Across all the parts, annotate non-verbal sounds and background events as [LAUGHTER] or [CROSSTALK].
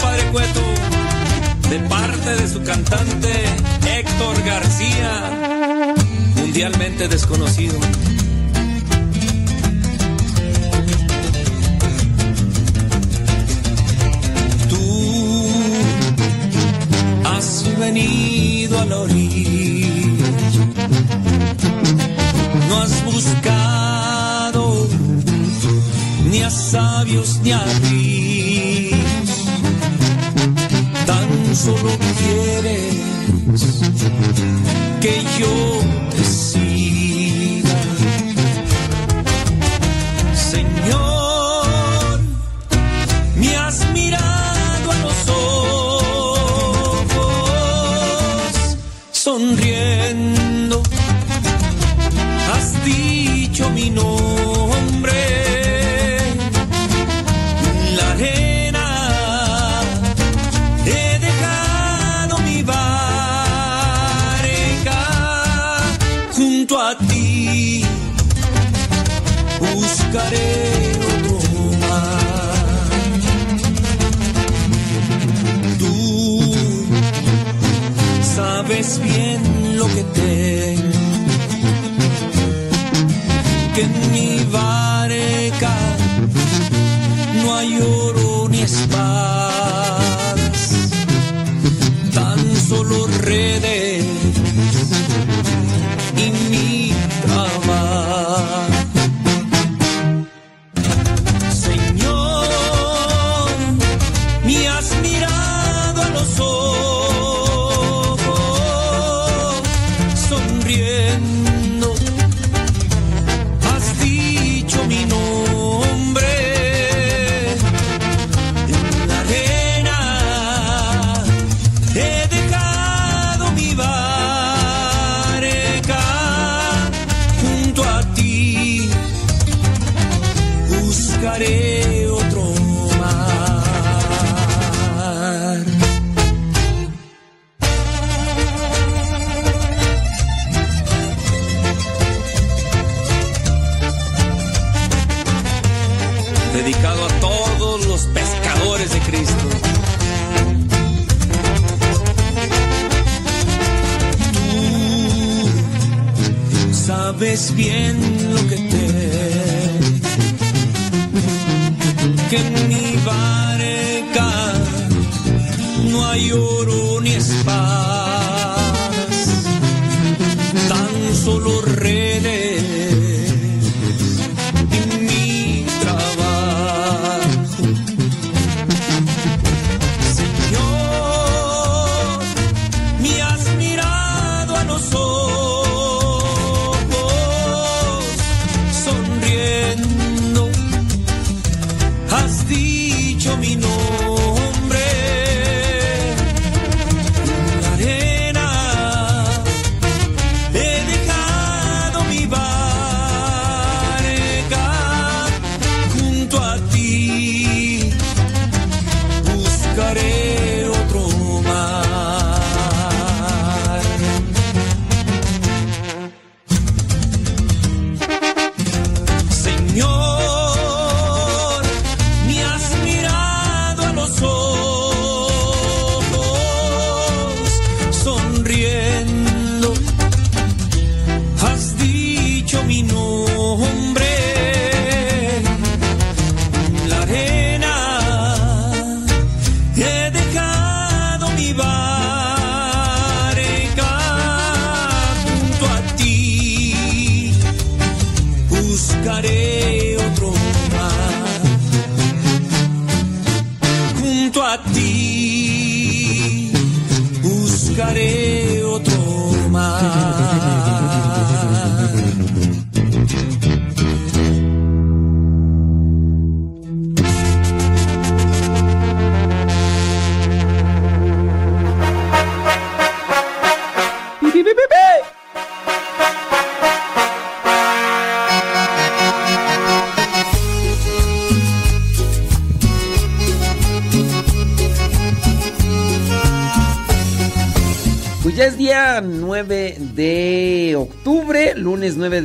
compadre Cueto, de parte de su cantante Héctor García, mundialmente desconocido.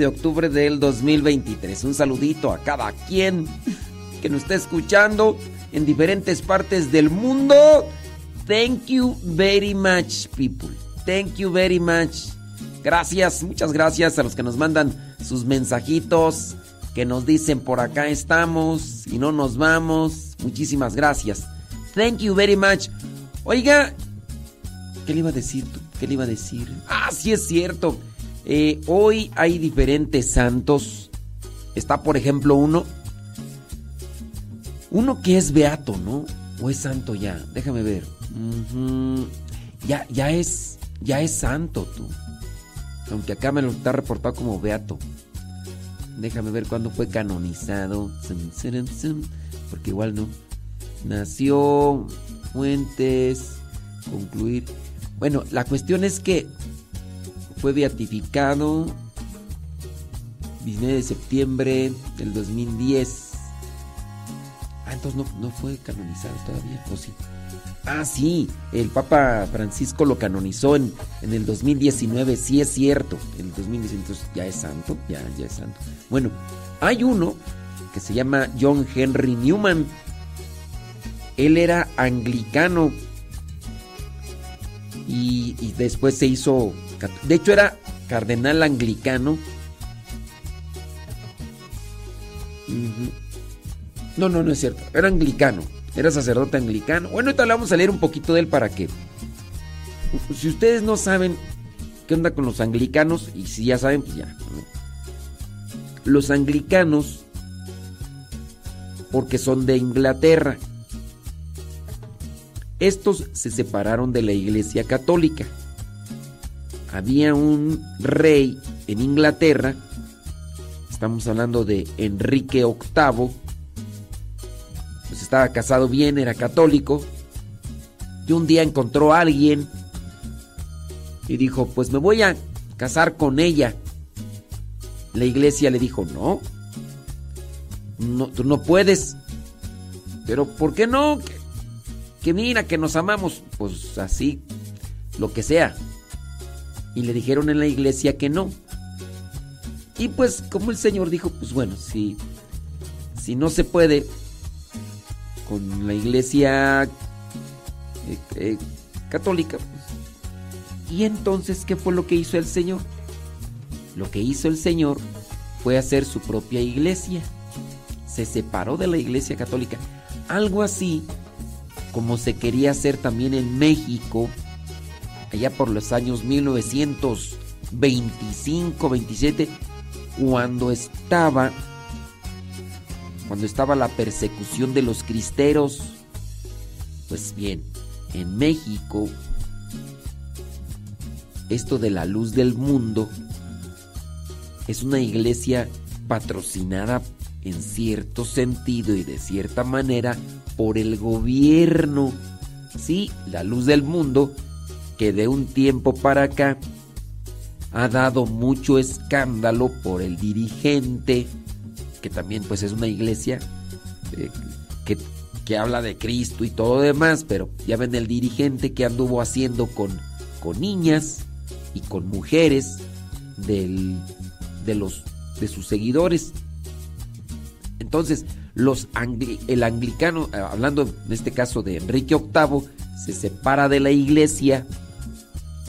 de octubre del 2023. Un saludito a cada quien que nos está escuchando en diferentes partes del mundo. Thank you very much, people. Thank you very much. Gracias, muchas gracias a los que nos mandan sus mensajitos, que nos dicen por acá estamos y no nos vamos. Muchísimas gracias. Thank you very much. Oiga, ¿qué le iba a decir? ¿Qué le iba a decir? Ah, sí es cierto. Eh, hoy hay diferentes santos. Está, por ejemplo, uno. Uno que es beato, ¿no? O es santo ya. Déjame ver. Ya, ya es. Ya es santo tú. Aunque acá me lo está reportado como beato. Déjame ver cuándo fue canonizado. Porque igual no. Nació. Fuentes. Concluir. Bueno, la cuestión es que fue beatificado 19 de septiembre del 2010. Ah, entonces no, fue canonizado todavía, ¿o sí? Ah, sí, el Papa Francisco lo canonizó en, en el 2019, sí es cierto, en el 2019, entonces ya es santo, ya, ya es santo. Bueno, hay uno que se llama John Henry Newman. Él era anglicano y después se hizo, de hecho era cardenal anglicano No, no, no es cierto. Era anglicano. Era sacerdote anglicano. Bueno, ahorita le vamos a leer un poquito de él para que. Si ustedes no saben qué onda con los anglicanos, y si ya saben, pues ya. Los anglicanos, porque son de Inglaterra, estos se separaron de la Iglesia Católica. Había un rey en Inglaterra Estamos hablando de Enrique VIII. Pues estaba casado bien, era católico. Y un día encontró a alguien y dijo, pues me voy a casar con ella. La iglesia le dijo, no, no tú no puedes. Pero ¿por qué no? Que, que mira, que nos amamos. Pues así, lo que sea. Y le dijeron en la iglesia que no. Y pues como el Señor dijo, pues bueno, si, si no se puede con la iglesia eh, eh, católica, pues, ¿y entonces qué fue lo que hizo el Señor? Lo que hizo el Señor fue hacer su propia iglesia. Se separó de la iglesia católica. Algo así como se quería hacer también en México, allá por los años 1925, 27 cuando estaba cuando estaba la persecución de los cristeros. Pues bien, en México esto de la luz del mundo es una iglesia patrocinada en cierto sentido y de cierta manera por el gobierno. Sí, la luz del mundo que de un tiempo para acá ha dado mucho escándalo por el dirigente, que también pues es una iglesia eh, que, que, habla de Cristo y todo demás, pero ya ven el dirigente que anduvo haciendo con, con niñas y con mujeres del, de, los, de sus seguidores. Entonces, los el anglicano, eh, hablando en este caso de Enrique VIII, se separa de la iglesia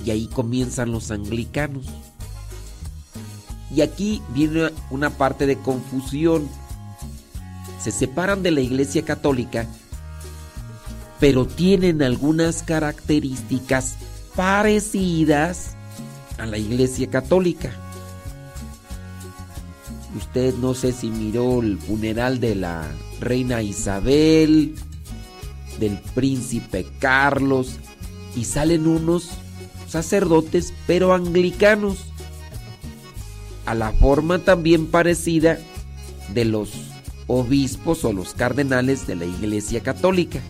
y ahí comienzan los anglicanos. Y aquí viene una parte de confusión. Se separan de la Iglesia Católica, pero tienen algunas características parecidas a la Iglesia Católica. Usted no sé si miró el funeral de la reina Isabel, del príncipe Carlos, y salen unos sacerdotes pero anglicanos, a la forma también parecida de los obispos o los cardenales de la Iglesia Católica.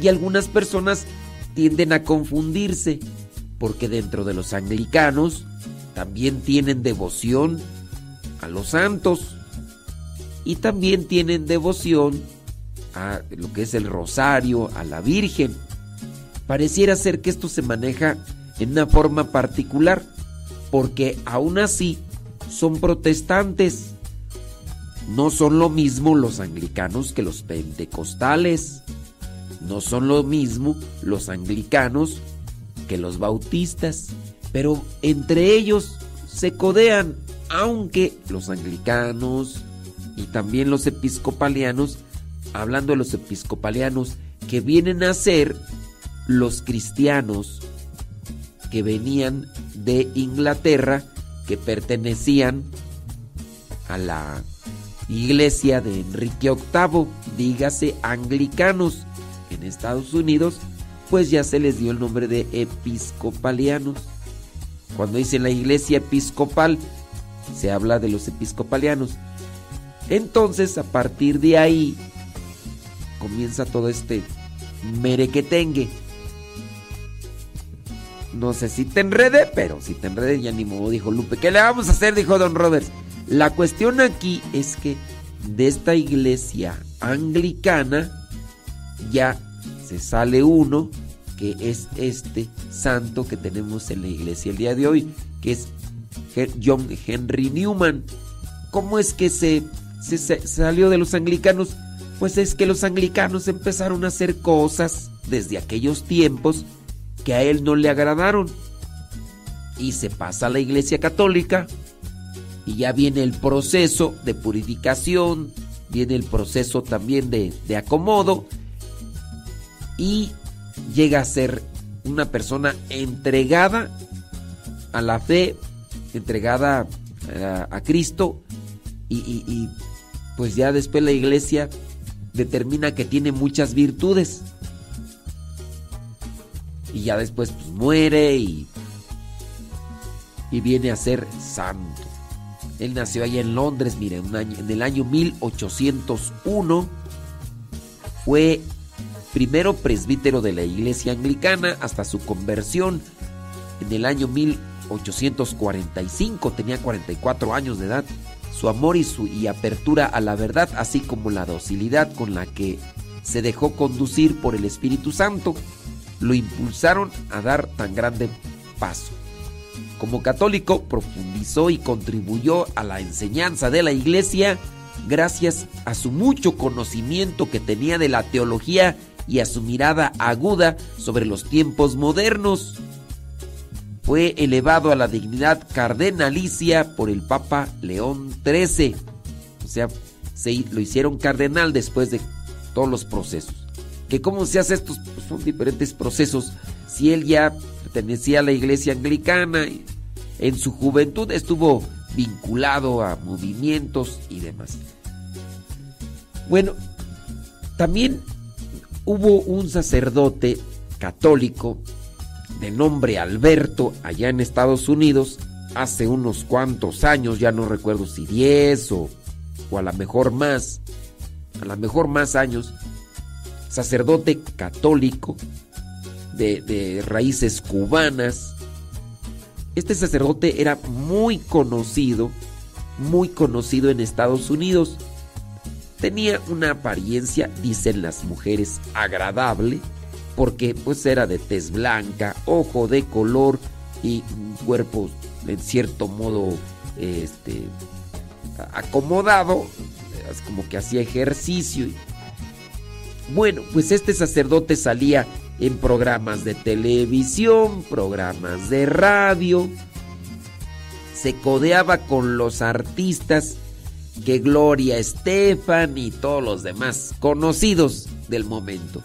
Y algunas personas tienden a confundirse porque dentro de los anglicanos también tienen devoción a los santos y también tienen devoción a lo que es el rosario, a la Virgen. Pareciera ser que esto se maneja en una forma particular, porque aún así son protestantes. no son lo mismo los anglicanos que los pentecostales. No son lo mismo los anglicanos que los bautistas. Pero entre ellos se codean, aunque los anglicanos y también los episcopalianos, hablando de los episcopalianos, que vienen a ser los cristianos que venían de Inglaterra, que pertenecían a la iglesia de Enrique VIII, dígase anglicanos en Estados Unidos, pues ya se les dio el nombre de episcopalianos. Cuando dice la iglesia episcopal, se habla de los episcopalianos. Entonces, a partir de ahí, comienza todo este merequetengue. No sé si te enrede, pero si te enrede ya ni modo, dijo Lupe. ¿Qué le vamos a hacer? Dijo Don Roberts. La cuestión aquí es que de esta iglesia anglicana ya se sale uno que es este santo que tenemos en la iglesia el día de hoy, que es John Henry Newman. ¿Cómo es que se, se salió de los anglicanos? Pues es que los anglicanos empezaron a hacer cosas desde aquellos tiempos que a él no le agradaron. Y se pasa a la iglesia católica y ya viene el proceso de purificación, viene el proceso también de, de acomodo y llega a ser una persona entregada a la fe, entregada a, a Cristo y, y, y, pues ya después la iglesia determina que tiene muchas virtudes y ya después pues, muere y, y viene a ser santo. Él nació allá en Londres, mire, en el año 1801 fue primero presbítero de la iglesia anglicana hasta su conversión en el año 1845, tenía 44 años de edad. Su amor y su y apertura a la verdad, así como la docilidad con la que se dejó conducir por el Espíritu Santo, lo impulsaron a dar tan grande paso. Como católico, profundizó y contribuyó a la enseñanza de la iglesia gracias a su mucho conocimiento que tenía de la teología y a su mirada aguda sobre los tiempos modernos. Fue elevado a la dignidad cardenalicia por el Papa León XIII. O sea, se lo hicieron cardenal después de todos los procesos. Que cómo se hace estos pues son diferentes procesos. Si él ya pertenecía a la iglesia anglicana, en su juventud estuvo vinculado a movimientos y demás. Bueno, también hubo un sacerdote católico de nombre Alberto allá en Estados Unidos hace unos cuantos años, ya no recuerdo si 10 o, o a lo mejor más, a lo mejor más años, sacerdote católico de, raíces cubanas. Este sacerdote era muy conocido, muy conocido en Estados Unidos Tenía una apariencia, dicen las mujeres, agradable, porque pues era de tez blanca, ojo de color y cuerpo en cierto modo este acomodado, como que hacía ejercicio. Bueno, pues este sacerdote salía en programas de televisión, programas de radio, se codeaba con los artistas que Gloria Estefan y todos los demás conocidos del momento.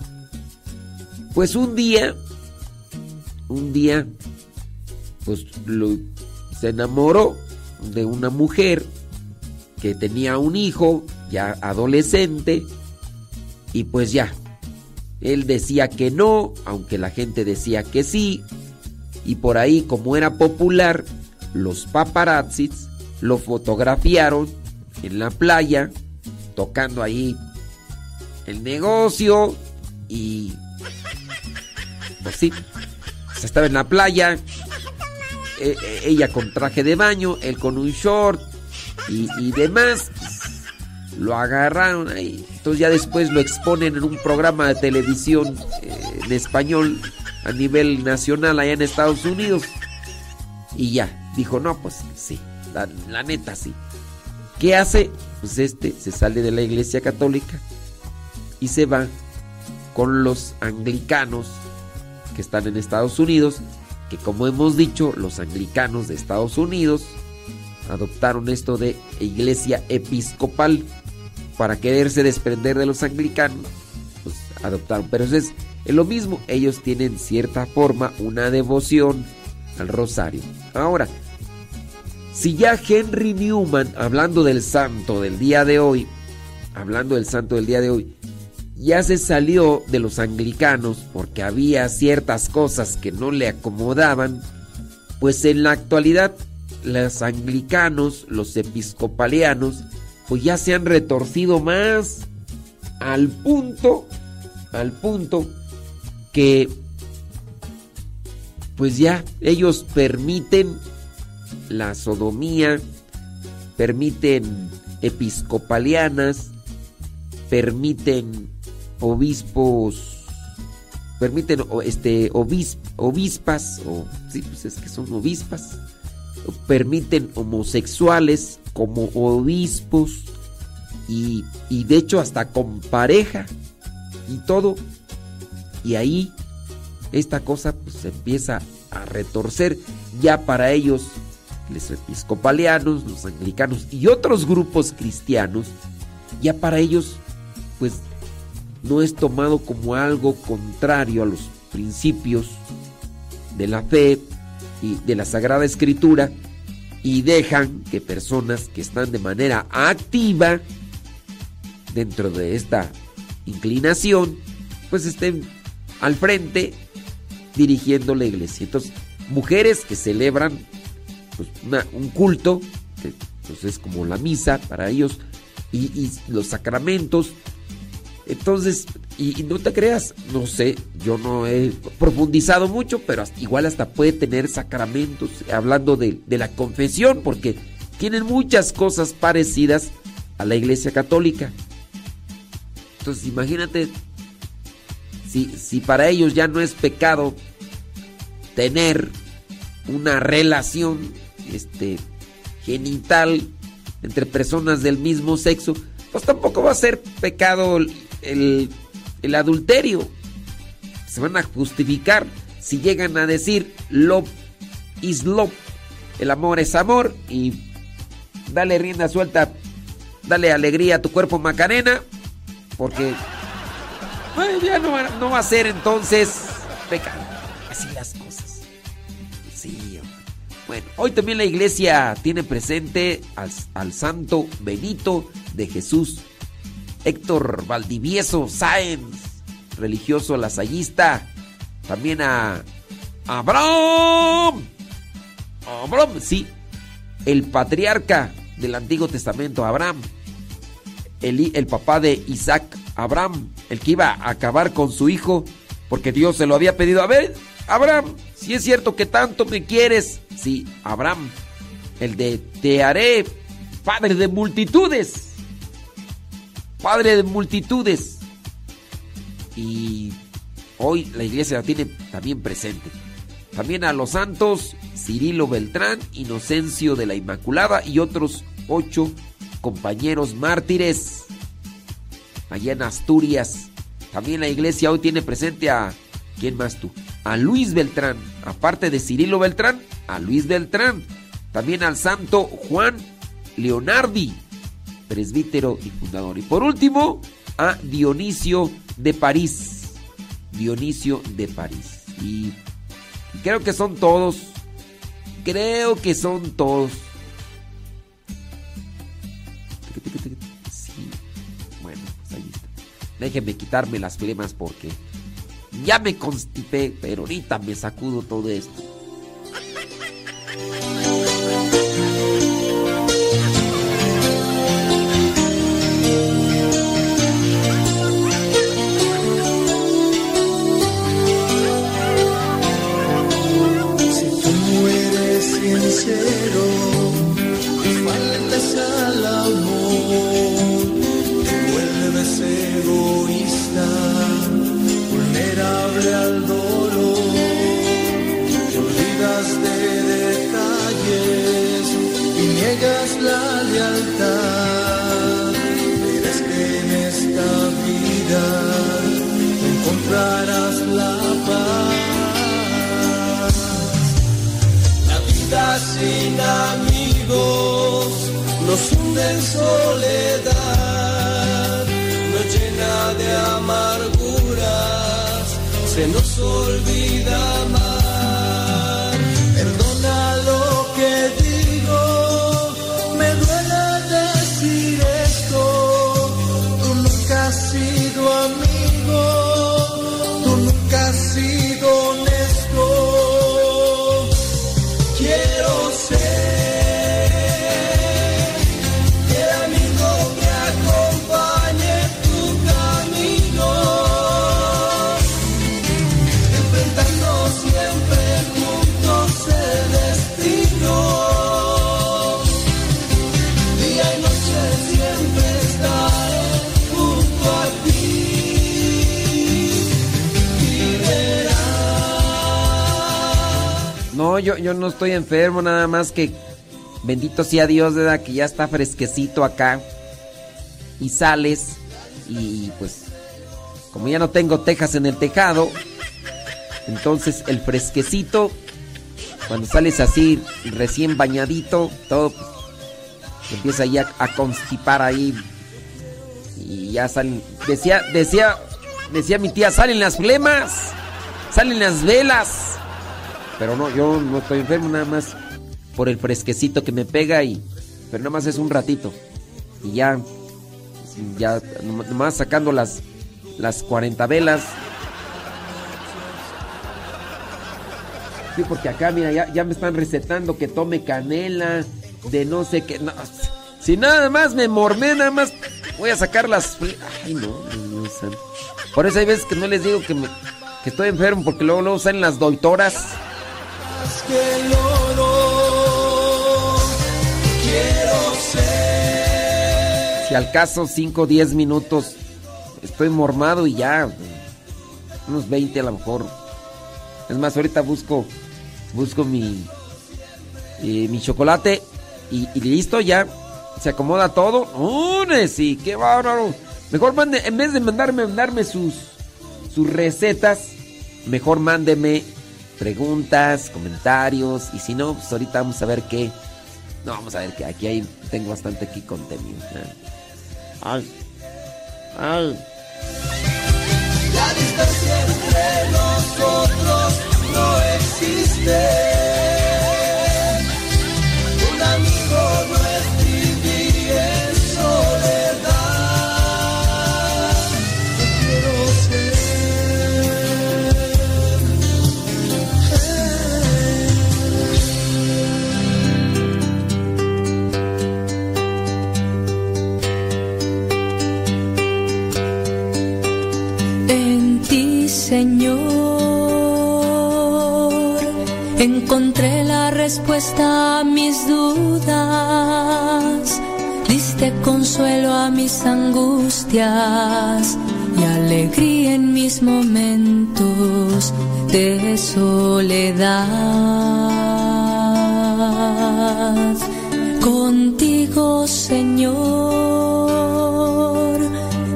Pues un día, un día, pues se enamoró de una mujer que tenía un hijo ya adolescente y pues ya, él decía que no, aunque la gente decía que sí, y por ahí como era popular, los paparazzis lo fotografiaron en la playa, tocando ahí el negocio y... Pues sí, se estaba en la playa, e, e, ella con traje de baño, él con un short y, demás. Lo agarraron ahí. Entonces ya después lo exponen en un programa de televisión eh, en español a nivel nacional allá en Estados Unidos. Y ya, dijo, no, pues sí, la neta sí. ¿Qué hace? Pues este se sale de la iglesia católica y se va con los anglicanos que están en Estados Unidos, que como hemos dicho, los anglicanos de Estados Unidos adoptaron esto de iglesia episcopal para quererse desprender de los anglicanos, pues adoptaron. Pero eso es, es lo mismo, ellos tienen cierta forma una devoción al rosario. Ahora, si ya Henry Newman, hablando del santo del día de hoy, hablando del santo del día de hoy, ya se salió de los anglicanos porque había ciertas cosas que no le acomodaban, pues en la actualidad los anglicanos, los episcopalianos, pues ya se han retorcido más al punto, al punto que pues ya ellos permiten la sodomía, permiten episcopalianas, permiten obispos, permiten este obispas, o sí, pues es que son obispas, permiten homosexuales como obispos y, y de hecho hasta con pareja y todo. Y ahí esta cosa pues se empieza a retorcer ya para ellos, los episcopalianos, los anglicanos y otros grupos cristianos, ya para ellos pues no es tomado como algo contrario a los principios de la fe y de la Sagrada Escritura y dejan que personas que están de manera activa dentro de esta inclinación pues estén al frente dirigiendo la iglesia. Entonces, mujeres que celebran pues, un culto, que pues, es como la misa para ellos, y, los sacramentos. Entonces, y, no te creas, no sé, yo no he profundizado mucho, pero igual hasta puede tener sacramentos, hablando de, de la confesión, porque tienen muchas cosas parecidas a la iglesia católica. Entonces, imagínate, si, si para ellos ya no es pecado tener una relación este, genital entre personas del mismo sexo, pues tampoco va a ser pecado el, el adulterio. Se van a justificar si llegan a decir love is love. El amor es amor y dale rienda suelta, dale alegría a tu cuerpo Macarena, porque ya no, no va a ser entonces pecado. Así las cosas. Bueno, hoy también la iglesia tiene presente al, santo Benito de Jesús, Héctor Valdivieso Sáenz, religioso lasallista, también a Abraham, Abraham, sí, el patriarca del Antiguo Testamento, Abraham, el, el papá de Isaac, Abraham, el que iba a acabar con su hijo porque Dios se lo había pedido. A ver, Abraham, si es cierto que tanto me quieres, sí, Abraham, el de te haré padre de multitudes, padre de multitudes. Y hoy la iglesia la tiene también presente. También a los santos Cirilo Beltrán, Inocencio de la Inmaculada y otros ocho compañeros mártires allá en Asturias. También la iglesia hoy tiene presente a... ¿Quién más tú? a Luis Beltrán, aparte de Cirilo Beltrán, a Luis Beltrán, también al santo Juan Leonardi, presbítero y fundador. Y por último, a Dionisio de París. Dionisio de París. Y creo que son todos. Creo que son todos. Sí. Bueno, pues ahí está. Déjenme quitarme las flemas porque ya me constipé, pero ahorita me sacudo todo esto. sincero, faltas al amor, te vuelves egoísta, vulnerable al dolor, te olvidas de detalles y niegas la lealtad. Sin amigos nos hunde en soledad, nos llena de amarguras, se nos olvida amar. Yo, yo no estoy enfermo, nada más que bendito sea Dios, ¿verdad? Que ya está fresquecito acá. Y sales y pues como ya no tengo tejas en el tejado, entonces el fresquecito, cuando sales así recién bañadito, todo pues, empieza ya a constipar ahí y ya salen. Decía, decía, decía mi tía, salen las flemas, salen las velas. Pero no, yo no estoy enfermo nada más por el fresquecito que me pega y pero nada más es un ratito y ya ya nom- nomás sacando las las 40 velas. Sí, porque acá mira, ya, ya me están recetando que tome canela, de no sé qué. no, si nada más me mormé, nada más voy a sacar las. Ay, no, Dios santo. Por eso hay veces que no les digo que, me- que estoy enfermo, porque luego, luego salen las doitoras. Que. Quiero ser Si al caso 5 o 10 minutos estoy mormado y ya. Unos 20 a lo mejor. Es más, ahorita busco busco mi eh, mi chocolate y, y listo ya. Se acomoda todo. ¡Unes! Sí, qué bárbaro. Mejor mande, en vez de mandarme mandarme sus sus recetas, mejor mándeme preguntas, comentarios y si no, pues ahorita vamos a ver qué. No, vamos a ver que aquí hay tengo bastante aquí contenido. ¿eh? Ay. Ay. la distancia entre nosotros no existe. Señor, encontré la respuesta a mis dudas. Diste consuelo a mis angustias y alegría en mis momentos de soledad. Contigo, Señor,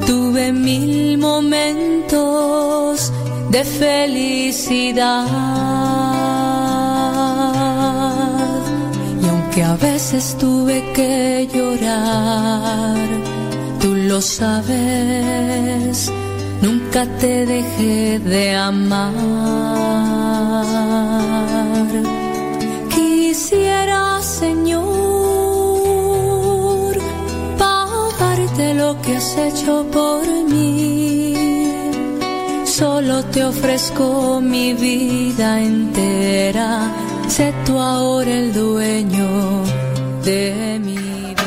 tuve mil momentos de felicidad. Y aunque a veces tuve que llorar, tú lo sabes, nunca te dejé de amar. Quisiera, Señor, pagarte lo que has hecho por mí. Solo te ofrezco mi vida entera. Sé tú ahora el dueño de mi vida.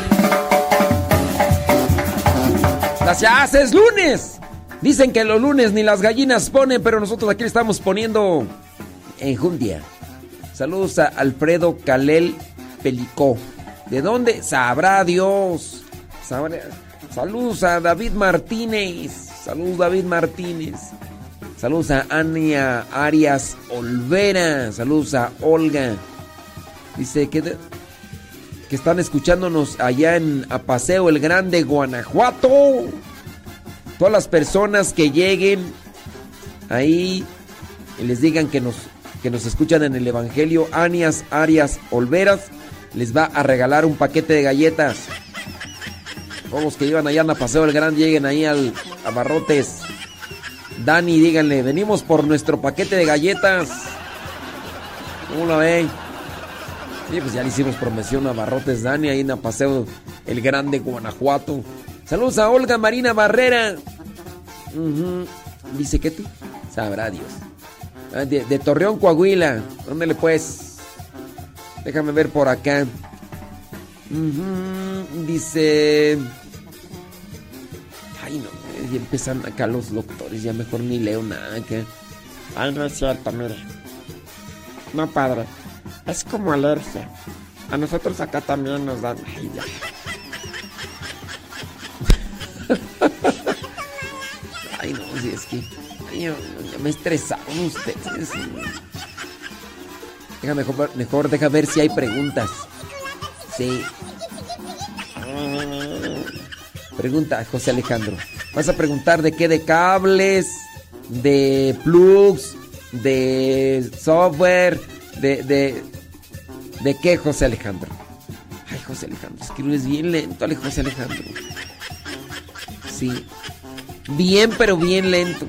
Gracias, es lunes. Dicen que los lunes ni las gallinas ponen, pero nosotros aquí estamos poniendo enjundia. Saludos a Alfredo Calel Pelicó. ¿De dónde? Sabrá Dios. Saludos a David Martínez. Saludos David Martínez. Saludos a Ania Arias Olvera. Saludos a Olga. Dice que... que están escuchándonos allá en Apaseo el Grande, Guanajuato. Todas las personas que lleguen ahí y les digan que nos, que nos escuchan en el Evangelio, Anias Arias Olveras les va a regalar un paquete de galletas. Todos los que iban allá a Paseo el Grande lleguen ahí al Abarrotes. Dani, díganle, venimos por nuestro paquete de galletas. ¿Cómo la ven? Sí, pues ya le hicimos promoción a Barrotes Dani ahí en Paseo el Grande, Guanajuato. Saludos a Olga Marina Barrera. Dice que tú. Sabrá Dios. Ah, de, Torreón, Coahuila. ¿Dónde le pues? Déjame ver por acá. Dice. Ay, no. Ya empiezan acá los doctores. Ya mejor ni leo nada. Que... Ay, no es cierto, mire. No, padre. Es como alergia. A nosotros acá también nos dan. Ay, ya. [LAUGHS] Ay, no, si es que. Ay, me estresaron ustedes. Deja mejor, mejor, deja ver si hay preguntas. Sí. Pregunta, José Alejandro. Vas a preguntar de qué, de cables, de plugs, de software, de, de, de qué, José Alejandro. Ay, José Alejandro, escribes bien lento, José Alejandro. Sí. Bien, pero bien lento.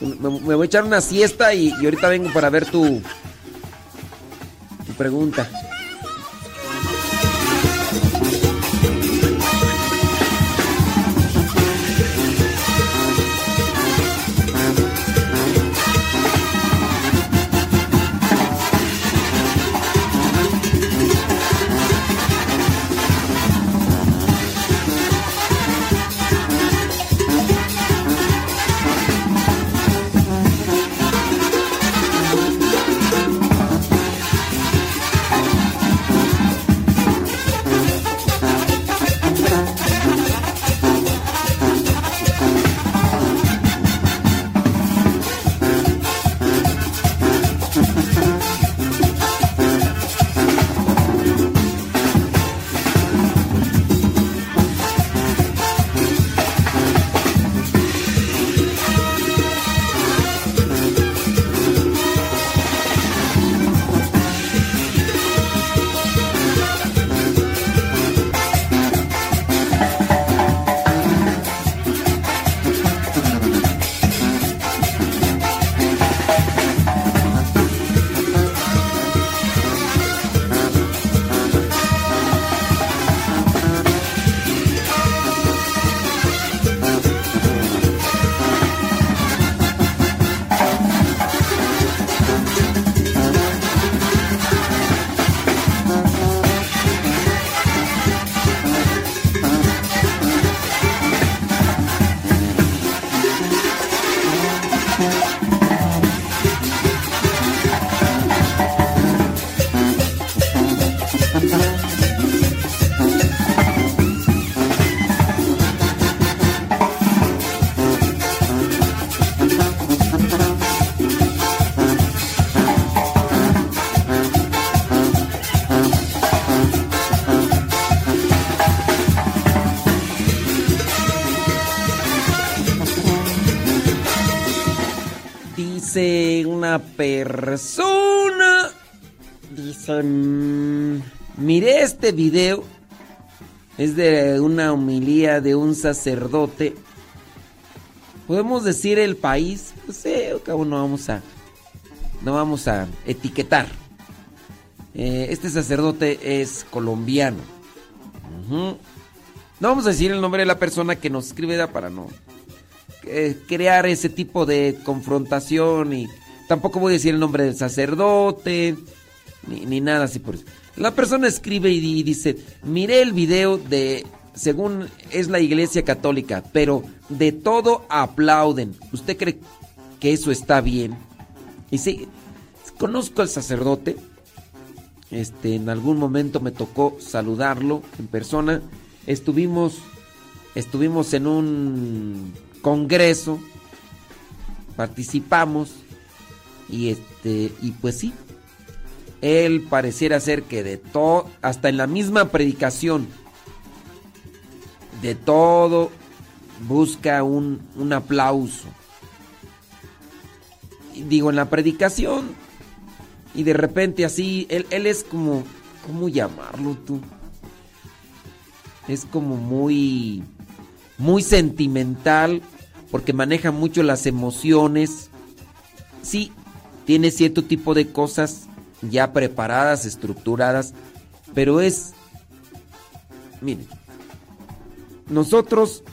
Me, voy a echar una siesta y, y ahorita vengo para ver tu, tu pregunta. Persona dice, miré este video, es de una homilía de un sacerdote. Podemos decir el país, no vamos a, no vamos a etiquetar. Eh, este sacerdote es colombiano. No vamos a decir el nombre de la persona que nos escribe para no eh, crear ese tipo de confrontación y Tampoco voy a decir el nombre del sacerdote, ni, nada así por eso. La persona escribe y dice, miré el video de, según es la iglesia católica, pero de todo aplauden. ¿Usted cree que eso está bien? Y sí, conozco al sacerdote. Este, en algún momento me tocó saludarlo en persona. Estuvimos, estuvimos en un congreso, participamos y este, y pues sí. él pareciera ser que de todo, hasta en la misma predicación, de todo busca un, un aplauso. Digo, en la predicación, y de repente así, él, él es como, ¿cómo llamarlo tú? Es como muy, muy sentimental, porque maneja mucho las emociones. Sí, tiene cierto tipo de cosas ya preparadas, estructuradas, pero es, miren, nosotros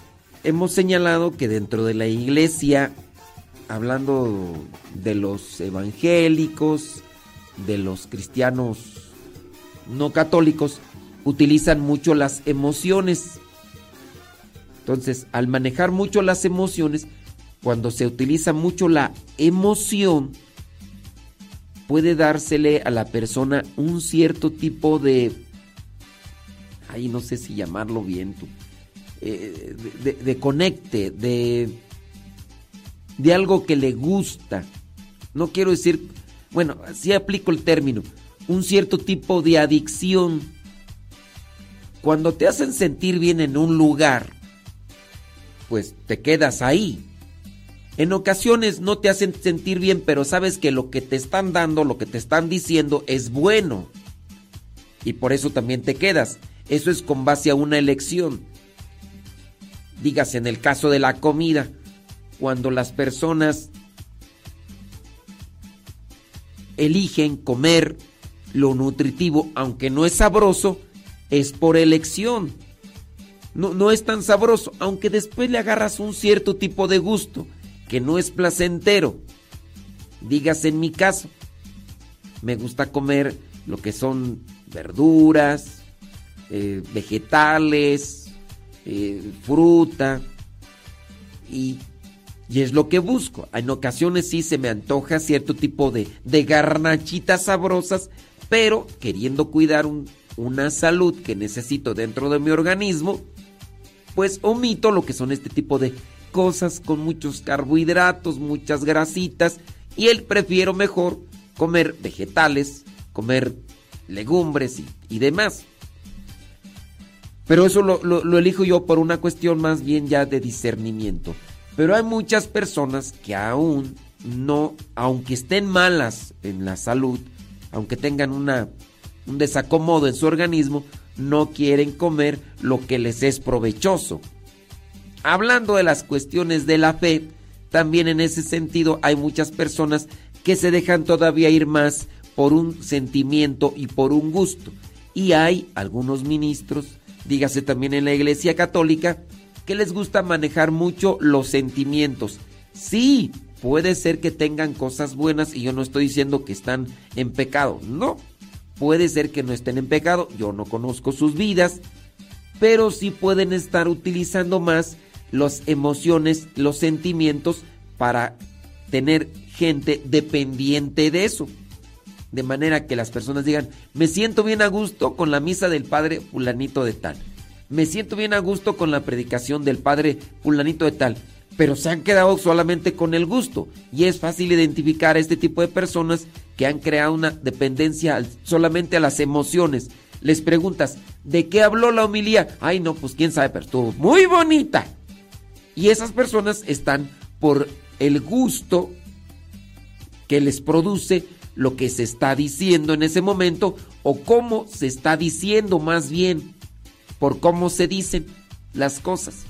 hemos señalado que dentro de la iglesia, hablando de los evangélicos, de los cristianos no católicos, utilizan mucho las emociones. Entonces, al manejar mucho las emociones, cuando se utiliza mucho la emoción, puede dársele a la persona un cierto tipo de, ay, no sé si llamarlo bien, tú, eh, de, de, conecte, de, de algo que le gusta. No quiero decir, bueno, si aplico el término, un cierto tipo de adicción. Cuando te hacen sentir bien en un lugar, pues te quedas ahí. En ocasiones no te hacen sentir bien, pero sabes que lo que te están dando, lo que te están diciendo es bueno. Y por eso también te quedas. Eso es con base a una elección. Dígase en el caso de la comida, cuando las personas eligen comer lo nutritivo, aunque no es sabroso, es por elección. No, no es tan sabroso, aunque después le agarras un cierto tipo de gusto que no es placentero. Dígase en mi caso, me gusta comer lo que son verduras, eh, vegetales, eh, fruta, y, y, es lo que busco. En ocasiones sí se me antoja cierto tipo de, de garnachitas sabrosas, pero queriendo cuidar un, una salud que necesito dentro de mi organismo, pues omito lo que son este tipo de cosas con muchos carbohidratos, muchas grasitas, y él prefiero mejor comer vegetales, comer legumbres y, demás. Pero eso lo, elijo yo por una cuestión más bien ya de discernimiento. Pero hay muchas personas que aún no, aunque estén malas en la salud, aunque tengan un desacomodo en su organismo, no quieren comer lo que les es provechoso. Hablando de las cuestiones de la fe, también en ese sentido hay muchas personas que se dejan todavía ir más por un sentimiento y por un gusto. Y hay algunos ministros, dígase también en la Iglesia Católica, que les gusta manejar mucho los sentimientos. Sí, puede ser que tengan cosas buenas y yo no estoy diciendo que están en pecado. No, puede ser que no estén en pecado, yo no conozco sus vidas, pero sí pueden estar utilizando más las emociones, los sentimientos para tener gente dependiente de eso. De manera que las personas digan, me siento bien a gusto con la misa del padre fulanito de tal. Me siento bien a gusto con la predicación del padre fulanito de tal. Pero se han quedado solamente con el gusto. Y es fácil identificar a este tipo de personas que han creado una dependencia solamente a las emociones. Les preguntas, ¿de qué habló la homilía? Ay, no, pues quién sabe, pero estuvo muy bonita. Y esas personas están por el gusto que les produce lo que se está diciendo en ese momento o cómo se está diciendo más bien, por cómo se dicen las cosas.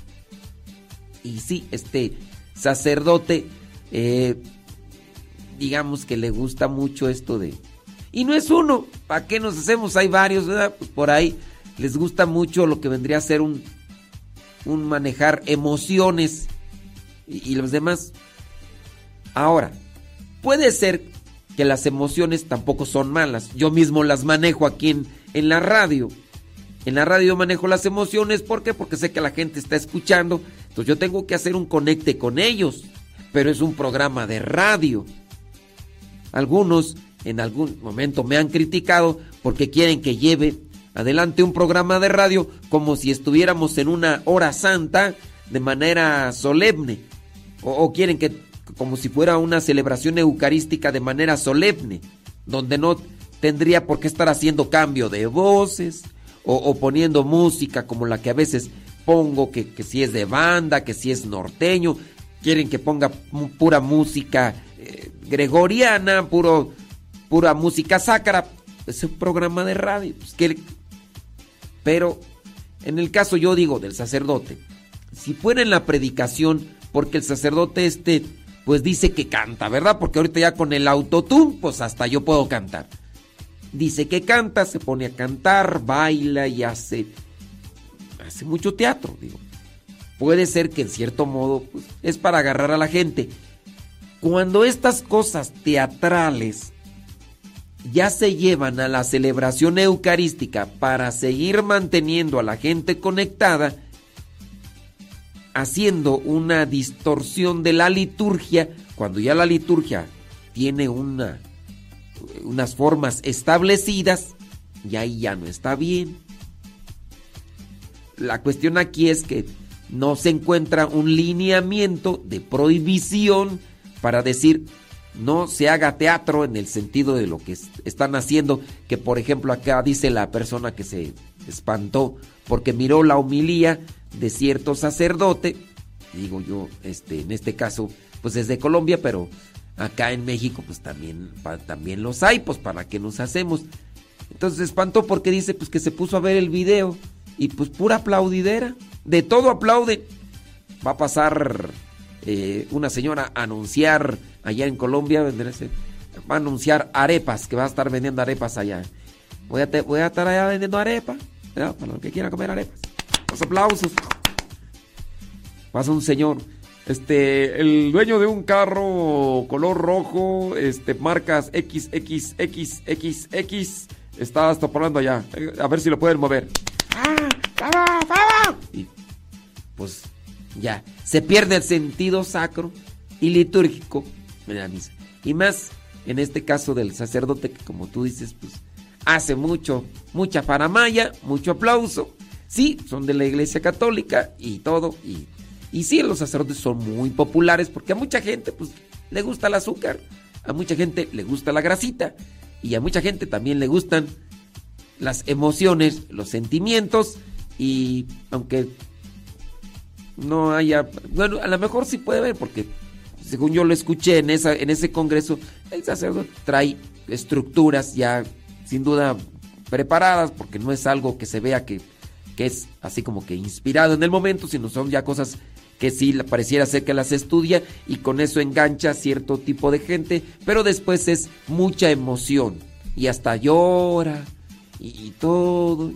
Y sí, este sacerdote, eh, digamos que le gusta mucho esto de... Y no es uno, ¿para qué nos hacemos? Hay varios, ¿verdad? Pues por ahí les gusta mucho lo que vendría a ser un un manejar emociones y, los demás. Ahora, puede ser que las emociones tampoco son malas. Yo mismo las manejo aquí en, en la radio. En la radio manejo las emociones, ¿por qué? Porque sé que la gente está escuchando, entonces yo tengo que hacer un conecte con ellos, pero es un programa de radio. Algunos en algún momento me han criticado porque quieren que lleve adelante un programa de radio como si estuviéramos en una hora santa de manera solemne. O, quieren que como si fuera una celebración eucarística de manera solemne, donde no tendría por qué estar haciendo cambio de voces o, poniendo música como la que a veces pongo, que, si es de banda, que si es norteño, quieren que ponga pura música eh, gregoriana, puro, pura música sacra. Es un programa de radio. Pues, pero en el caso yo digo del sacerdote, si fuera en la predicación, porque el sacerdote este, pues dice que canta, ¿verdad? Porque ahorita ya con el autotune, pues hasta yo puedo cantar. Dice que canta, se pone a cantar, baila y hace, hace mucho teatro, digo. Puede ser que en cierto modo pues, es para agarrar a la gente. Cuando estas cosas teatrales ya se llevan a la celebración eucarística para seguir manteniendo a la gente conectada, haciendo una distorsión de la liturgia, cuando ya la liturgia tiene una, unas formas establecidas, y ahí ya no está bien. La cuestión aquí es que no se encuentra un lineamiento de prohibición para decir no se haga teatro en el sentido de lo que están haciendo, que por ejemplo acá dice la persona que se espantó porque miró la homilía de cierto sacerdote, digo yo, este, en este caso, pues es de Colombia, pero acá en México pues también, también los hay, pues para qué nos hacemos. Entonces se espantó porque dice pues que se puso a ver el video y pues pura aplaudidera, de todo aplaude. Va a pasar eh, una señora anunciar allá en Colombia, va a anunciar arepas, que va a estar vendiendo arepas allá. Voy a, voy a estar allá vendiendo arepas, para los que quieran comer arepas. Los aplausos. Pasa un señor, este, el dueño de un carro color rojo, este, marcas XXXXX, está hablando allá. A ver si lo pueden mover. Y pues ya, se pierde el sentido sacro y litúrgico de la misa. Y más en este caso del sacerdote que como tú dices, pues hace mucho, mucha faramaya, mucho aplauso. Sí, son de la iglesia católica y todo. Y, y sí, los sacerdotes son muy populares porque a mucha gente pues le gusta el azúcar, a mucha gente le gusta la grasita y a mucha gente también le gustan las emociones, los sentimientos y aunque no haya, bueno, a lo mejor sí puede haber porque según yo lo escuché en esa en ese congreso, el sacerdote trae estructuras ya sin duda preparadas porque no es algo que se vea que, que es así como que inspirado en el momento, sino son ya cosas que sí pareciera ser que las estudia y con eso engancha a cierto tipo de gente, pero después es mucha emoción y hasta llora y, todo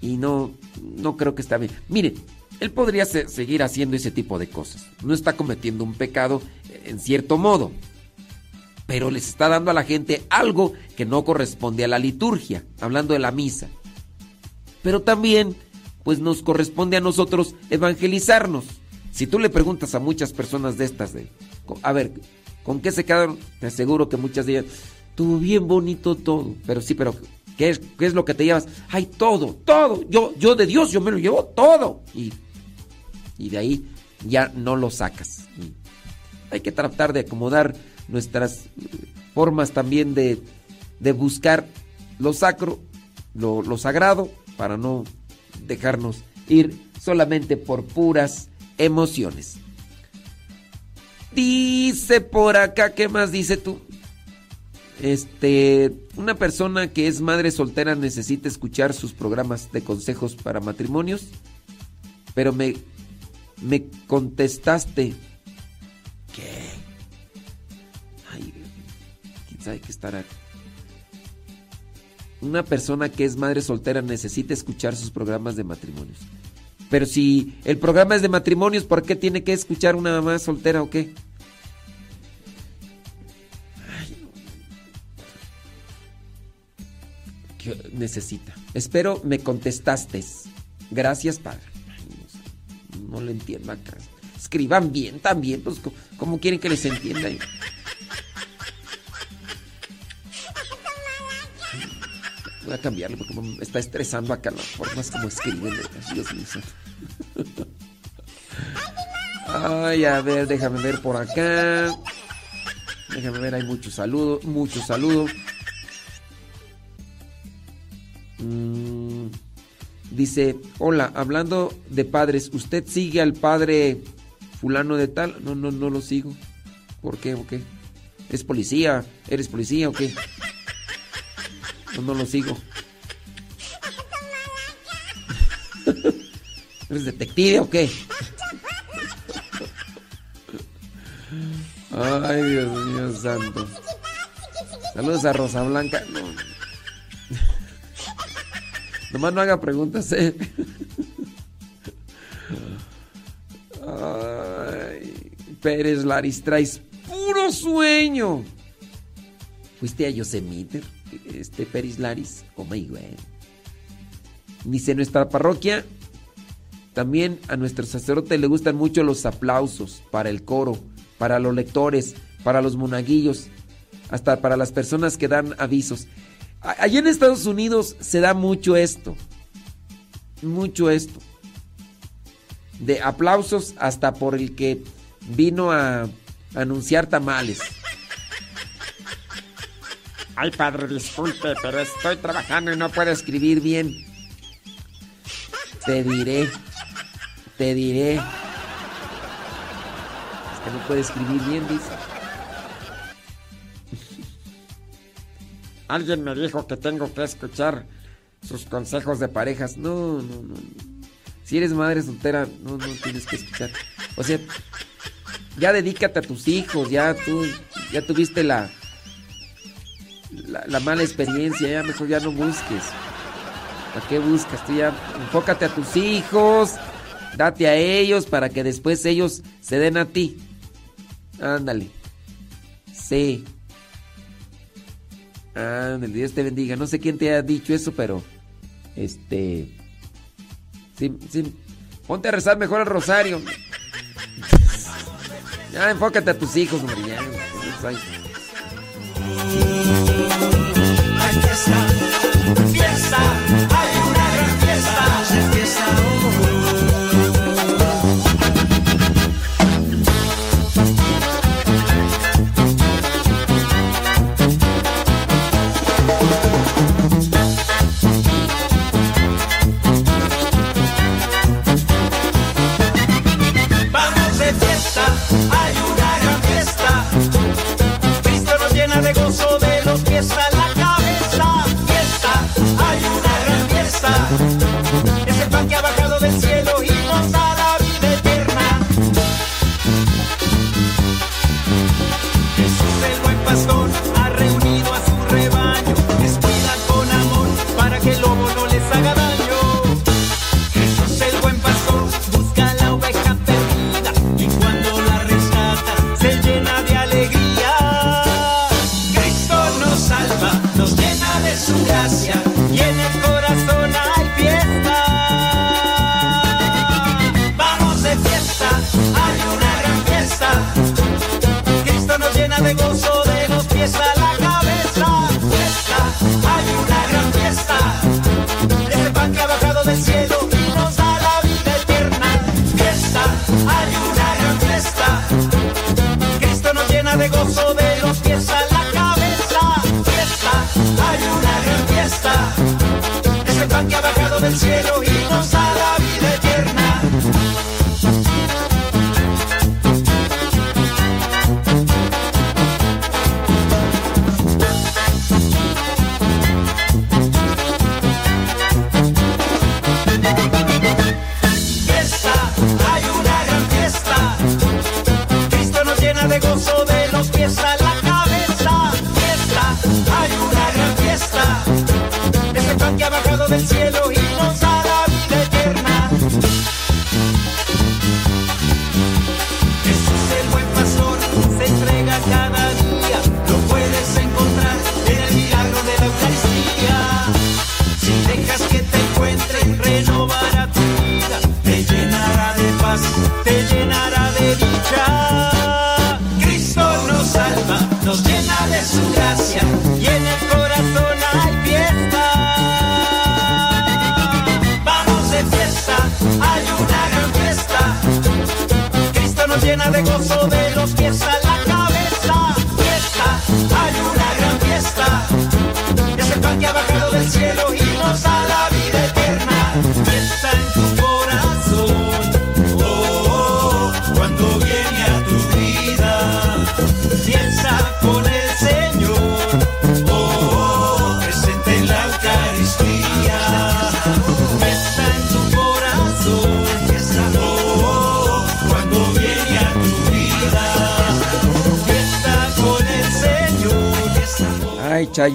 y no no creo que está bien. Miren, él podría seguir haciendo ese tipo de cosas. No está cometiendo un pecado en cierto modo. Pero les está dando a la gente algo que no corresponde a la liturgia, hablando de la misa. Pero también, pues nos corresponde a nosotros evangelizarnos. Si tú le preguntas a muchas personas de estas, de, a ver, ¿con qué se quedaron? Te aseguro que muchas de ellas, tuvo bien bonito todo. Pero sí, pero ¿qué es, lo que te llevas? Ay, todo, todo. Yo, yo de Dios, yo me lo llevo todo. Y y de ahí ya no lo sacas. hay que tratar de acomodar nuestras formas también de, buscar lo sacro, lo, lo sagrado, para no dejarnos ir solamente por puras emociones. Dice por acá, ¿qué más dice tú? Este, una persona que es madre soltera necesita escuchar sus programas de consejos para matrimonios, pero me me contestaste. ¿Qué? Ay, quién sabe qué estará. Una persona que es madre soltera necesita escuchar sus programas de matrimonios. Pero si el programa es de matrimonios, ¿por qué tiene que escuchar una mamá soltera o qué? ¿Qué necesita? Espero me contestaste. Gracias, Padre no le entiendo acá. Escriban bien también, pues ¿cómo quieren que les entienda? Voy a cambiarlo porque me está estresando acá las formas como escriben. Dios mío. Ay, a ver, déjame ver por acá. Déjame ver, hay muchos saludos, muchos saludos. Mmm. Dice, hola, hablando de padres, ¿usted sigue al padre fulano de tal? No, no, no lo sigo. ¿Por qué? ¿O qué? ¿Es policía? ¿Eres policía o qué? No, no lo sigo. [LAUGHS] ¿Eres detective o qué? [LAUGHS] Ay, Dios mío santo. Saludos a Rosa Blanca. No. Nomás no haga preguntas, eh. Pérez Laris, traes puro sueño. ¿Fuiste a Yosemite, este Pérez Laris? Oh my God. Dice nuestra parroquia. También a nuestro sacerdote le gustan mucho los aplausos para el coro, para los lectores, para los monaguillos, hasta para las personas que dan avisos. Allí en Estados Unidos se da mucho esto. Mucho esto. De aplausos hasta por el que vino a anunciar tamales. Ay, padre, disculpe, pero estoy trabajando y no puedo escribir bien. Te diré. Te diré. Es que no puede escribir bien, dice. Alguien me dijo que tengo que escuchar sus consejos de parejas. No, no, no. Si eres madre soltera, no, no tienes que escuchar. O sea, ya dedícate a tus hijos, ya tú, ya tuviste la, la, la mala experiencia, ya mejor ya no busques. ¿Para qué buscas? Tú ya enfócate a tus hijos, date a ellos para que después ellos se den a ti. Ándale. Sí. Ándale, Dios te bendiga. No sé quién te ha dicho eso, pero este sí, sí. Ponte a rezar mejor el rosario. Ya enfócate a tus hijos, hombre. Fiesta, llena de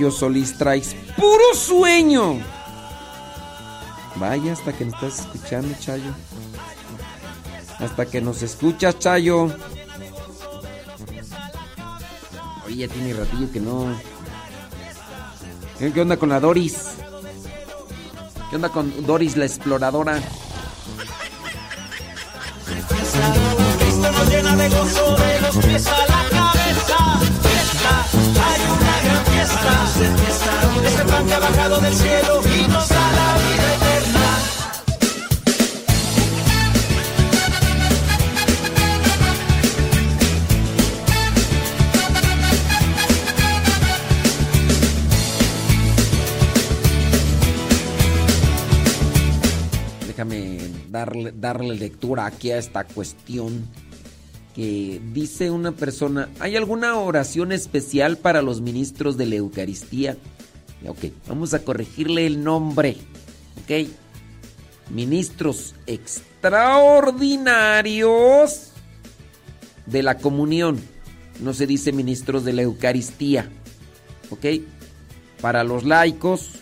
Chayo Solís, traes puro sueño. Vaya hasta que nos estás escuchando, Chayo. Hasta que nos escuchas, Chayo. Oye, ya tiene ratillo que no. ¿Qué onda con la Doris? ¿Qué onda con Doris la exploradora? Darle, lectura aquí a esta cuestión que dice una persona, ¿hay alguna oración especial para los ministros de la Eucaristía? Ok, vamos a corregirle el nombre. Ok, ministros extraordinarios de la comunión. No se dice ministros de la Eucaristía. Ok, para los laicos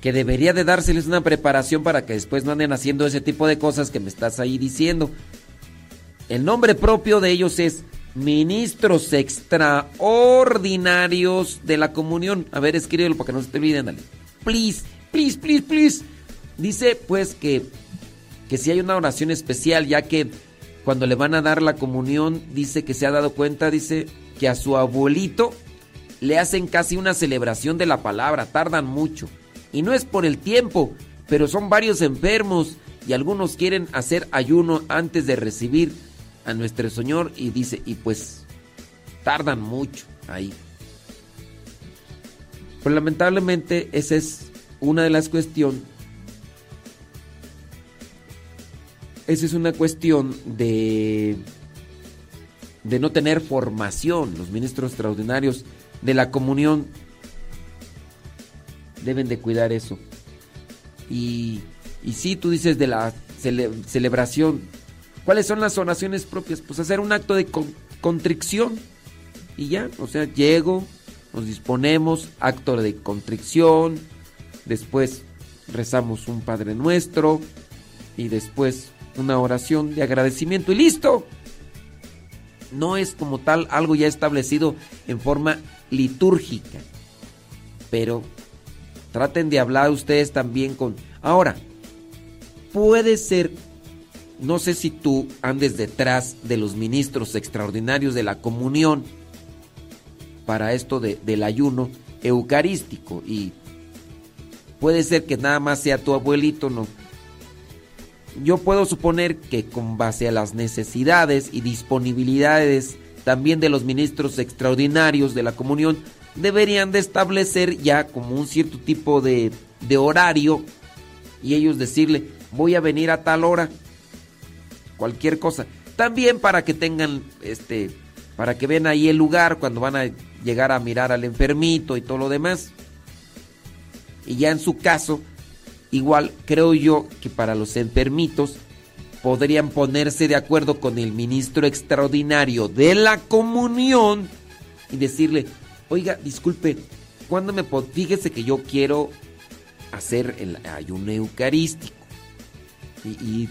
que debería de dárseles una preparación para que después no anden haciendo ese tipo de cosas que me estás ahí diciendo. El nombre propio de ellos es ministros extraordinarios de la comunión. A ver, escríbelo para que no se te olviden, dale. Please, please, please, please. Dice pues que, que si hay una oración especial, ya que cuando le van a dar la comunión, dice que se ha dado cuenta, dice que a su abuelito le hacen casi una celebración de la palabra, tardan mucho. Y no es por el tiempo, pero son varios enfermos y algunos quieren hacer ayuno antes de recibir a nuestro Señor y dice, y pues tardan mucho ahí. Pero lamentablemente esa es una de las cuestiones. Esa es una cuestión de de no tener formación. Los ministros extraordinarios de la comunión deben de cuidar eso. Y, y si tú dices de la cele- celebración, ¿cuáles son las oraciones propias? Pues hacer un acto de con- contrición y ya, o sea, llego, nos disponemos, acto de contrición, después rezamos un Padre Nuestro y después una oración de agradecimiento y listo. No es como tal algo ya establecido en forma litúrgica, pero traten de hablar ustedes también con... Ahora, puede ser, no sé si tú andes detrás de los ministros extraordinarios de la comunión para esto de- del ayuno eucarístico y puede ser que nada más sea tu abuelito, no. Yo puedo suponer que con base a las necesidades y disponibilidades también de los ministros extraordinarios de la comunión, deberían de establecer ya como un cierto tipo de, de horario y ellos decirle, voy a venir a tal hora, cualquier cosa. También para que tengan, este, para que vean ahí el lugar cuando van a llegar a mirar al enfermito y todo lo demás. Y ya en su caso, igual creo yo que para los enfermitos podrían ponerse de acuerdo con el ministro extraordinario de la comunión y decirle, oiga, disculpe, ¿cuándo me pod- Fíjese que yo quiero hacer el ayuno eucarístico. Y, y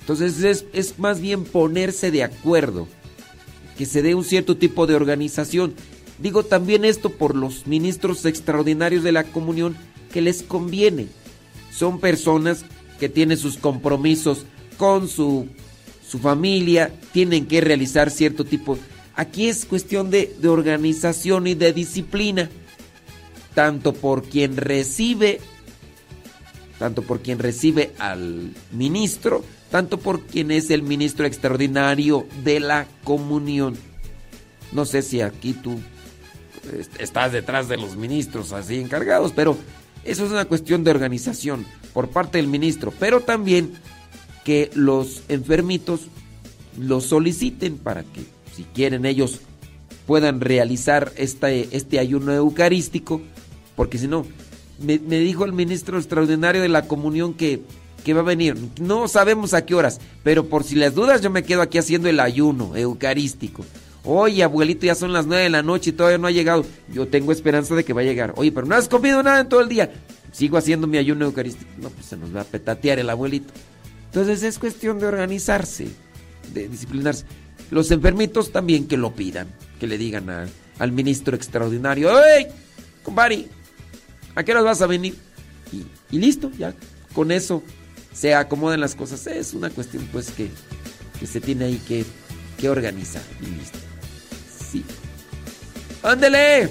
entonces es, es más bien ponerse de acuerdo, que se dé un cierto tipo de organización. Digo también esto por los ministros extraordinarios de la comunión que les conviene. Son personas que tienen sus compromisos con su, su familia, tienen que realizar cierto tipo. Aquí es cuestión de, organización y de disciplina, tanto por quien recibe, tanto por quien recibe al ministro, tanto por quien es el ministro extraordinario de la comunión. No sé si aquí tú est- estás detrás de los ministros así encargados, pero eso es una cuestión de organización por parte del ministro, pero también que los enfermitos lo soliciten para que si quieren ellos puedan realizar este, este ayuno eucarístico, porque si no, me, dijo el ministro extraordinario de la comunión que, que va a venir. No sabemos a qué horas, pero por si las dudas yo me quedo aquí haciendo el ayuno eucarístico. Oye, abuelito, ya son las nueve de la noche y todavía no ha llegado. Yo tengo esperanza de que va a llegar. Oye, pero no has comido nada en todo el día. Sigo haciendo mi ayuno eucarístico. No, pues se nos va a petatear el abuelito. Entonces es cuestión de organizarse, de disciplinarse. Los enfermitos también que lo pidan, que le digan al ministro extraordinario, ¡Ey, compadre! ¿A qué hora vas a venir? Y, y listo, ya con eso se acomodan las cosas. Es una cuestión pues que, que se tiene ahí que, que organizar. Y listo. Sí. ¡Ándele!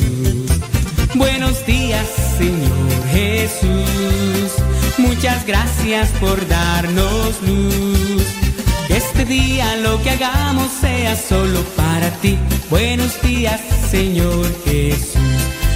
Buenos días, Señor Jesús. Muchas gracias por darnos luz. Este día lo que hagamos sea solo para ti. Buenos días, Señor Jesús.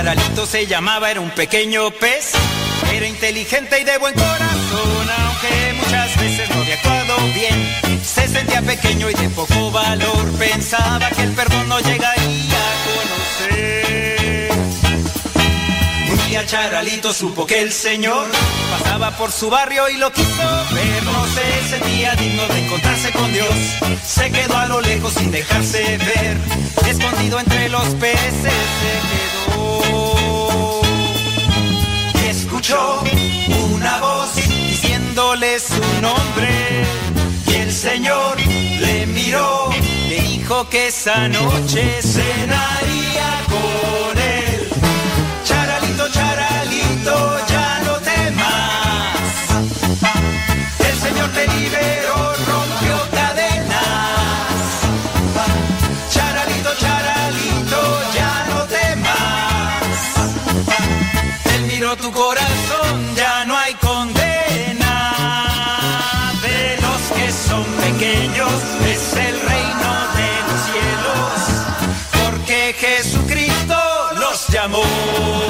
Charalito se llamaba, era un pequeño pez. Era inteligente y de buen corazón, aunque muchas veces no había actuado bien. Se sentía pequeño y de poco valor. Pensaba que el perdón no llegaría a conocer. Un día Charalito supo que el Señor pasaba por su barrio y lo quiso ver. No se sentía digno de encontrarse con Dios. Se quedó a lo lejos sin dejarse ver. Escondido entre los peces se quedó. Una voz diciéndole su nombre. Y el Señor le miró, le dijo que esa noche cenaría Tu corazón, ya no hay condena. De los que son pequeños es el reino de los cielos. Porque Jesucristo los llamó.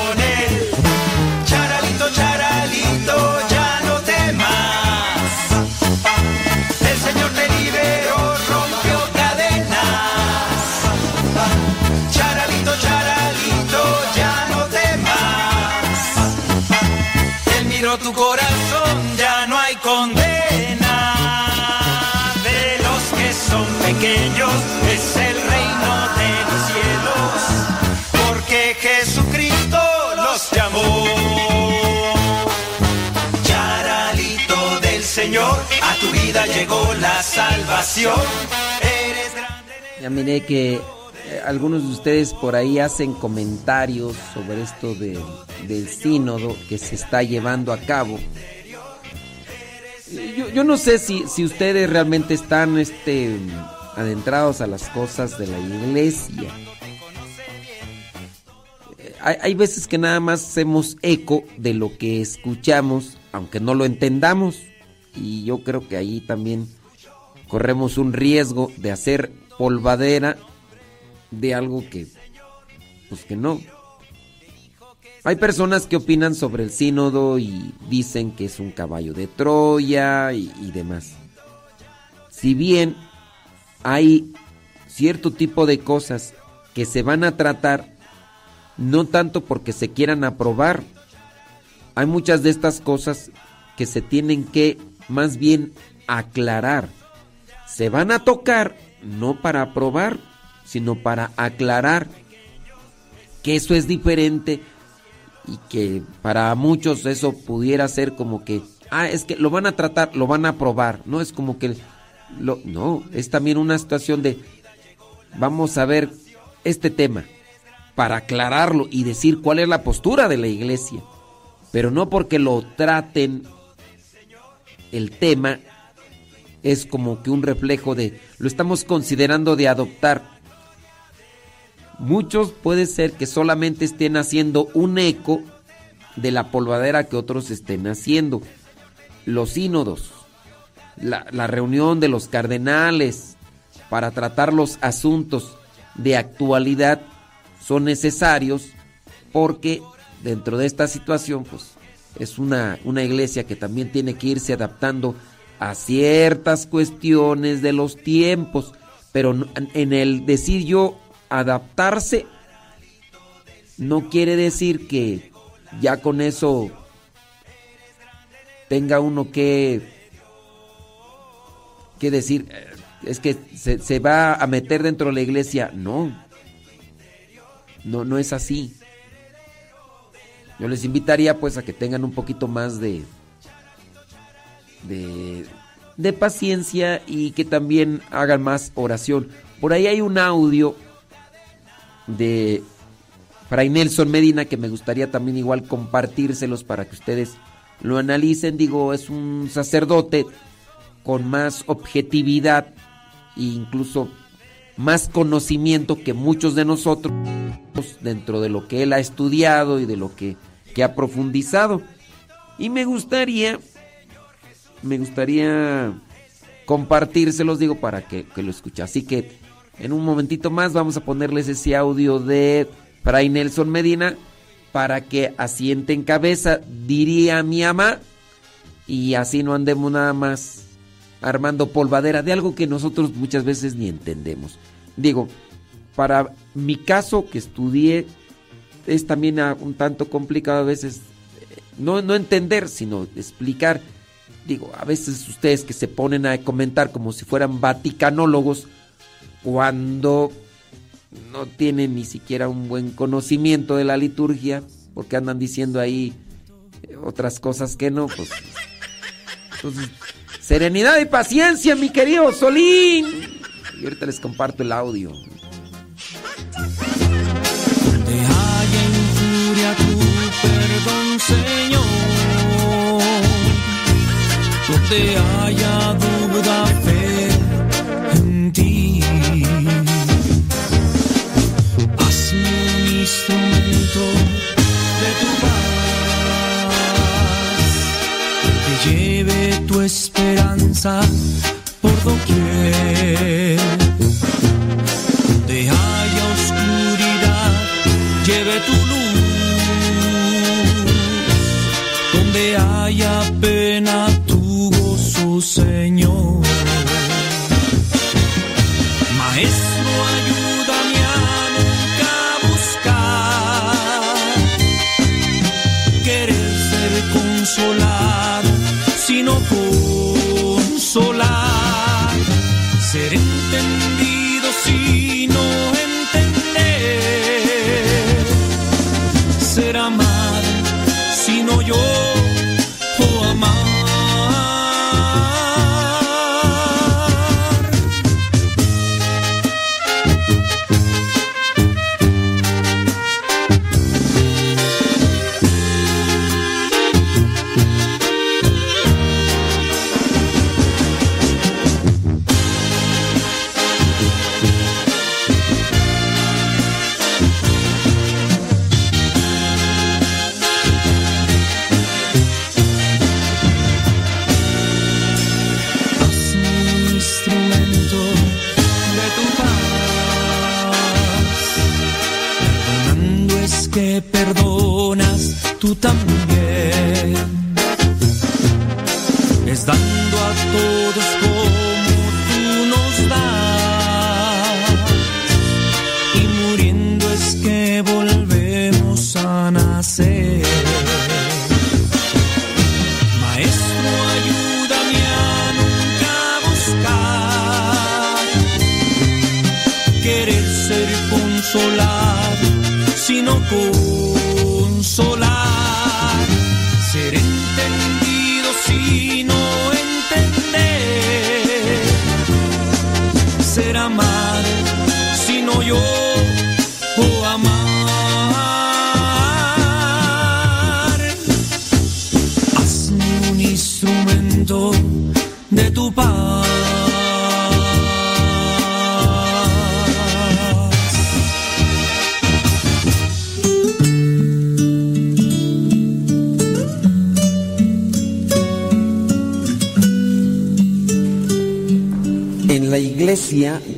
Tu corazón, ya no hay condena. De los que son pequeños es el reino de los cielos. Porque Jesucristo los llamó. Charalito del Señor, a tu vida llegó la salvación. Eres grande. Ya miré que algunos de ustedes por ahí hacen comentarios sobre esto de- del sínodo que se está llevando a cabo. Yo, no sé si, si ustedes realmente están este, adentrados a las cosas de la iglesia. Eh, hay veces que nada más hacemos eco de lo que escuchamos, aunque no lo entendamos. Y yo creo que ahí también corremos un riesgo de hacer polvadera de algo que pues que no. Hay personas que opinan sobre el sínodo y dicen que es un caballo de Troya y, y demás. Si bien hay cierto tipo de cosas que se van a tratar no tanto porque se quieran aprobar, hay muchas de estas cosas que se tienen que más bien aclarar. Se van a tocar no para aprobar, sino para aclarar que eso es diferente y que para muchos eso pudiera ser como que, ah, es que lo van a tratar, lo van a aprobar, no es como que, lo, no, es también una situación de, vamos a ver este tema para aclararlo y decir cuál es la postura de la iglesia, pero no porque lo traten el tema es como que un reflejo de lo estamos considerando de adoptar. Muchos puede ser que solamente estén haciendo un eco de la polvadera que otros estén haciendo. Los sínodos, la, reunión de los cardenales para tratar los asuntos de actualidad son necesarios porque dentro de esta situación pues es una, una iglesia que también tiene que irse adaptando a ciertas cuestiones de los tiempos, pero en el decir yo adaptarse no quiere decir que ya con eso tenga uno que que decir eh, es que se, va a meter dentro de la iglesia, no. No no es así. Yo les invitaría pues a que tengan un poquito más de, de paciencia y que también hagan más oración. Por ahí hay un audio de Fray Nelson Medina que me gustaría también igual compartírselos para que ustedes lo analicen. Digo, es un sacerdote con más objetividad e incluso más conocimiento que muchos de nosotros dentro de lo que él ha estudiado y de lo que, que ha profundizado. Y me gustaría me gustaría compartírselos, digo, para que, que lo escuche. Así que en un momentito más vamos a ponerles ese audio de Fray Nelson Medina para que asienten cabeza, diría mi ama, y así no andemos nada más armando polvadera de algo que nosotros muchas veces ni entendemos. Digo, para mi caso que estudié es también un tanto complicado a veces eh, no, no entender, sino explicar digo, a veces ustedes que se ponen a comentar como si fueran vaticanólogos cuando no tienen ni siquiera un buen conocimiento de la liturgia, porque andan diciendo ahí eh, otras cosas que no, pues. Entonces, serenidad y paciencia, mi querido Solín. Y ahorita les comparto el audio. Donde haya injuria tu perdón, Señor. Donde haya duda, fe ti. Hazme un instrumento de tu paz, que lleve tu esperanza por doquier. De haya oscuridad, lleve tu luz. Donde haya pena, tu gozo, Señor. Ser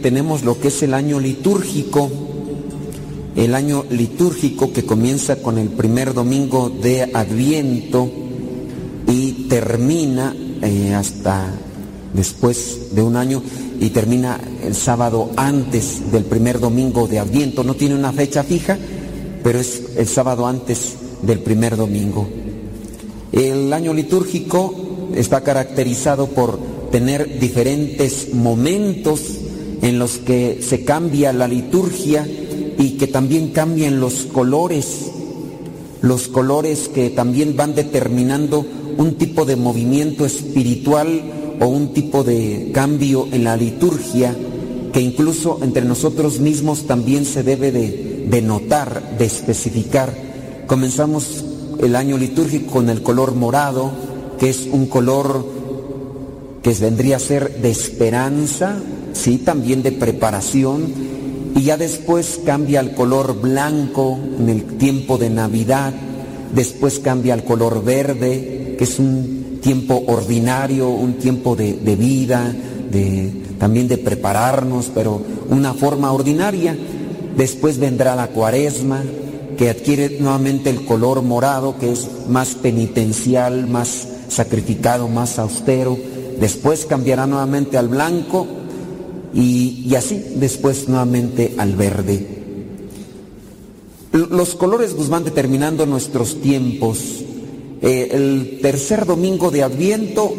tenemos lo que es el año litúrgico, el año litúrgico que comienza con el primer domingo de Adviento y termina eh, hasta después de un año y termina el sábado antes del primer domingo de Adviento. No tiene una fecha fija, pero es el sábado antes del primer domingo. El año litúrgico está caracterizado por tener diferentes momentos en los que se cambia la liturgia y que también cambian los colores, los colores que también van determinando un tipo de movimiento espiritual o un tipo de cambio en la liturgia que incluso entre nosotros mismos también se debe de, de notar, de especificar. Comenzamos el año litúrgico con el color morado, que es un color que vendría a ser de esperanza, sí, también de preparación, y ya después cambia al color blanco en el tiempo de Navidad, después cambia al color verde, que es un tiempo ordinario, un tiempo de, de vida, de, también de prepararnos, pero una forma ordinaria. Después vendrá la cuaresma, que adquiere nuevamente el color morado, que es más penitencial, más sacrificado, más austero. Después cambiará nuevamente al blanco y, así después nuevamente al verde. Los colores van determinando nuestros tiempos. Eh, el tercer domingo de Adviento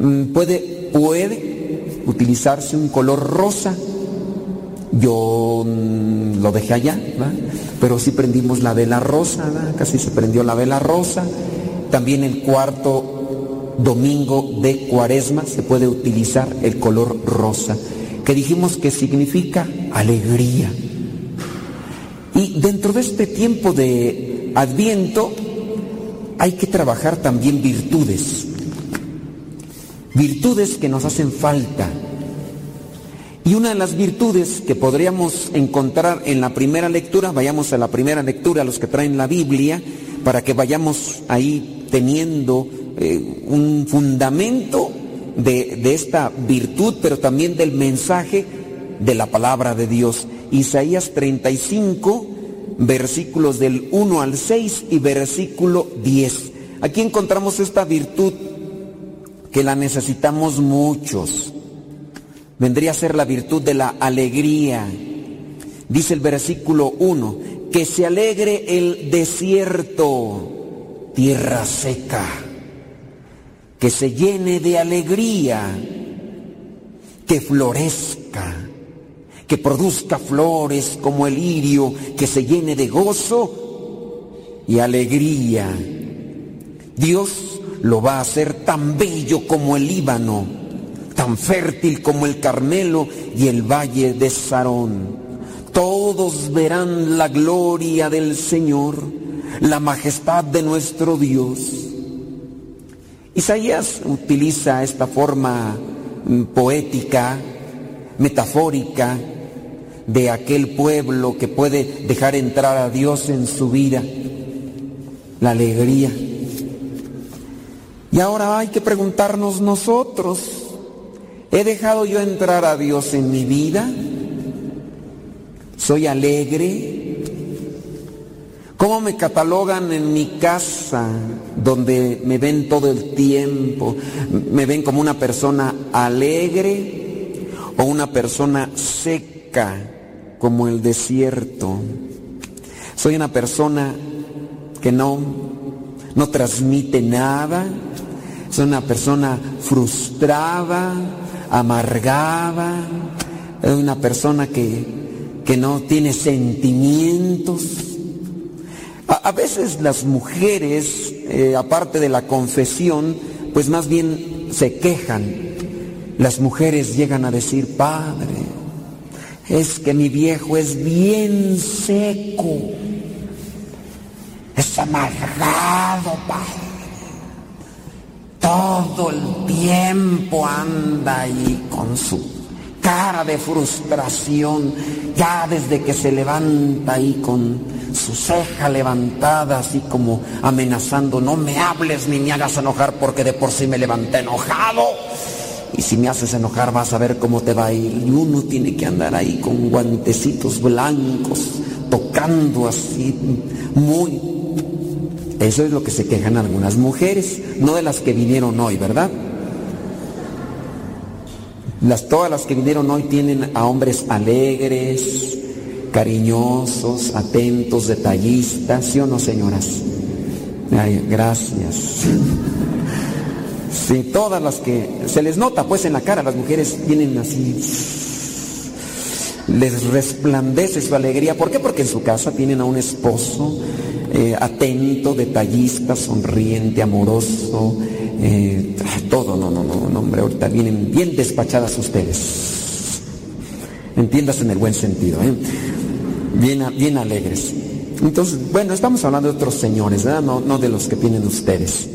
mm, puede, puede utilizarse un color rosa. Yo mm, lo dejé allá, pero sí prendimos la vela rosa, casi se prendió la vela rosa. También el cuarto domingo de Cuaresma se puede utilizar el color rosa, que dijimos que significa alegría. Y dentro de este tiempo de Adviento hay que trabajar también virtudes, virtudes que nos hacen falta. Y una de las virtudes que podríamos encontrar en la primera lectura, vayamos a la primera lectura, los que traen la Biblia, para que vayamos ahí teniendo eh, un fundamento de, esta virtud, pero también del mensaje de la palabra de Dios. Isaías 35, versículos del 1 al 6 y versículo 10. Aquí encontramos esta virtud que la necesitamos muchos. Vendría a ser la virtud de la alegría. Dice el versículo 1, que se alegre el desierto, tierra seca, que se llene de alegría, que florezca, que produzca flores como el lirio, que se llene de gozo y alegría. Dios lo va a hacer tan bello como el Líbano, tan fértil como el Carmelo y el valle de Sarón. Todos verán la gloria del Señor, la majestad de nuestro Dios. Isaías utiliza esta forma mm, poética, metafórica, de aquel pueblo que puede dejar entrar a Dios en su vida, la alegría. Y ahora hay que preguntarnos nosotros, ¿he dejado yo entrar a Dios en mi vida? ¿Soy alegre? ¿Cómo me catalogan en mi casa donde me ven todo el tiempo? ¿Me ven como una persona alegre o una persona seca como el desierto? Soy una persona que no, no transmite nada, soy una persona frustrada, amargada, una persona que, que no tiene sentimientos. A, veces las mujeres, eh, aparte de la confesión, pues más bien se quejan. Las mujeres llegan a decir, Padre, es que mi viejo es bien seco, es amargado, Padre todo el tiempo anda ahí con su cara de frustración, ya desde que se levanta ahí con su ceja levantada, así como amenazando, no me hables ni me hagas enojar porque de por sí me levanté enojado. Y si me haces enojar vas a ver cómo te va a ir. Y uno tiene que andar ahí con guantecitos blancos, tocando así, muy eso es lo que se quejan algunas mujeres, no de las que vinieron hoy, ¿verdad? Las, todas las que vinieron hoy tienen a hombres alegres, cariñosos, atentos, detallistas, ¿sí o no, señoras? Gracias. Sí, todas las que se les nota pues en la cara, las mujeres tienen así, les resplandece su alegría. ¿Por qué? Porque en su casa tienen a un esposo eh, atento, detallista, sonriente, amoroso, eh, todo, no, no, no, no, hombre, ahorita vienen bien despachadas ustedes. Entiendas en el buen sentido, ¿eh? bien, bien alegres. Entonces, bueno, estamos hablando de otros señores. No, no de los que tienen ustedes.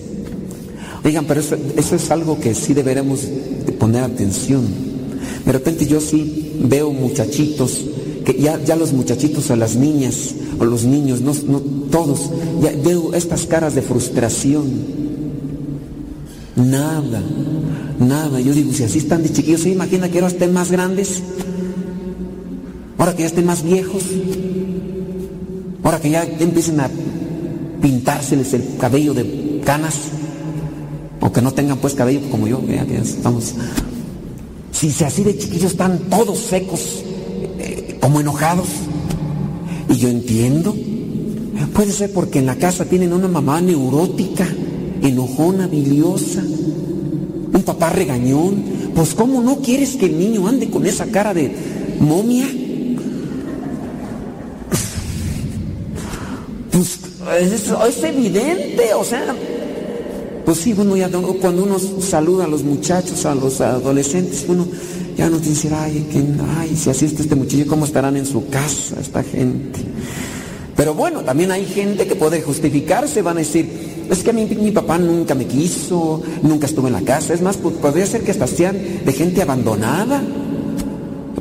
Oigan, pero eso, eso es algo que sí deberemos de poner atención. De repente yo sí veo muchachitos, que ya, ya los muchachitos a las niñas, o los niños, no, no todos, ya veo estas caras de frustración. Nada, nada. Yo digo, si así están de chiquillos, ¿se imagina que ahora estén más grandes? Ahora que ya estén más viejos. Ahora que ya empiecen a pintárseles el cabello de canas. O que no tengan pues cabello como yo, ya que estamos. Si así de chiquillos están todos secos, eh, como enojados. Y yo entiendo. Puede ser porque en la casa tienen una mamá neurótica, enojona, biliosa, un papá regañón. Pues ¿cómo no quieres que el niño ande con esa cara de momia? Pues es, evidente, o sea, pues sí, bueno, ya cuando uno saluda a los muchachos, a los adolescentes, uno ya no dice, ay, que, ay, si así está este muchacho, ¿cómo estarán en su casa esta gente? Pero bueno, también hay gente que puede justificarse, van a decir, es que a mí mi papá nunca me quiso, nunca estuvo en la casa, es más, podría ser que hasta sean de gente abandonada,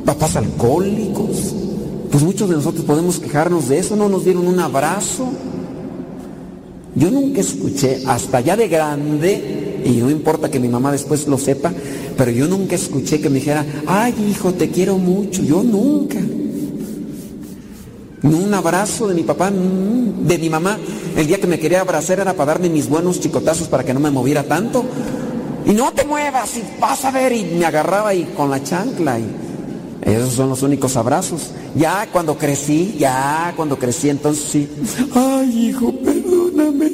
papás alcohólicos. Pues muchos de nosotros podemos quejarnos de eso, no nos dieron un abrazo. Yo nunca escuché, hasta ya de grande, y no importa que mi mamá después lo sepa, pero yo nunca escuché que me dijera, ay hijo, te quiero mucho. Yo nunca. Un abrazo de mi papá, de mi mamá. El día que me quería abrazar era para darme mis buenos chicotazos para que no me moviera tanto. Y no te muevas y vas a ver. Y me agarraba y con la chancla. Y esos son los únicos abrazos. Ya cuando crecí, ya cuando crecí, entonces sí. Ay, hijo, perdóname.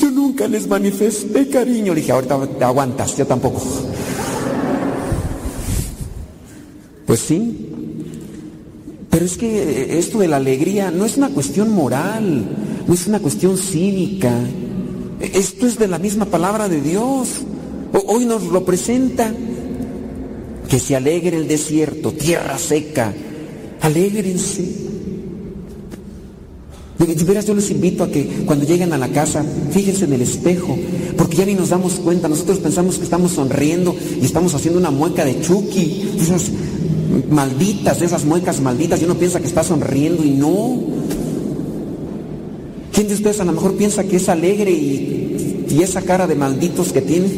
Yo nunca les manifesté cariño. Le dije, ahorita te aguantas, yo tampoco. Pues sí. Pero es que esto de la alegría no es una cuestión moral, no es una cuestión cívica. Esto es de la misma palabra de Dios. Hoy nos lo presenta. Que se alegre el desierto, tierra seca. Alégrense. De veras yo les invito a que cuando lleguen a la casa, fíjense en el espejo, porque ya ni nos damos cuenta, nosotros pensamos que estamos sonriendo y estamos haciendo una mueca de Chucky, malditas, esas muecas malditas, y uno piensa que está sonriendo y no. ¿Quién de ustedes a lo mejor piensa que es alegre y, esa cara de malditos que tiene?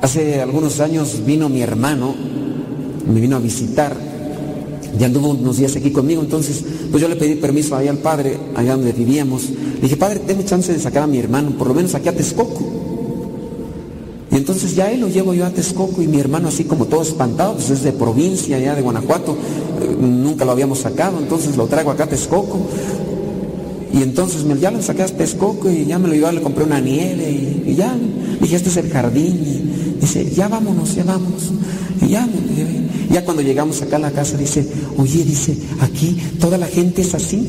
Hace algunos años vino mi hermano, me vino a visitar, y anduvo unos días aquí conmigo, entonces pues yo le pedí permiso ahí al padre, allá donde vivíamos. Le dije, padre, tengo chance de sacar a mi hermano, por lo menos aquí a Texcoco. Y entonces ya él lo llevo yo a Texcoco y mi hermano así como todo espantado, pues es de provincia, ya de Guanajuato, eh, nunca lo habíamos sacado, entonces lo traigo acá a Texcoco. Y entonces me, ya lo saqué a Texcoco y ya me lo llevé, le compré una nieve y, ya, dije, este es el jardín. Y dice, ya vámonos, ya vámonos. Y ya me. Ya cuando llegamos acá a la casa dice, oye, dice, aquí toda la gente es así.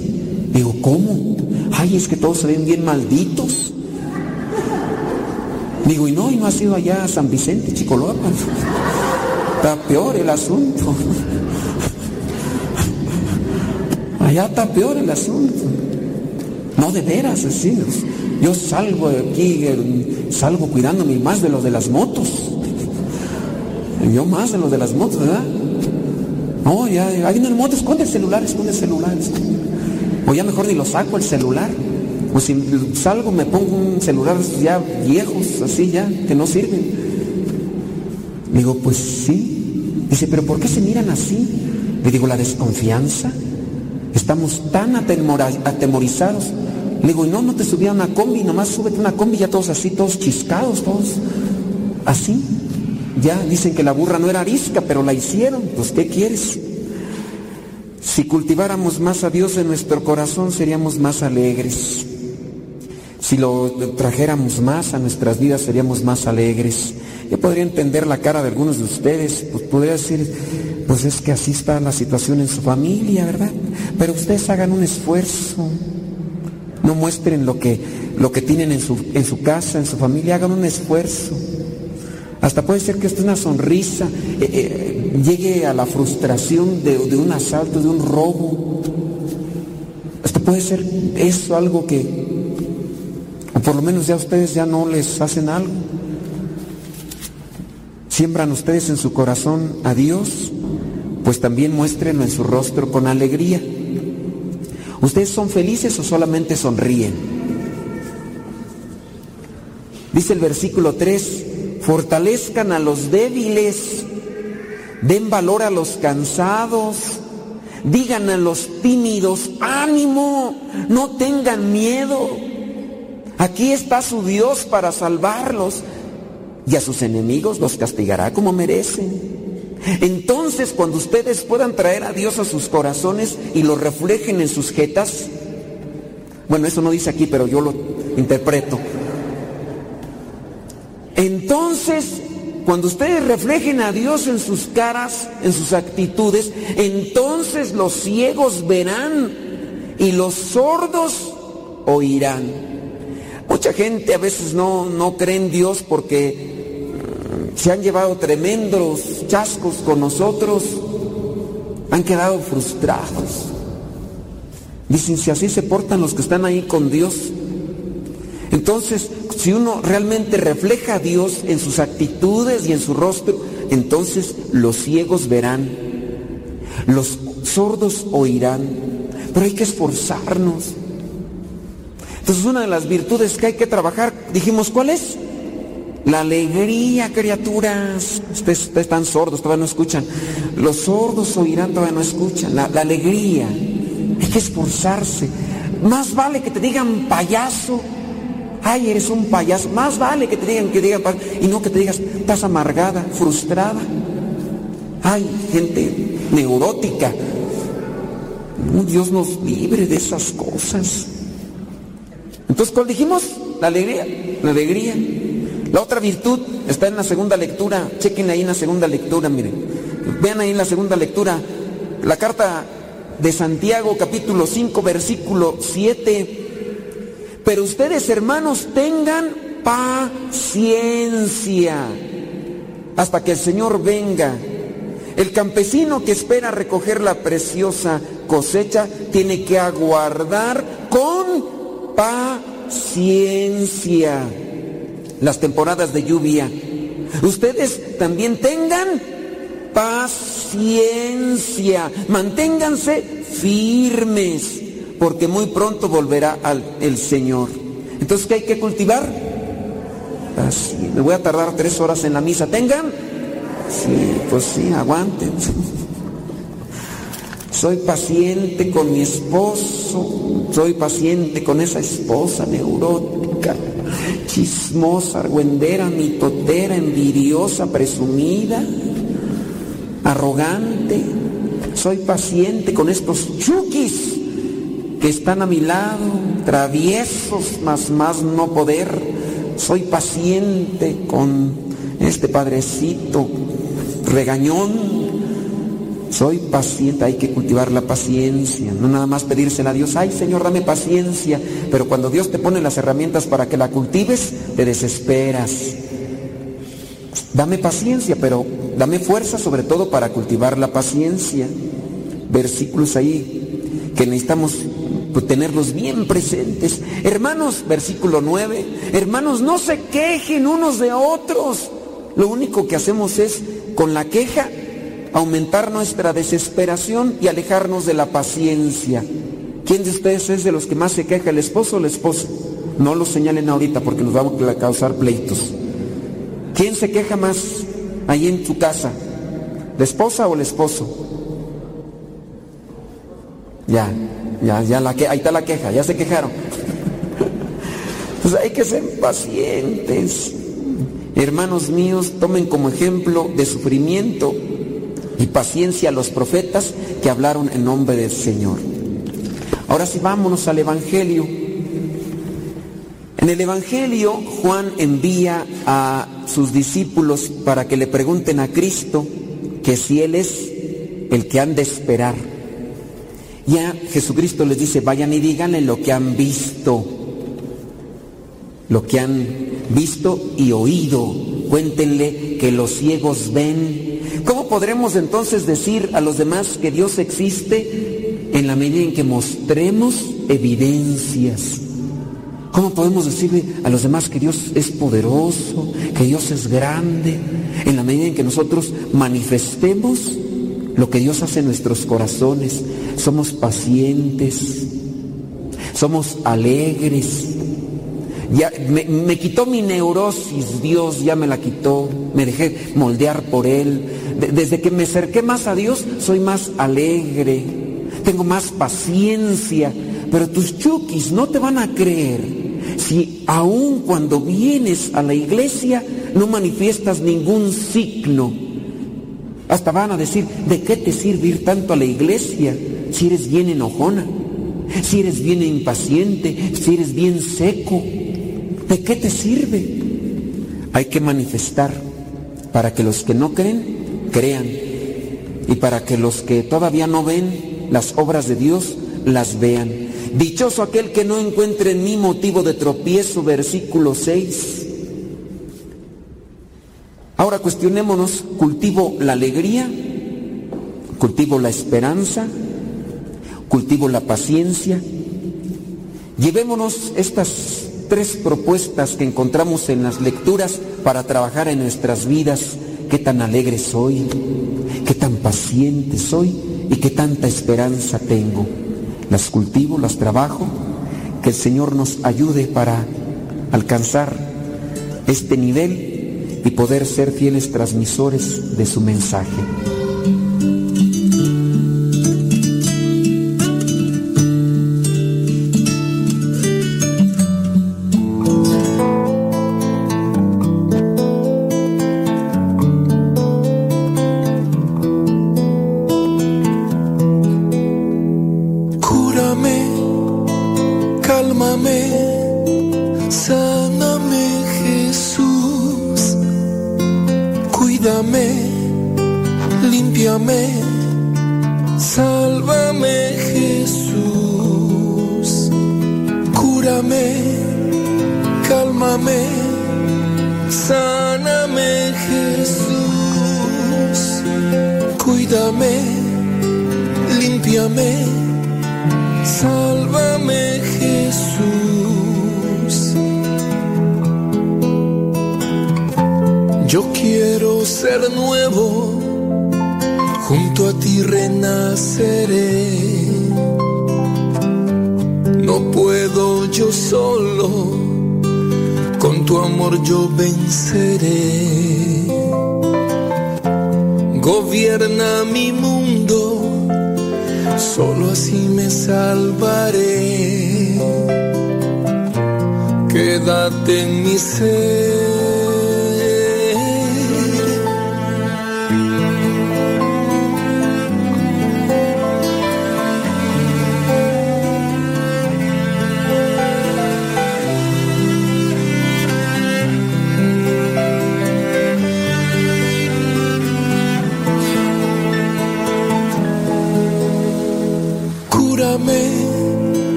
Digo, ¿cómo? Ay, es que todos se ven bien malditos. Digo, y no, y no ha sido allá a San Vicente, Chicoloapan. [LAUGHS] Está peor el asunto. [LAUGHS] Allá está peor el asunto. No de veras, así. Yo salgo de aquí, salgo cuidándome más de los de las motos. [LAUGHS] Yo más de los de las motos, ¿verdad? No, ya, en el moto, esconde el celular, esconde el celular. O ya mejor ni lo saco el celular. O si salgo me pongo un celular ya viejos, así ya, que no sirven. Digo, pues sí. Dice, pero ¿por qué se miran así? Le digo, la desconfianza. Estamos tan atemorizados. Le digo, y no, no te subía una combi, nomás súbete una combi, ya todos así, todos chiscados, todos así. Ya dicen que la burra no era arisca, pero la hicieron. Pues, ¿qué quieres? Si cultiváramos más a Dios en nuestro corazón, seríamos más alegres. Si lo trajéramos más a nuestras vidas, seríamos más alegres. Yo podría entender la cara de algunos de ustedes, pues podría decir, pues es que así está la situación en su familia, ¿verdad? Pero ustedes hagan un esfuerzo. No muestren lo que, lo que tienen en su, en su casa, en su familia, hagan un esfuerzo. Hasta puede ser que esté una sonrisa eh, eh, llegue a la frustración de, de, un asalto, de un robo. Hasta puede ser eso algo que, por lo menos ya ustedes ya no les hacen algo. Siembran ustedes en su corazón a Dios, pues también muéstrenlo en su rostro con alegría. ¿Ustedes son felices o solamente sonríen? Dice el versículo 3, fortalezcan a los débiles, den valor a los cansados, digan a los tímidos, ánimo, no tengan miedo. Aquí está su Dios para salvarlos y a sus enemigos los castigará como merecen. Entonces, cuando ustedes puedan traer a Dios a sus corazones y lo reflejen en sus jetas, bueno, eso no dice aquí, pero yo lo interpreto. Entonces, cuando ustedes reflejen a Dios en sus caras, en sus actitudes, entonces los ciegos verán y los sordos oirán. Mucha gente a veces no, no cree en Dios porque se han llevado tremendos chascos con nosotros, han quedado frustrados. Dicen, si así se portan los que están ahí con Dios, entonces, si uno realmente refleja a Dios en sus actitudes y en su rostro, entonces los ciegos verán, los sordos oirán. pero hay que esforzarnos. Entonces una de las virtudes que hay que trabajar, dijimos, ¿cuál es? La alegría, criaturas. Ustedes, están sordos, todavía no escuchan. Los sordos oirán, todavía no escuchan. La, la alegría. Hay que esforzarse. Más vale que te digan payaso. Ay, eres un payaso. Más vale que te digan que digan payaso. Y no que te digas, estás amargada, frustrada. Ay, gente neurótica. Dios nos libre de esas cosas. Entonces, ¿cuál dijimos? La alegría. La alegría. La otra virtud está en la segunda lectura. Chequen ahí en la segunda lectura, miren. Vean ahí en la segunda lectura. La carta de Santiago, capítulo 5, versículo 7. Pero ustedes, hermanos, tengan paciencia hasta que el Señor venga. El campesino que espera recoger la preciosa cosecha tiene que aguardar con paciencia las temporadas de lluvia. Ustedes también tengan paciencia, manténganse firmes, porque muy pronto volverá al, el Señor. Entonces, ¿qué hay que cultivar? Así, me voy a tardar tres horas en la misa. ¿Tengan? Sí, pues sí, aguanten. [LAUGHS] Soy paciente con mi esposo, soy paciente con esa esposa neurótica, chismosa, argüendera, mitotera, envidiosa, presumida, arrogante. Soy paciente con estos chukis que están a mi lado, traviesos, más más no poder. Soy paciente con este padrecito regañón, soy paciente, hay que cultivar la paciencia, no nada más pedírsela a Dios, ay Señor, dame paciencia, pero cuando Dios te pone las herramientas para que la cultives, te desesperas. Dame paciencia, pero dame fuerza sobre todo para cultivar la paciencia. Versículos ahí que necesitamos pues, tenerlos bien presentes. Hermanos, versículo 9, hermanos, no se quejen unos de otros. Lo único que hacemos es, con la queja, aumentar nuestra desesperación y alejarnos de la paciencia. ¿Quién de ustedes es de los que más se queja, el esposo o la esposa? No lo señalen ahorita porque nos vamos a causar pleitos. ¿Quién se queja más ahí en tu casa? ¿La esposa o el esposo? Ya, ya, ya, la que, ahí está la queja, ya se quejaron. [LAUGHS] Pues hay que ser pacientes. Hermanos míos, tomen como ejemplo de sufrimiento y paciencia a los profetas que hablaron en nombre del Señor. Ahora sí, vámonos al Evangelio. En el Evangelio, Juan envía a sus discípulos para que le pregunten a Cristo que si Él es el que han de esperar. Ya Jesucristo les dice, vayan y díganle lo que han visto, lo que han visto y oído. Cuéntenle que los ciegos ven, ¿Cómo podremos entonces decir a los demás que Dios existe en la medida en que mostremos evidencias? ¿Cómo podemos decirle a los demás que Dios es poderoso, que Dios es grande, en la medida en que nosotros manifestemos lo que Dios hace en nuestros corazones? Somos pacientes, somos alegres. Ya me, me, quitó mi neurosis, Dios ya me la quitó, me dejé moldear por Él, desde que me acerqué más a Dios, soy más alegre, tengo más paciencia, pero tus chukis no te van a creer si aun cuando vienes a la iglesia no manifiestas ningún signo. Hasta van a decir, ¿de qué te sirve ir tanto a la iglesia si eres bien enojona? Si eres bien impaciente, si eres bien seco, ¿de qué te sirve? Hay que manifestar para que los que no creen crean y para que los que todavía no ven las obras de Dios las vean. Dichoso aquel que no encuentre en mí motivo de tropiezo, versículo 6. Ahora cuestionémonos, ¿cultivo la alegría? ¿Cultivo la esperanza? ¿Cultivo la paciencia? Llevémonos estas tres propuestas que encontramos en las lecturas para trabajar en nuestras vidas qué tan alegre soy, qué tan paciente soy y qué tanta esperanza tengo. las cultivo, las trabajo, que el Señor nos ayude para alcanzar este nivel y poder ser fieles transmisores de su mensaje.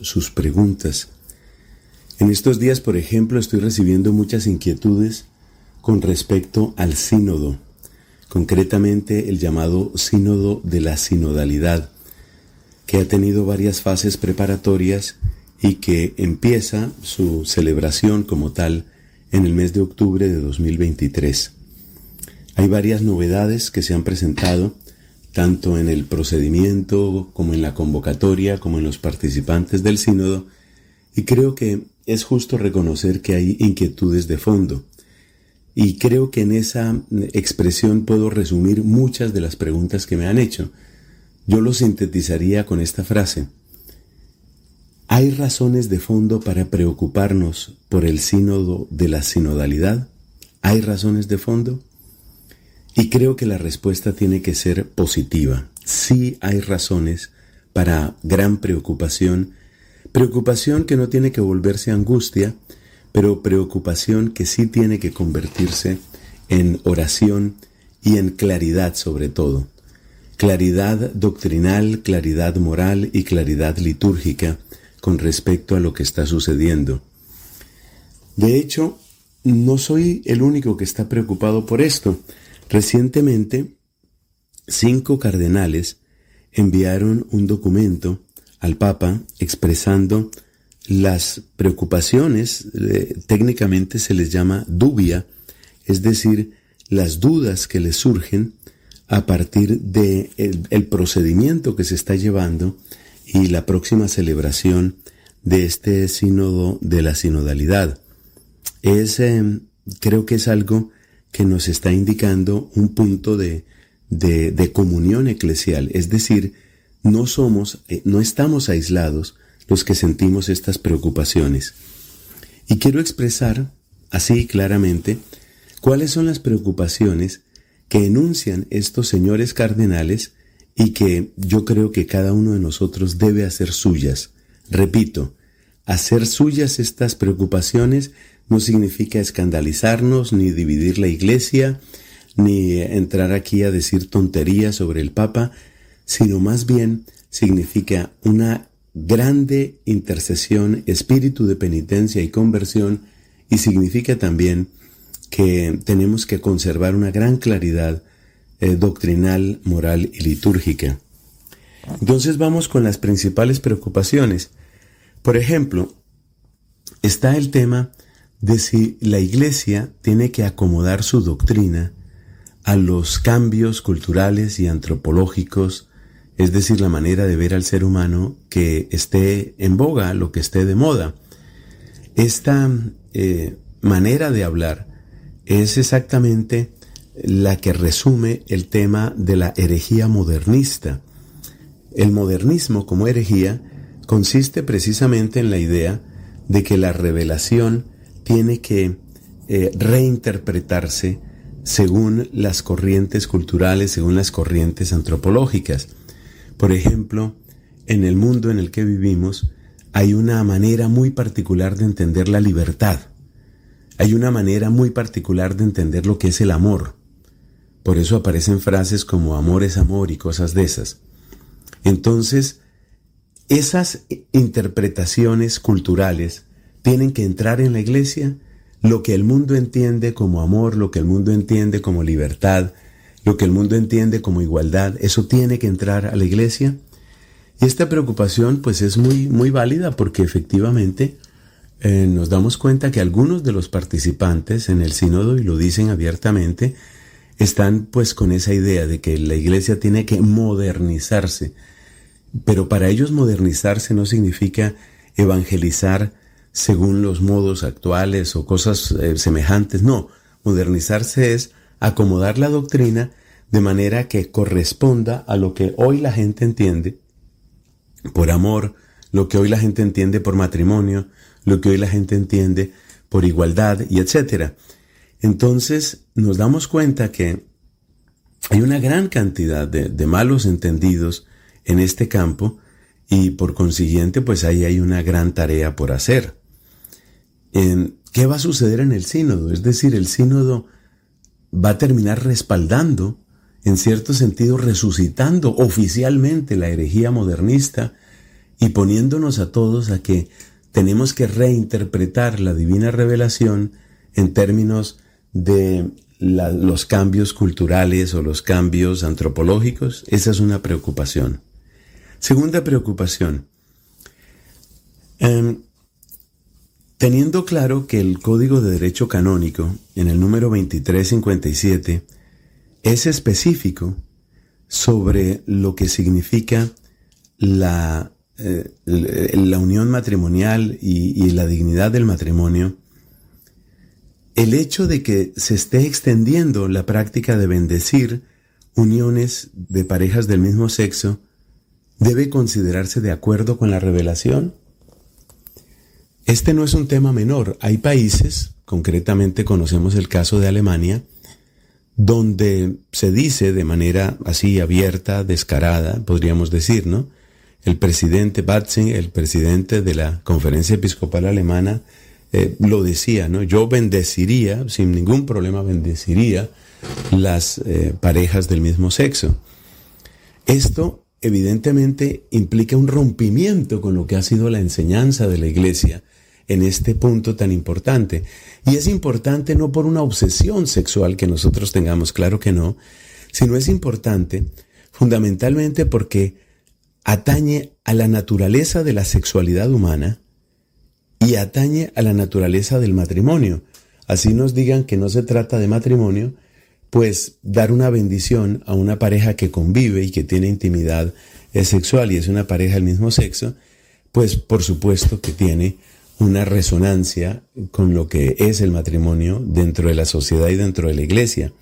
Sus preguntas. En estos días, por ejemplo, estoy recibiendo muchas inquietudes con respecto al sínodo, concretamente el llamado sínodo de la sinodalidad, que ha tenido varias fases preparatorias y que empieza su celebración como tal en el mes de octubre de 2023. Hay varias novedades que se han presentado tanto en el procedimiento como en la convocatoria, como en los participantes del sínodo, y creo que es justo reconocer que hay inquietudes de fondo. Y creo que en esa expresión puedo resumir muchas de las preguntas que me han hecho. Yo lo sintetizaría con esta frase. ¿Hay razones de fondo para preocuparnos por el sínodo de la sinodalidad? ¿Hay razones de fondo? Y creo que la respuesta tiene que ser positiva. Sí hay razones para gran preocupación, preocupación que no tiene que volverse angustia, pero preocupación que sí tiene que convertirse en oración y en claridad sobre todo. claridad doctrinal, claridad moral y claridad litúrgica con respecto a lo que está sucediendo. De hecho, no soy el único que está preocupado por esto. Recientemente, cinco cardenales enviaron un documento al Papa expresando las preocupaciones, eh, técnicamente se les llama dubia, es decir, las dudas que les surgen a partir de el, procedimiento que se está llevando y la próxima celebración de este sínodo de la sinodalidad. Es, em, creo que es algo que nos está indicando un punto de, de, comunión eclesial, es decir, no somos, eh, no estamos aislados los que sentimos estas preocupaciones. Y quiero expresar así claramente cuáles son las preocupaciones que enuncian estos señores cardenales y que yo creo que cada uno de nosotros debe hacer suyas. Repito, hacer suyas estas preocupaciones no significa escandalizarnos, ni dividir la iglesia, ni entrar aquí a decir tonterías sobre el Papa, sino más bien significa una grande intercesión, espíritu de penitencia y conversión, y significa también que tenemos que conservar una gran claridad eh, doctrinal, moral y litúrgica. Entonces vamos con las principales preocupaciones. Por ejemplo, está el tema de si la Iglesia tiene que acomodar su doctrina a los cambios culturales y antropológicos, es decir, la manera de ver al ser humano que esté en boga, lo que esté de moda. Esta eh, manera de hablar es exactamente la que resume el tema de la herejía modernista. El modernismo como herejía consiste precisamente en la idea de que la revelación tiene que eh, reinterpretarse según las corrientes culturales, según las corrientes antropológicas. Por ejemplo, en el mundo en el que vivimos hay una manera muy particular de entender la libertad. Hay una manera muy particular de entender lo que es el amor. Por eso aparecen frases como amor es amor y cosas de esas. Entonces, esas interpretaciones culturales tienen que entrar en la iglesia lo que el mundo entiende como amor, lo que el mundo entiende como libertad, lo que el mundo entiende como igualdad, eso tiene que entrar a la iglesia. Y esta preocupación pues es muy, muy válida porque efectivamente eh, nos damos cuenta que algunos de los participantes en el sínodo, y lo dicen abiertamente, están pues con esa idea de que la iglesia tiene que modernizarse. Pero para ellos modernizarse no significa evangelizar según los modos actuales o cosas eh, semejantes. No, modernizarse es acomodar la doctrina de manera que corresponda a lo que hoy la gente entiende por amor, lo que hoy la gente entiende por matrimonio, lo que hoy la gente entiende por igualdad y etcétera. Entonces nos damos cuenta que hay una gran cantidad de, malos entendidos en este campo y por consiguiente pues ahí hay una gran tarea por hacer. ¿Qué va a suceder en el sínodo? Es decir, el sínodo va a terminar respaldando, en cierto sentido resucitando oficialmente la herejía modernista y poniéndonos a todos a que tenemos que reinterpretar la divina revelación en términos de los cambios culturales o los cambios antropológicos. Esa es una preocupación. Segunda preocupación. Em, teniendo claro que el Código de Derecho Canónico, en el número 2357, es específico sobre lo que significa la eh, la unión matrimonial y, y la dignidad del matrimonio, el hecho de que se esté extendiendo la práctica de bendecir uniones de parejas del mismo sexo debe considerarse de acuerdo con la revelación. Este no es un tema menor. Hay países, concretamente conocemos el caso de Alemania, donde se dice de manera así abierta, descarada, podríamos decir, ¿no? el presidente Batzing, el presidente de la Conferencia Episcopal Alemana, eh, lo decía, ¿no? Yo bendeciría, sin ningún problema bendeciría las eh, parejas del mismo sexo. Esto evidentemente implica un rompimiento con lo que ha sido la enseñanza de la iglesia en este punto tan importante. Y es importante no por una obsesión sexual que nosotros tengamos, claro que no, sino es importante fundamentalmente porque atañe a la naturaleza de la sexualidad humana y atañe a la naturaleza del matrimonio. Así nos digan que no se trata de matrimonio, pues dar una bendición a una pareja que convive y que tiene intimidad sexual y es una pareja del mismo sexo, pues por supuesto que tiene una resonancia con lo que es el matrimonio dentro de la sociedad y dentro de la iglesia.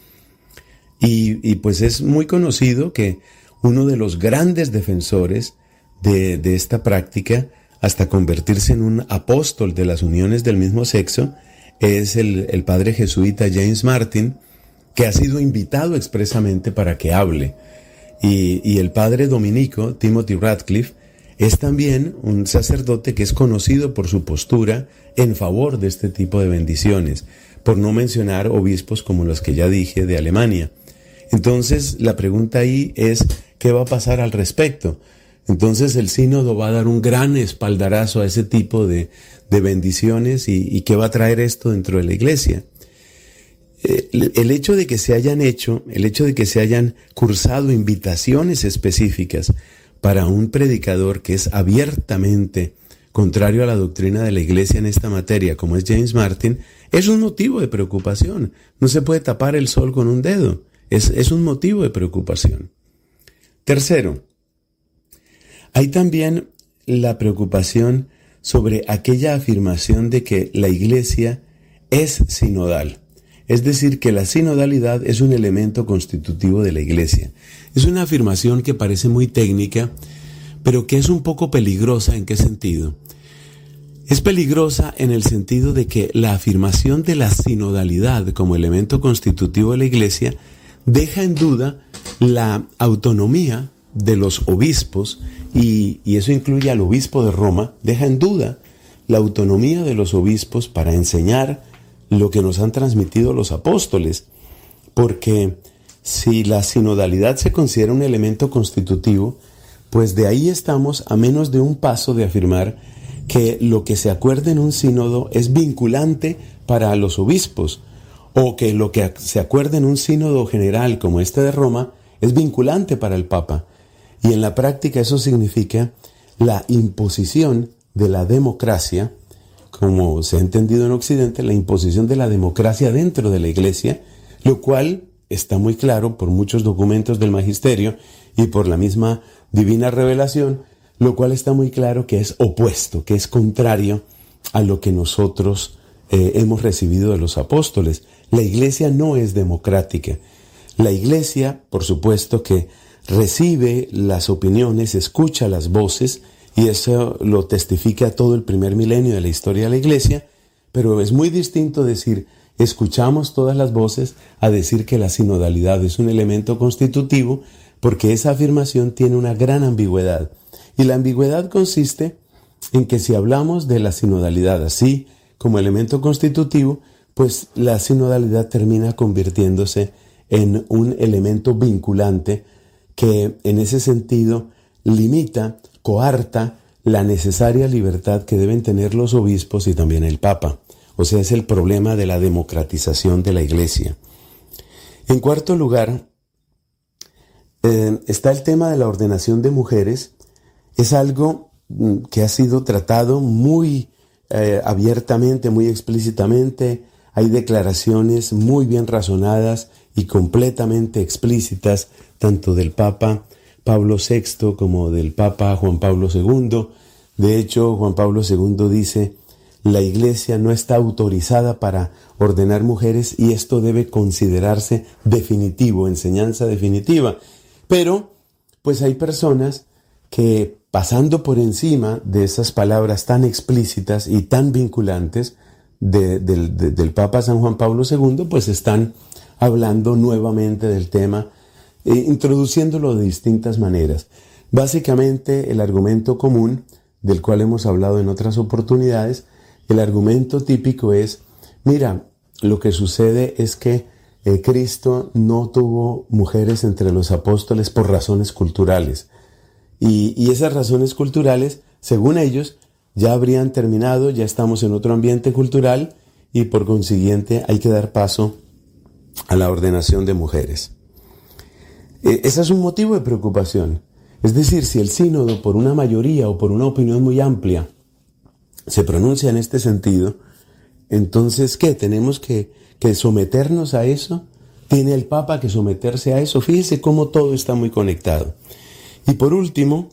Y, pues es muy conocido que uno de los grandes defensores de, esta práctica, hasta convertirse en un apóstol de las uniones del mismo sexo, es el, padre jesuita James Martin, que ha sido invitado expresamente para que hable. Y, y el padre dominico, Timothy Radcliffe, es también un sacerdote que es conocido por su postura en favor de este tipo de bendiciones, por no mencionar obispos como los que ya dije de Alemania. Entonces, la pregunta ahí es, ¿qué va a pasar al respecto? Entonces el sínodo va a dar un gran espaldarazo a ese tipo de, bendiciones y, qué va a traer esto dentro de la iglesia. Eh, el hecho de que se hayan hecho, el hecho de que se hayan cursado invitaciones específicas para un predicador que es abiertamente contrario a la doctrina de la iglesia en esta materia, como es James Martin, es un motivo de preocupación. No se puede tapar el sol con un dedo. Es, un motivo de preocupación. Tercero, hay también la preocupación sobre aquella afirmación de que la iglesia es sinodal. Es decir, que la sinodalidad es un elemento constitutivo de la iglesia. Es una afirmación que parece muy técnica, pero que es un poco peligrosa. ¿En qué sentido? Es peligrosa en el sentido de que la afirmación de la sinodalidad como elemento constitutivo de la iglesia deja en duda la autonomía de los obispos, y, eso incluye al obispo de Roma, deja en duda la autonomía de los obispos para enseñar lo que nos han transmitido los apóstoles, porque si la sinodalidad se considera un elemento constitutivo, pues de ahí estamos a menos de un paso de afirmar que lo que se acuerde en un sínodo es vinculante para los obispos, o que lo que se acuerde en un sínodo general como este de Roma es vinculante para el Papa. Y en la práctica eso significa la imposición de la democracia, como se ha entendido en Occidente, la imposición de la democracia dentro de la Iglesia, lo cual está muy claro por muchos documentos del magisterio y por la misma divina revelación, lo cual está muy claro que es opuesto, que es contrario a lo que nosotros eh, hemos recibido de los apóstoles. La iglesia no es democrática. La iglesia, por supuesto que recibe las opiniones, escucha las voces, y eso lo testifica todo el primer milenio de la historia de la iglesia, pero es muy distinto decir, escuchamos todas las voces a decir que la sinodalidad es un elemento constitutivo, porque esa afirmación tiene una gran ambigüedad. Y la ambigüedad consiste en que si hablamos de la sinodalidad así como elemento constitutivo, pues la sinodalidad termina convirtiéndose en un elemento vinculante que en ese sentido limita, coarta la necesaria libertad que deben tener los obispos y también el Papa. O sea, es el problema de la democratización de la Iglesia. En cuarto lugar, eh, está el tema de la ordenación de mujeres. Es algo mm, que ha sido tratado muy eh, abiertamente, muy explícitamente hay declaraciones muy bien razonadas y completamente explícitas, tanto del Papa Pablo VI como del Papa Juan Pablo II. De hecho, Juan Pablo II dice, la Iglesia no está autorizada para ordenar mujeres y esto debe considerarse definitivo, enseñanza definitiva. Pero, pues hay personas que pasando por encima de esas palabras tan explícitas y tan vinculantes, del Papa San Juan Pablo II, pues están hablando nuevamente del tema, e introduciéndolo de distintas maneras. Básicamente el argumento común, del cual hemos hablado en otras oportunidades, el argumento típico es, mira, lo que sucede es que eh, Cristo no tuvo mujeres entre los apóstoles por razones culturales. Y esas razones culturales, según ellos, ya habrían terminado, ya estamos en otro ambiente cultural y por consiguiente hay que dar paso a la ordenación de mujeres. E, ese es un motivo de preocupación. Es decir, si el sínodo, por una mayoría o por una opinión muy amplia, se pronuncia en este sentido, entonces, ¿qué? Tenemos que, someternos a eso. Tiene el Papa que someterse a eso. Fíjese cómo todo está muy conectado. Y por último,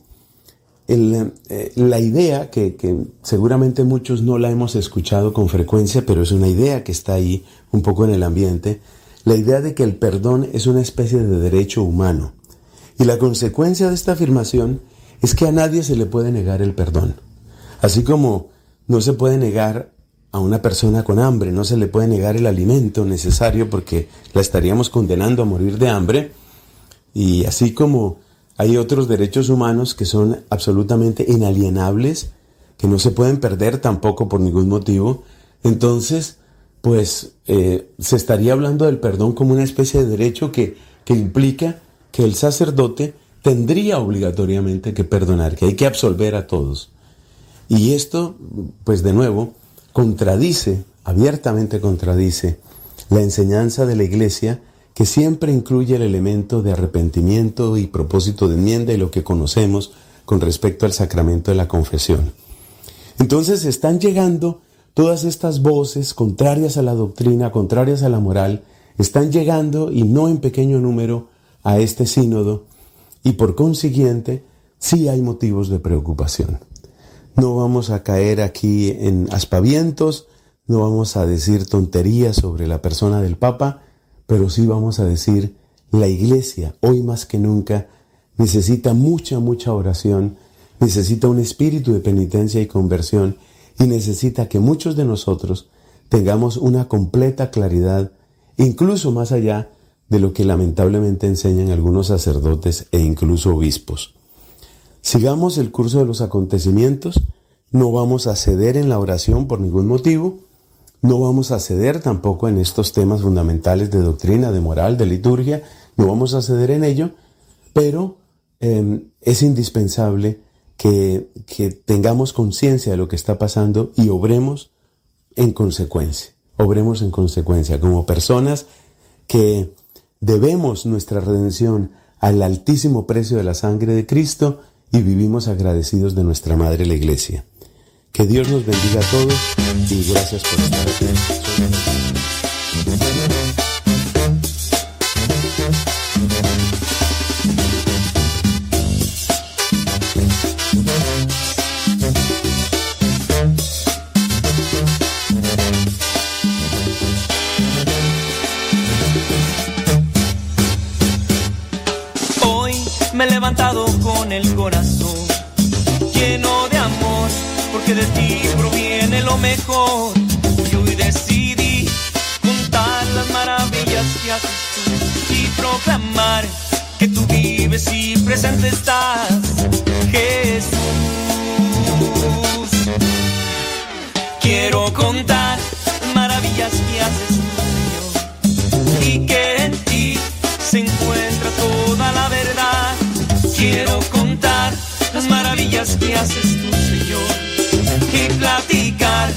eh, la idea, que, que, seguramente muchos no la hemos escuchado con frecuencia, pero es una idea que está ahí un poco en el ambiente, la idea de que el perdón es una especie de derecho humano. Y la consecuencia de esta afirmación es que a nadie se le puede negar el perdón. Así como no se puede negar a una persona con hambre, no se le puede negar el alimento necesario porque la estaríamos condenando a morir de hambre. Y así como hay otros derechos humanos que son absolutamente inalienables, que no se pueden perder tampoco por ningún motivo, entonces, pues eh, se estaría hablando del perdón como una especie de derecho que, que implica que el sacerdote tendría obligatoriamente que perdonar, que hay que absolver a todos. Y esto, pues de nuevo, contradice, abiertamente contradice, la enseñanza de la Iglesia que siempre incluye el elemento de arrepentimiento y propósito de enmienda y lo que conocemos con respecto al sacramento de la confesión. Entonces están llegando todas estas voces contrarias a la doctrina, contrarias a la moral, están llegando y no en pequeño número a este sínodo y por consiguiente sí hay motivos de preocupación. No vamos a caer aquí en aspavientos, no vamos a decir tonterías sobre la persona del Papa, pero sí vamos a decir la Iglesia, hoy más que nunca, necesita mucha, mucha oración, necesita un espíritu de penitencia y conversión y necesita que muchos de nosotros tengamos una completa claridad, incluso más allá de lo que lamentablemente enseñan algunos sacerdotes e incluso obispos. Sigamos el curso de los acontecimientos, no vamos a ceder en la oración por ningún motivo, no vamos a ceder tampoco en estos temas fundamentales de doctrina, de moral, de liturgia, no vamos a ceder en ello, pero eh, es indispensable que, tengamos conciencia de lo que está pasando y obremos en consecuencia, obremos en consecuencia como personas que debemos nuestra redención al altísimo precio de la sangre de Cristo, y vivimos agradecidos de nuestra Madre la Iglesia. Que Dios nos bendiga a todos y gracias por estar aquí. Corazón lleno de amor, porque de ti proviene lo mejor. Y hoy decidí contar las maravillas que haces tú y proclamar que tú vives y presente estás, Jesús. Quiero contar las maravillas que haces tú, y que en ti se encuentra toda la verdad. Quiero contar que haces tú, Señor, y platicar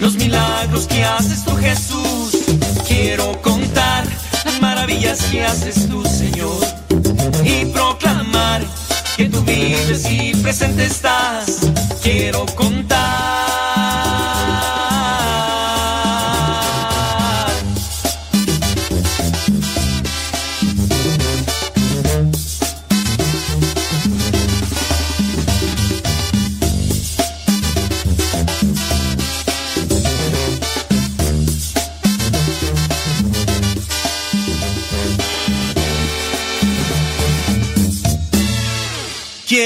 los milagros que haces tú, Jesús. Quiero contar las maravillas que haces tú, Señor, y proclamar que tú vives y presente estás. Quiero contar.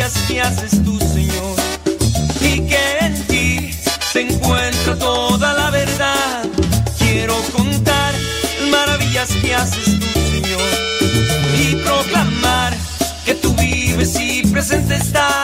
maravillas que haces tú, Señor, y que en ti se encuentra toda la verdad. Quiero contar maravillas que haces tú, Señor, y proclamar que tú vives y presente estás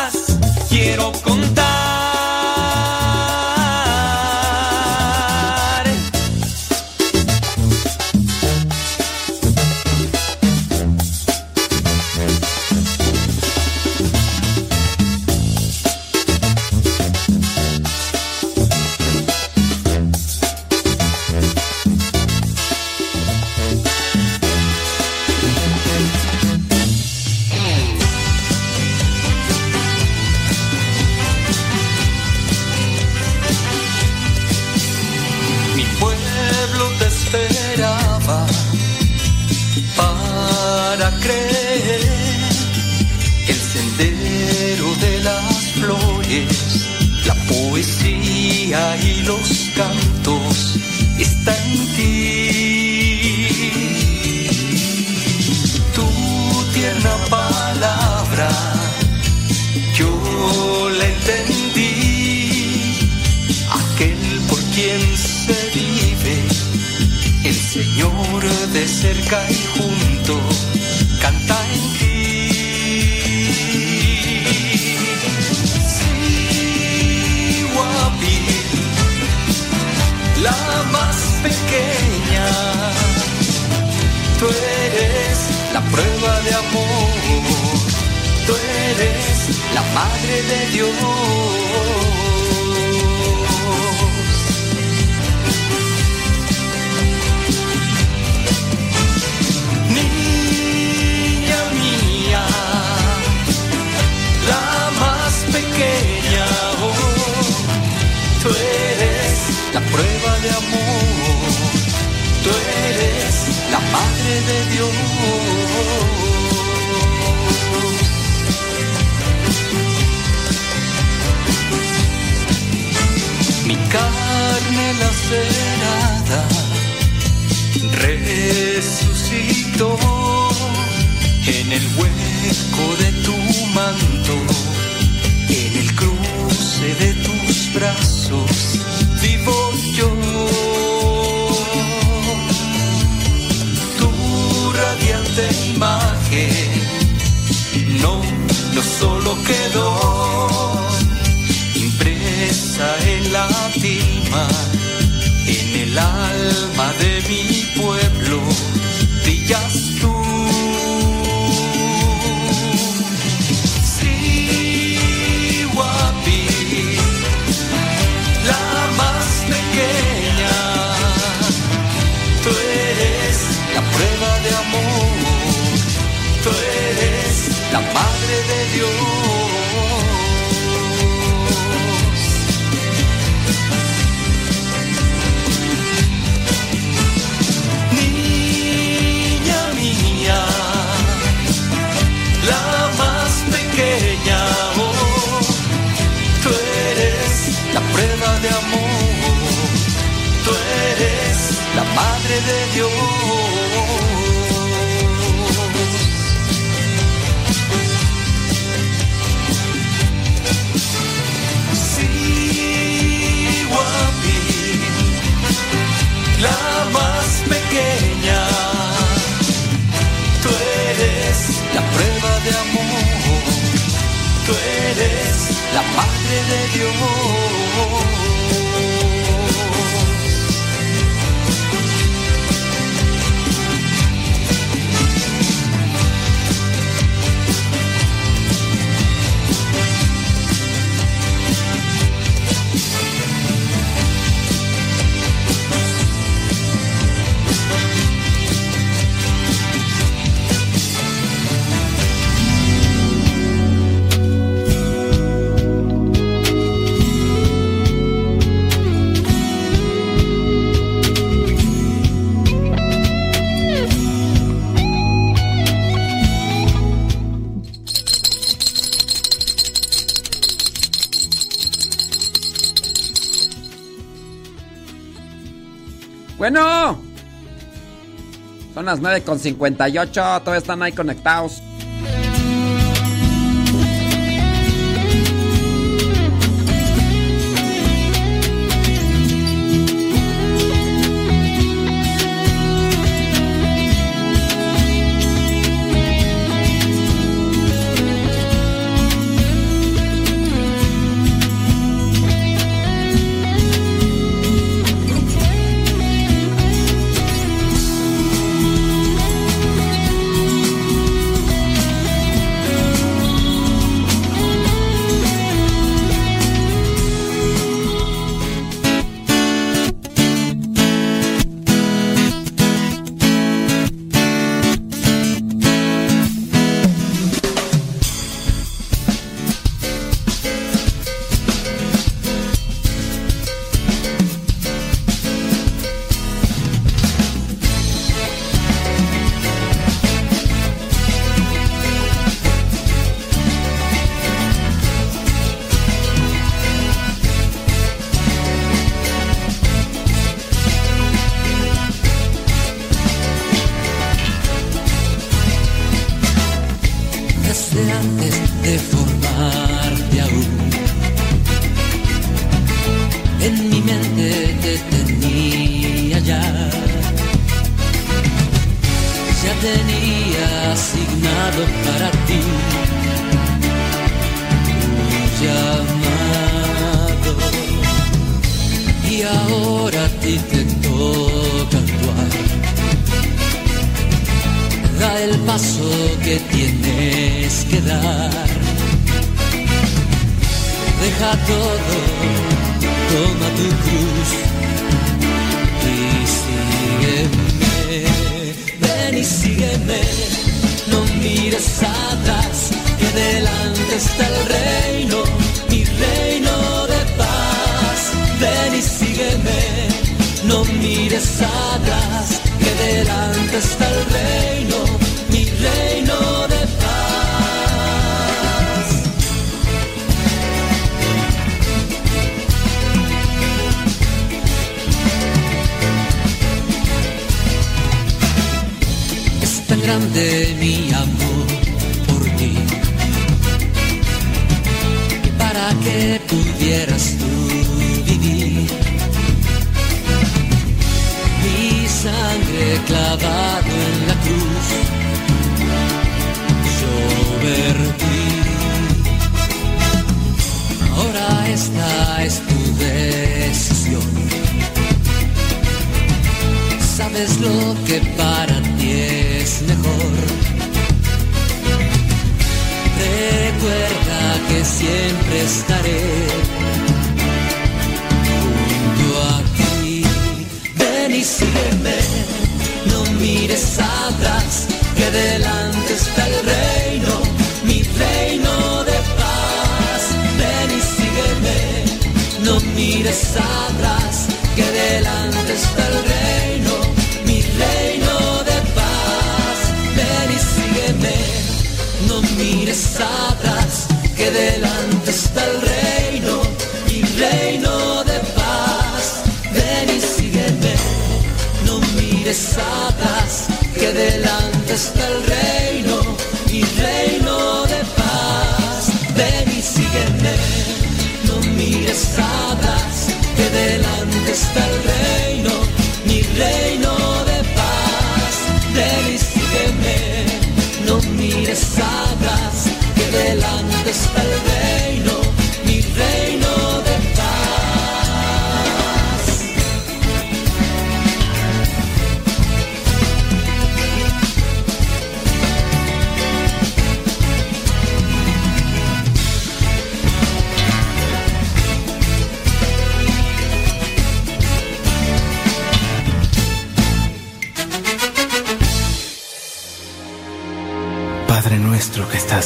son las 9.58. Todavía están ahí conectados.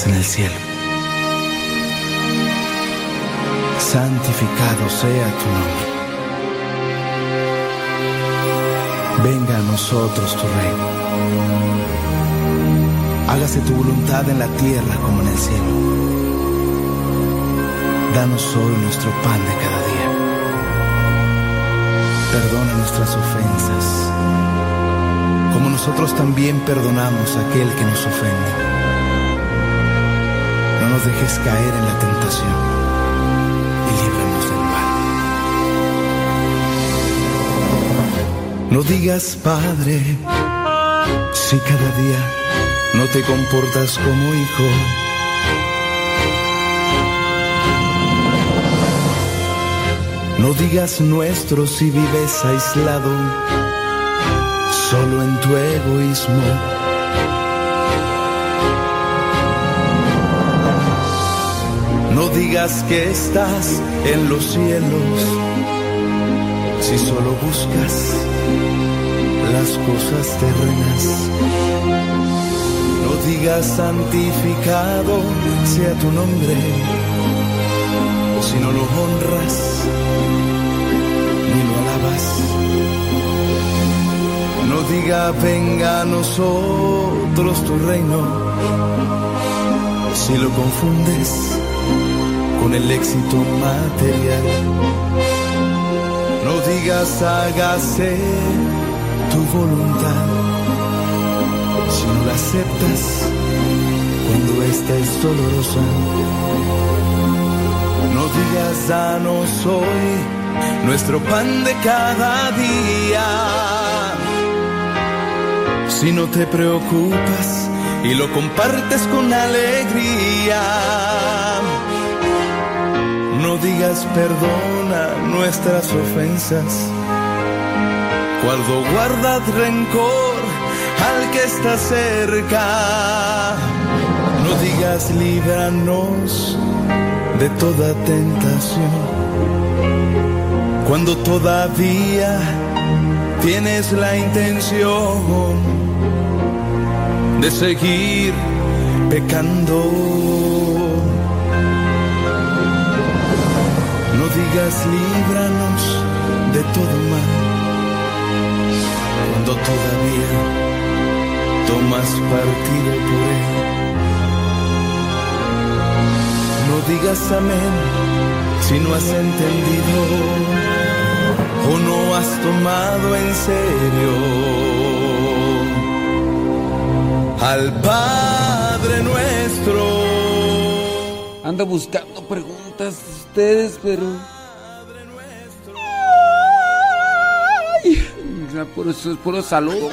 En el cielo, santificado sea tu nombre. Venga a nosotros tu reino. Hágase tu voluntad en la tierra como en el cielo. Danos hoy nuestro pan de cada día. Perdona nuestras ofensas, como nosotros también perdonamos a aquel que nos ofende. No nos dejes caer en la tentación y líbranos del mal. No digas, Padre, si cada día no te comportas como hijo. No digas nuestro si vives aislado, solo en tu egoísmo. No digas que estás en los cielos, si solo buscas las cosas terrenas. No digas santificado sea tu nombre, si no lo honras ni lo alabas. No diga venga a nosotros tu reino, si lo confundes con el éxito material. No digas hágase tu voluntad, si no la aceptas cuando esta es dolorosa. No digas danos hoy nuestro pan de cada día. Si no te preocupas y lo compartes con alegría. Digas perdona nuestras ofensas. Cuando guardas rencor al que está cerca. No digas líbranos de toda tentación. Cuando todavía tienes la intención de seguir pecando. Digas líbranos de todo mal. Cuando todavía tomas partido por él. No digas amén si no has entendido o no has tomado en serio al Padre nuestro. Ando buscando preguntas de ustedes, pero. Ya puro, eso es puro saludos.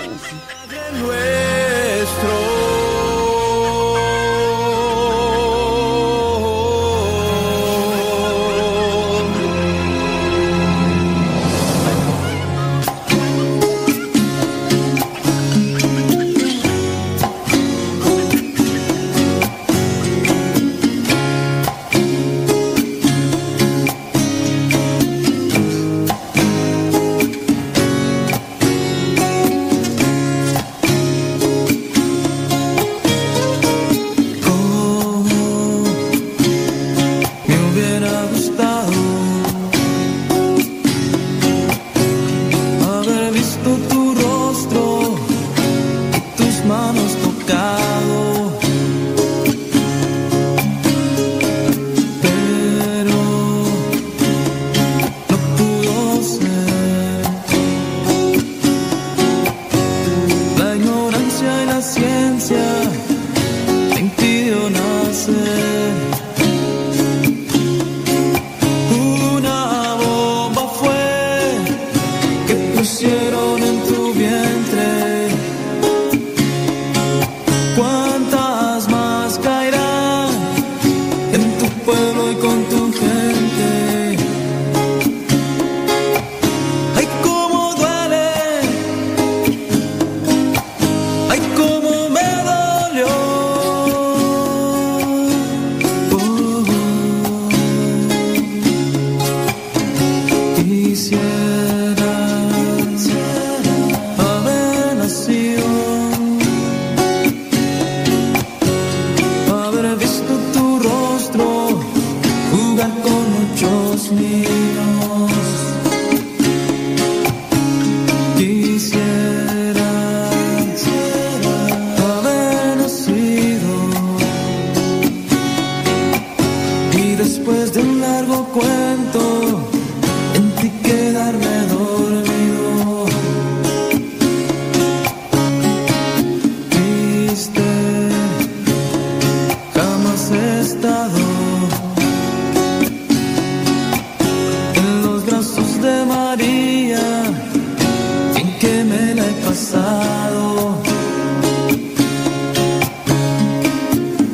Pasado.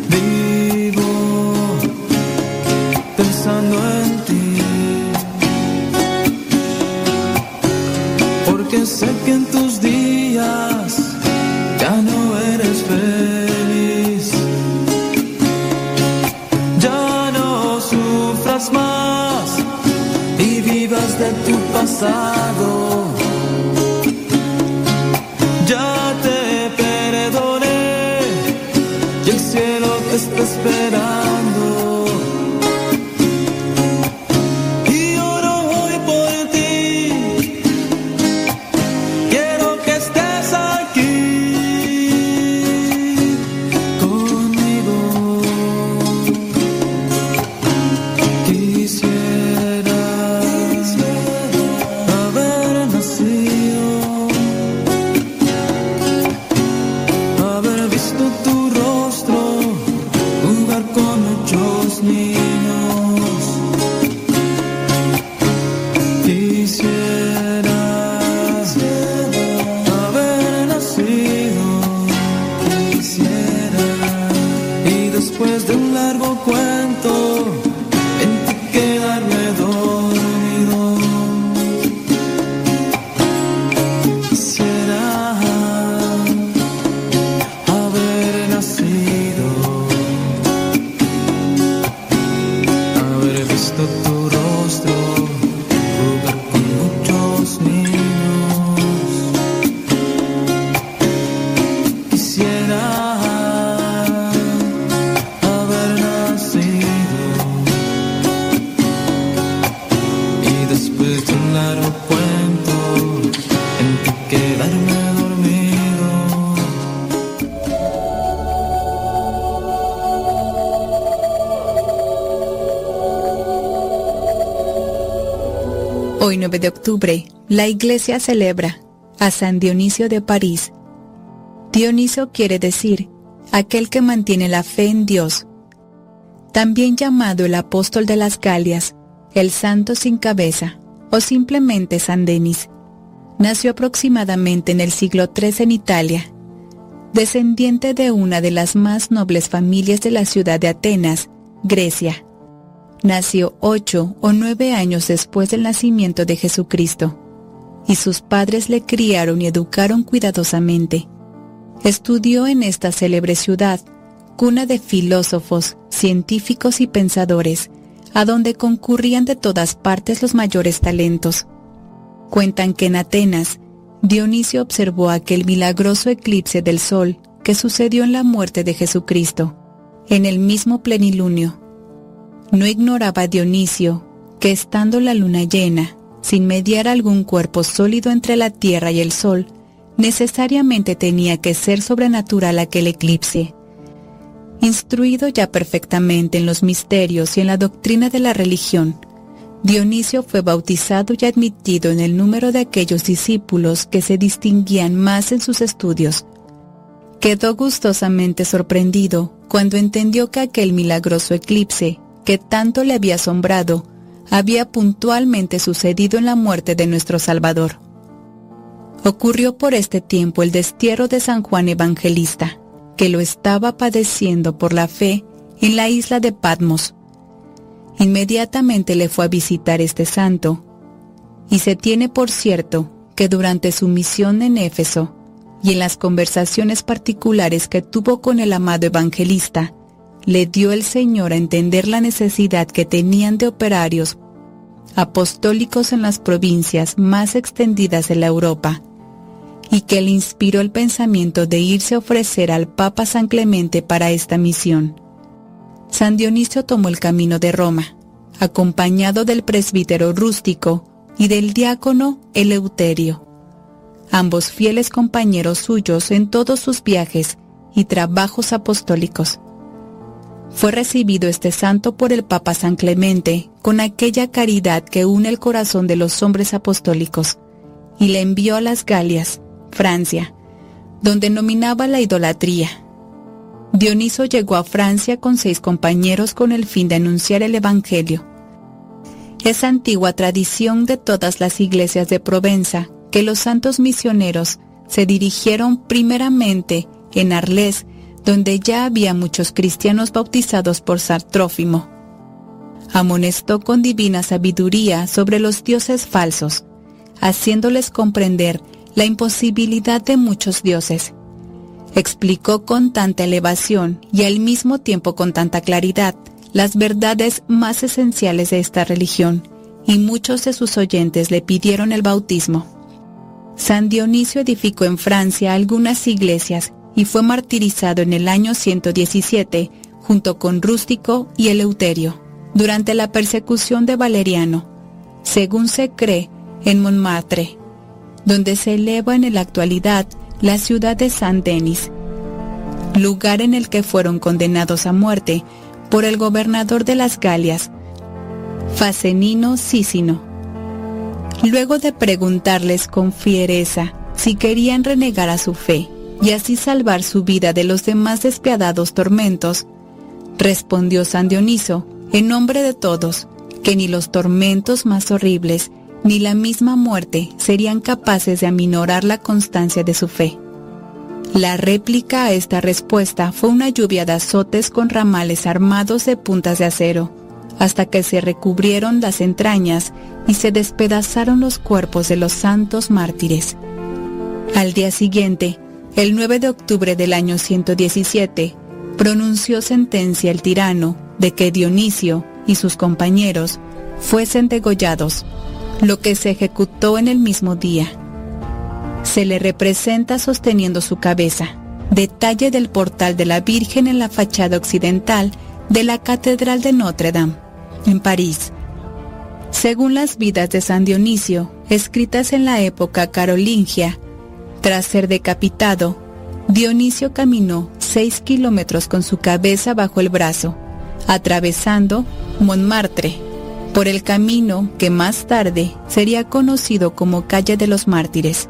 Vivo pensando en ti. Porque sé que en tus días ya no eres feliz. Ya no sufras más y vivas de tu pasado. Octubre, la iglesia celebra a San Dionisio de París. Dionisio quiere decir aquel que mantiene la fe en Dios. También llamado el apóstol de las Galias, el santo sin cabeza o simplemente San Denis. Nació aproximadamente en el siglo III en Italia. Descendiente de una de las más nobles familias de la ciudad de Atenas, Grecia. Nació ocho o nueve años después del nacimiento de Jesucristo, y sus padres le criaron y educaron cuidadosamente. Estudió en esta célebre ciudad, cuna de filósofos, científicos y pensadores, a donde concurrían de todas partes los mayores talentos. Cuentan que en Atenas, Dionisio observó aquel milagroso eclipse del sol que sucedió en la muerte de Jesucristo, en el mismo plenilunio. No ignoraba Dionisio que estando la luna llena, sin mediar algún cuerpo sólido entre la tierra y el sol, necesariamente tenía que ser sobrenatural aquel eclipse. Instruido ya perfectamente en los misterios y en la doctrina de la religión, Dionisio fue bautizado y admitido en el número de aquellos discípulos que se distinguían más en sus estudios. Quedó gustosamente sorprendido cuando entendió que aquel milagroso eclipse, que tanto le había asombrado, había puntualmente sucedido en la muerte de nuestro Salvador. Ocurrió por este tiempo el destierro de San Juan Evangelista, que lo estaba padeciendo por la fe en la isla de Patmos. Inmediatamente le fue a visitar este santo, y se tiene por cierto que durante su misión en Éfeso y en las conversaciones particulares que tuvo con el amado evangelista, le dio el Señor a entender la necesidad que tenían de operarios apostólicos en las provincias más extendidas de la Europa, y que le inspiró el pensamiento de irse a ofrecer al Papa San Clemente para esta misión. San Dionisio tomó el camino de Roma, acompañado del presbítero rústico y del diácono Eleuterio, ambos fieles compañeros suyos en todos sus viajes y trabajos apostólicos. Fue recibido este santo por el Papa San Clemente con aquella caridad que une el corazón de los hombres apostólicos y le envió a las Galias, Francia, donde nominaba la idolatría. Dioniso llegó a Francia con seis compañeros con el fin de anunciar el Evangelio. Es antigua tradición de todas las iglesias de Provenza que los santos misioneros se dirigieron primeramente en Arles donde ya había muchos cristianos bautizados por Sartrófimo. Amonestó con divina sabiduría sobre los dioses falsos, haciéndoles comprender la imposibilidad de muchos dioses. Explicó con tanta elevación y al mismo tiempo con tanta claridad las verdades más esenciales de esta religión, y muchos de sus oyentes le pidieron el bautismo. San Dionisio edificó en Francia algunas iglesias y fue martirizado en el año 117 junto con Rústico y Eleuterio durante la persecución de Valeriano, según se cree en Montmartre, donde se eleva en la actualidad la ciudad de San Denis, lugar en el que fueron condenados a muerte por el gobernador de las Galias, Facenino Cícino. Luego de preguntarles con fiereza si querían renegar a su fe, y así salvar su vida de los demás despiadados tormentos, respondió San Dioniso, en nombre de todos, que ni los tormentos más horribles, ni la misma muerte serían capaces de aminorar la constancia de su fe. La réplica a esta respuesta fue una lluvia de azotes con ramales armados de puntas de acero, hasta que se recubrieron las entrañas y se despedazaron los cuerpos de los santos mártires. Al día siguiente, el 9 de octubre del año 117, pronunció sentencia el tirano de que Dionisio y sus compañeros fuesen degollados, lo que se ejecutó en el mismo día. Se le representa sosteniendo su cabeza, detalle del portal de la Virgen en la fachada occidental de la Catedral de Notre Dame, en París. Según las vidas de San Dionisio, escritas en la época carolingia, Tras ser decapitado, Dionisio caminó seis kilómetros con su cabeza bajo el brazo, atravesando Montmartre, por el camino que más tarde sería conocido como Calle de los Mártires.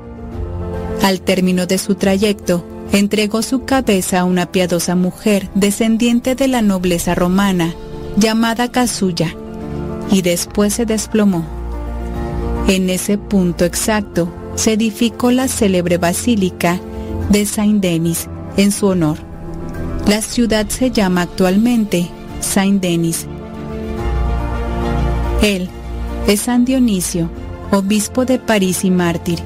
Al término de su trayecto, entregó su cabeza a una piadosa mujer descendiente de la nobleza romana, llamada Casulla, y después se desplomó. En ese punto exacto se edificó la célebre basílica de Saint-Denis en su honor. La ciudad se llama actualmente Saint-Denis. Él es San Dionisio, obispo de París y mártir,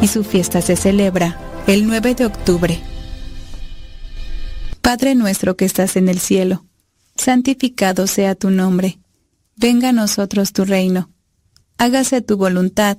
y su fiesta se celebra el 9 de octubre. Padre nuestro que estás en el cielo, santificado sea tu nombre. Venga a nosotros tu reino. Hágase tu voluntad,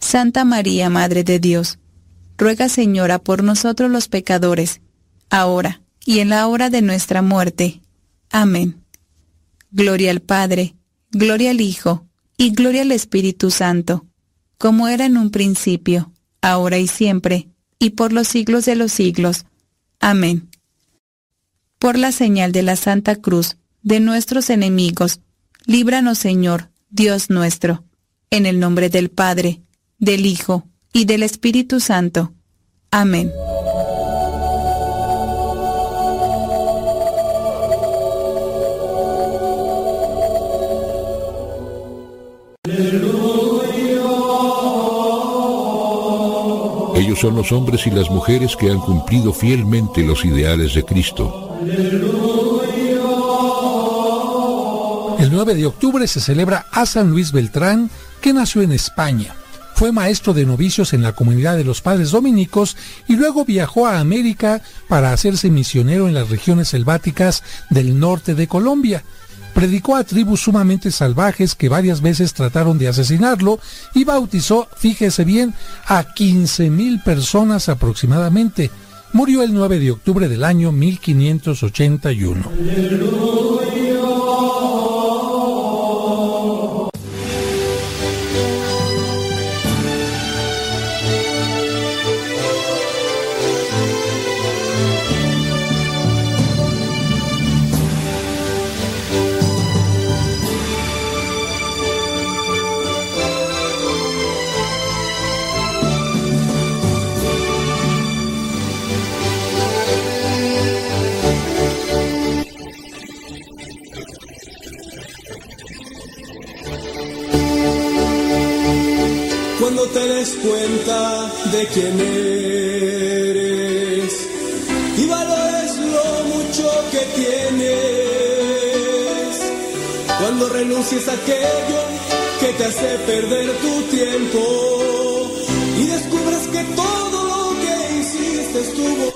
Santa María, Madre de Dios, ruega Señora por nosotros los pecadores, ahora y en la hora de nuestra muerte. Amén. Gloria al Padre, gloria al Hijo, y gloria al Espíritu Santo, como era en un principio, ahora y siempre, y por los siglos de los siglos. Amén. Por la señal de la Santa Cruz, de nuestros enemigos, líbranos Señor, Dios nuestro, en el nombre del Padre, del Hijo y del Espíritu Santo. Amén. Ellos son los hombres y las mujeres que han cumplido fielmente los ideales de Cristo. El 9 de octubre se celebra a San Luis Beltrán, que nació en España. Fue maestro de novicios en la comunidad de los padres dominicos y luego viajó a América para hacerse misionero en las regiones selváticas del norte de Colombia. Predicó a tribus sumamente salvajes que varias veces trataron de asesinarlo y bautizó, fíjese bien, a 15.000 personas aproximadamente. Murió el 9 de octubre del año 1581. De quién eres y valores lo mucho que tienes. Cuando renuncies a aquello que te hace perder tu tiempo y descubras que todo lo que hiciste estuvo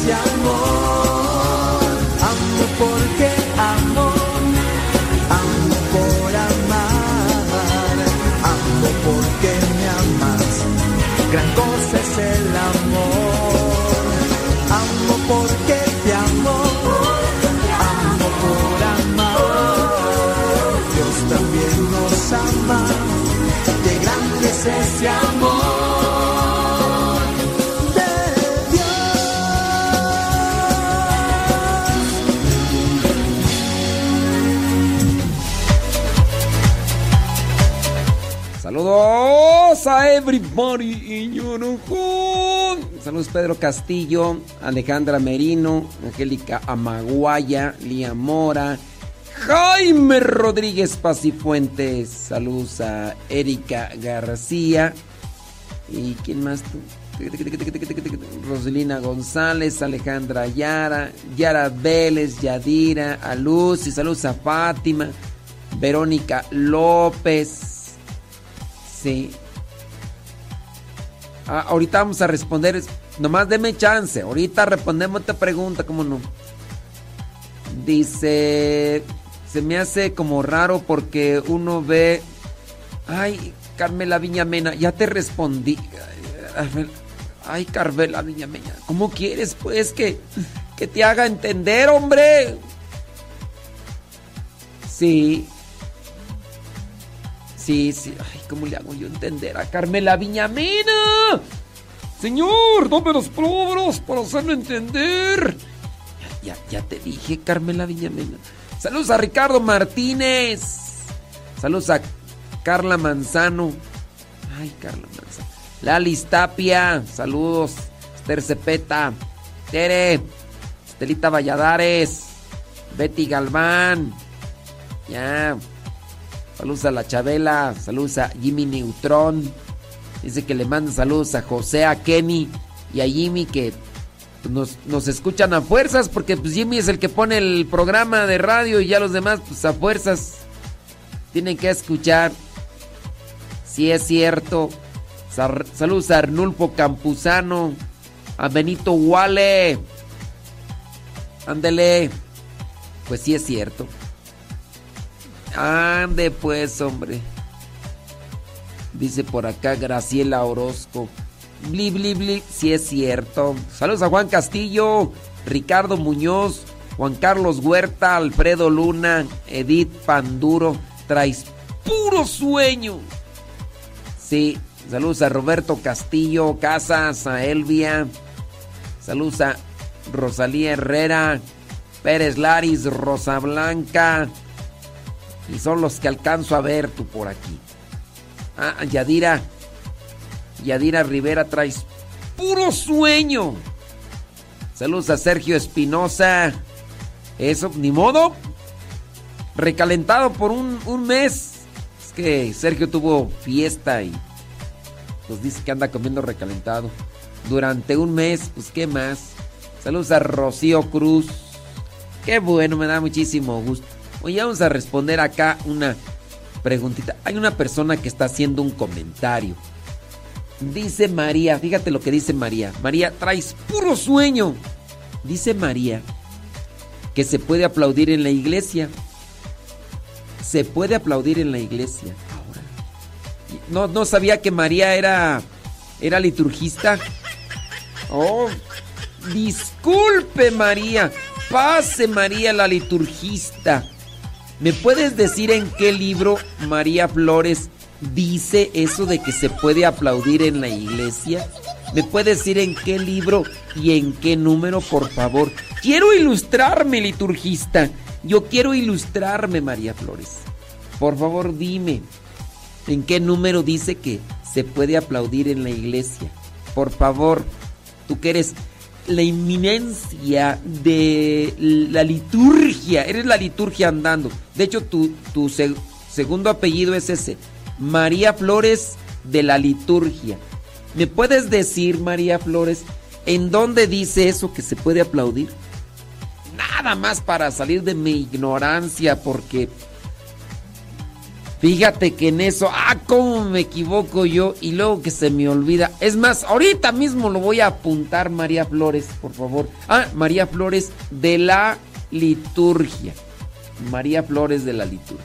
grande everybody in your home. Saludos Pedro Castillo, Alejandra Merino, Angélica Amaguaya, Lía Mora, Jaime Rodríguez Pacifuentes. Saludos a Erika García. ¿Y quién más tú? Roselina González, Alejandra Yara, Yara Vélez, Yadira, a Luz saludos a Fátima, Verónica López. Sí. Ah, ahorita vamos a responder. Nomás deme chance. Ahorita respondemos esta pregunta, ¿cómo no? Dice. Se me hace como raro porque uno ve. Ay, Carmela Viñamena, ya te respondí. Ay, Carmela Viñamena, ¿cómo quieres pues que, que te haga entender, hombre? Sí. Sí, sí. Ay, ¿cómo le hago yo entender a Carmela Viñamena? Señor, dame los palabras para hacerme entender. Ya, ya, ya te dije, Carmela Viñamena. Saludos a Ricardo Martínez. Saludos a Carla Manzano. Ay, Carla Manzano. Lalis Tapia. Saludos. Esther Cepeta. Tere. Estelita Valladares. Betty Galván. Ya. Saludos a la Chabela. Saludos a Jimmy Neutrón. Dice que le manda saludos a José, a Kenny y a Jimmy que nos, nos escuchan a fuerzas porque pues Jimmy es el que pone el programa de radio y ya los demás pues a fuerzas tienen que escuchar. Si es cierto. Saludos a Arnulfo Campuzano, a Benito Wale. Ándele. Pues sí es cierto. Ande pues, hombre. Dice por acá Graciela Orozco. Bli, bli, bli. Es cierto. Saludos a Juan Castillo, Ricardo Muñoz, Juan Carlos Huerta, Alfredo Luna, Edith Panduro. Traes puro sueño. Sí. Saludos a Roberto Castillo, Casas, a Elvia. Saludos a Rosalía Herrera, Pérez Laris, Rosa Blanca. Y son los que alcanzo a ver tú por aquí. Ah, Yadira. Yadira Rivera traes puro sueño. Saludos a Sergio Espinosa. Eso, ni modo. Recalentado por un, un mes. Es que Sergio tuvo fiesta y pues dice que anda comiendo recalentado. Durante un mes, pues qué más. Saludos a Rocío Cruz. Qué bueno, me da muchísimo gusto. Oye, vamos a responder acá una preguntita. Hay una persona que está haciendo un comentario. Dice María, fíjate lo que dice María. María, traes puro sueño. Dice María que se puede aplaudir en la iglesia. Se puede aplaudir en la iglesia. Ahora. No, no sabía que María era, era liturgista. Oh, disculpe María. Pase María la liturgista. ¿Me puedes decir en qué libro María Flores dice eso de que se puede aplaudir en la iglesia? ¿Me puedes decir en qué libro y en qué número, por favor? Quiero ilustrarme, liturgista. Yo quiero ilustrarme, María Flores. Por favor, dime, ¿en qué número dice que se puede aplaudir en la iglesia? Por favor, tú que eres la inminencia de la liturgia, eres la liturgia andando. De hecho, tu, tu segundo apellido es ese, María Flores de la liturgia. ¿Me puedes decir, María Flores, en dónde dice eso que se puede aplaudir? Nada más para salir de mi ignorancia, porque fíjate que en eso, ah, cómo me equivoco yo y luego que se me olvida. Es más, ahorita mismo lo voy a apuntar, María Flores, por favor. Ah, María Flores de la liturgia. María Flores de la liturgia.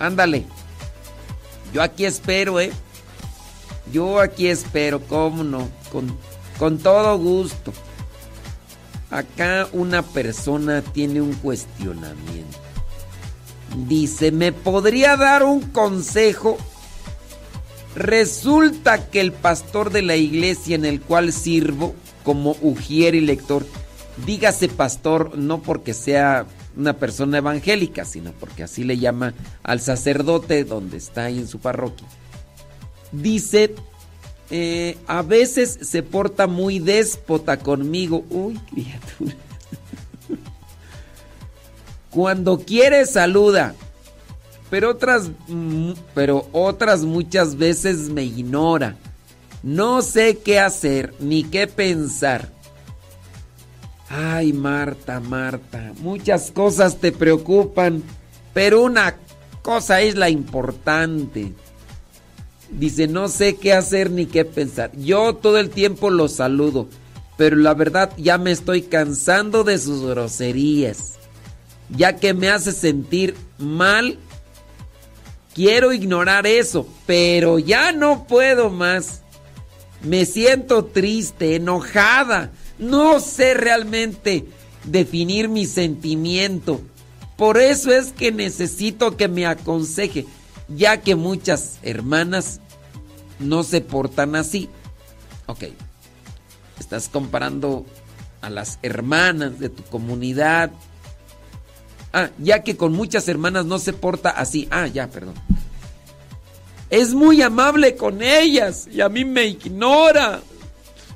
Ándale. Yo aquí espero, ¿eh? Yo aquí espero, cómo no, con, con todo gusto. Acá una persona tiene un cuestionamiento. Dice, ¿me podría dar un consejo? Resulta que el pastor de la iglesia en el cual sirvo como ujier y lector, dígase pastor no porque sea una persona evangélica, sino porque así le llama al sacerdote donde está ahí en su parroquia dice, eh, a veces se porta muy déspota conmigo. Uy, criatura. Cuando quiere saluda, pero otras, pero otras muchas veces me ignora. No sé qué hacer ni qué pensar. Ay, Marta, Marta, muchas cosas te preocupan, pero una cosa es la importante. Dice, no sé qué hacer ni qué pensar. Yo todo el tiempo lo saludo, pero la verdad ya me estoy cansando de sus groserías. Ya que me hace sentir mal, quiero ignorar eso, pero ya no puedo más. Me siento triste, enojada. No sé realmente definir mi sentimiento. Por eso es que necesito que me aconseje ya que muchas hermanas no se portan así. Ok, estás comparando a las hermanas de tu comunidad. Ah, ya que con muchas hermanas no se porta así. Ah, ya, perdón. Es muy amable con ellas y a mí me ignora.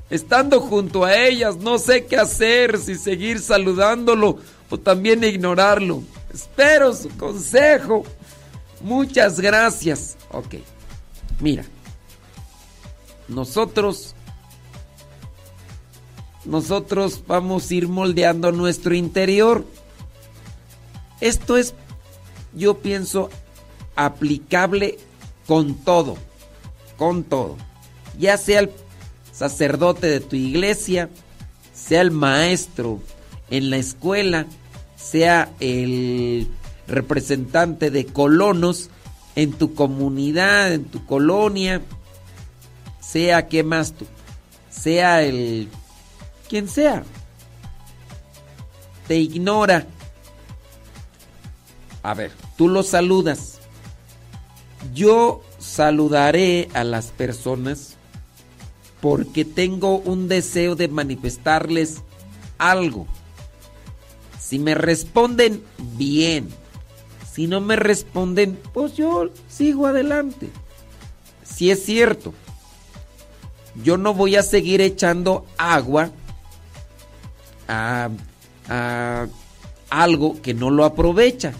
Estando junto a ellas, no sé qué hacer, si seguir saludándolo o también ignorarlo. Espero su consejo. Muchas gracias. Ok. Mira. Nosotros nosotros vamos a ir moldeando nuestro interior. Esto es, yo pienso, aplicable con todo, con todo. Ya sea el sacerdote de tu iglesia, sea el maestro en la escuela, sea el representante de colonos en tu comunidad, en tu colonia, sea que más tú, sea el quien sea, te ignora. A ver, tú lo saludas. Yo saludaré a las personas porque tengo un deseo de manifestarles algo. Si me responden bien, si no me responden, pues yo sigo adelante. Si es cierto, yo no voy a seguir echando agua a, algo que no lo aprovecha.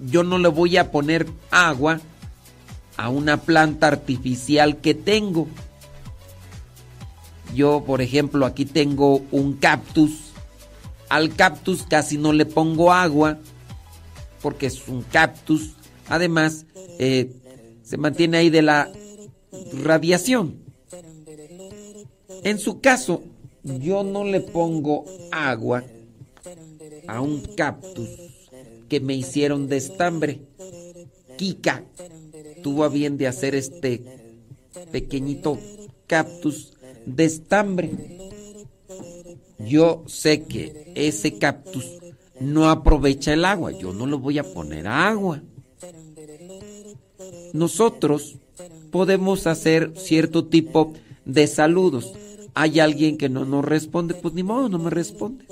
Yo no le voy a poner agua a una planta artificial que tengo. Yo, por ejemplo, aquí tengo un cactus. Al cactus casi no le pongo agua porque es un cactus. Además, eh, se mantiene ahí de la radiación. En su caso, yo no le pongo agua a un cactus que me hicieron de estambre. Kika tuvo a bien de hacer este pequeñito cactus de estambre. Yo sé que ese cactus no aprovecha el agua. Yo no le voy a poner agua. Nosotros podemos hacer cierto tipo de saludos. Hay alguien que no nos responde, pues ni modo, no me responde.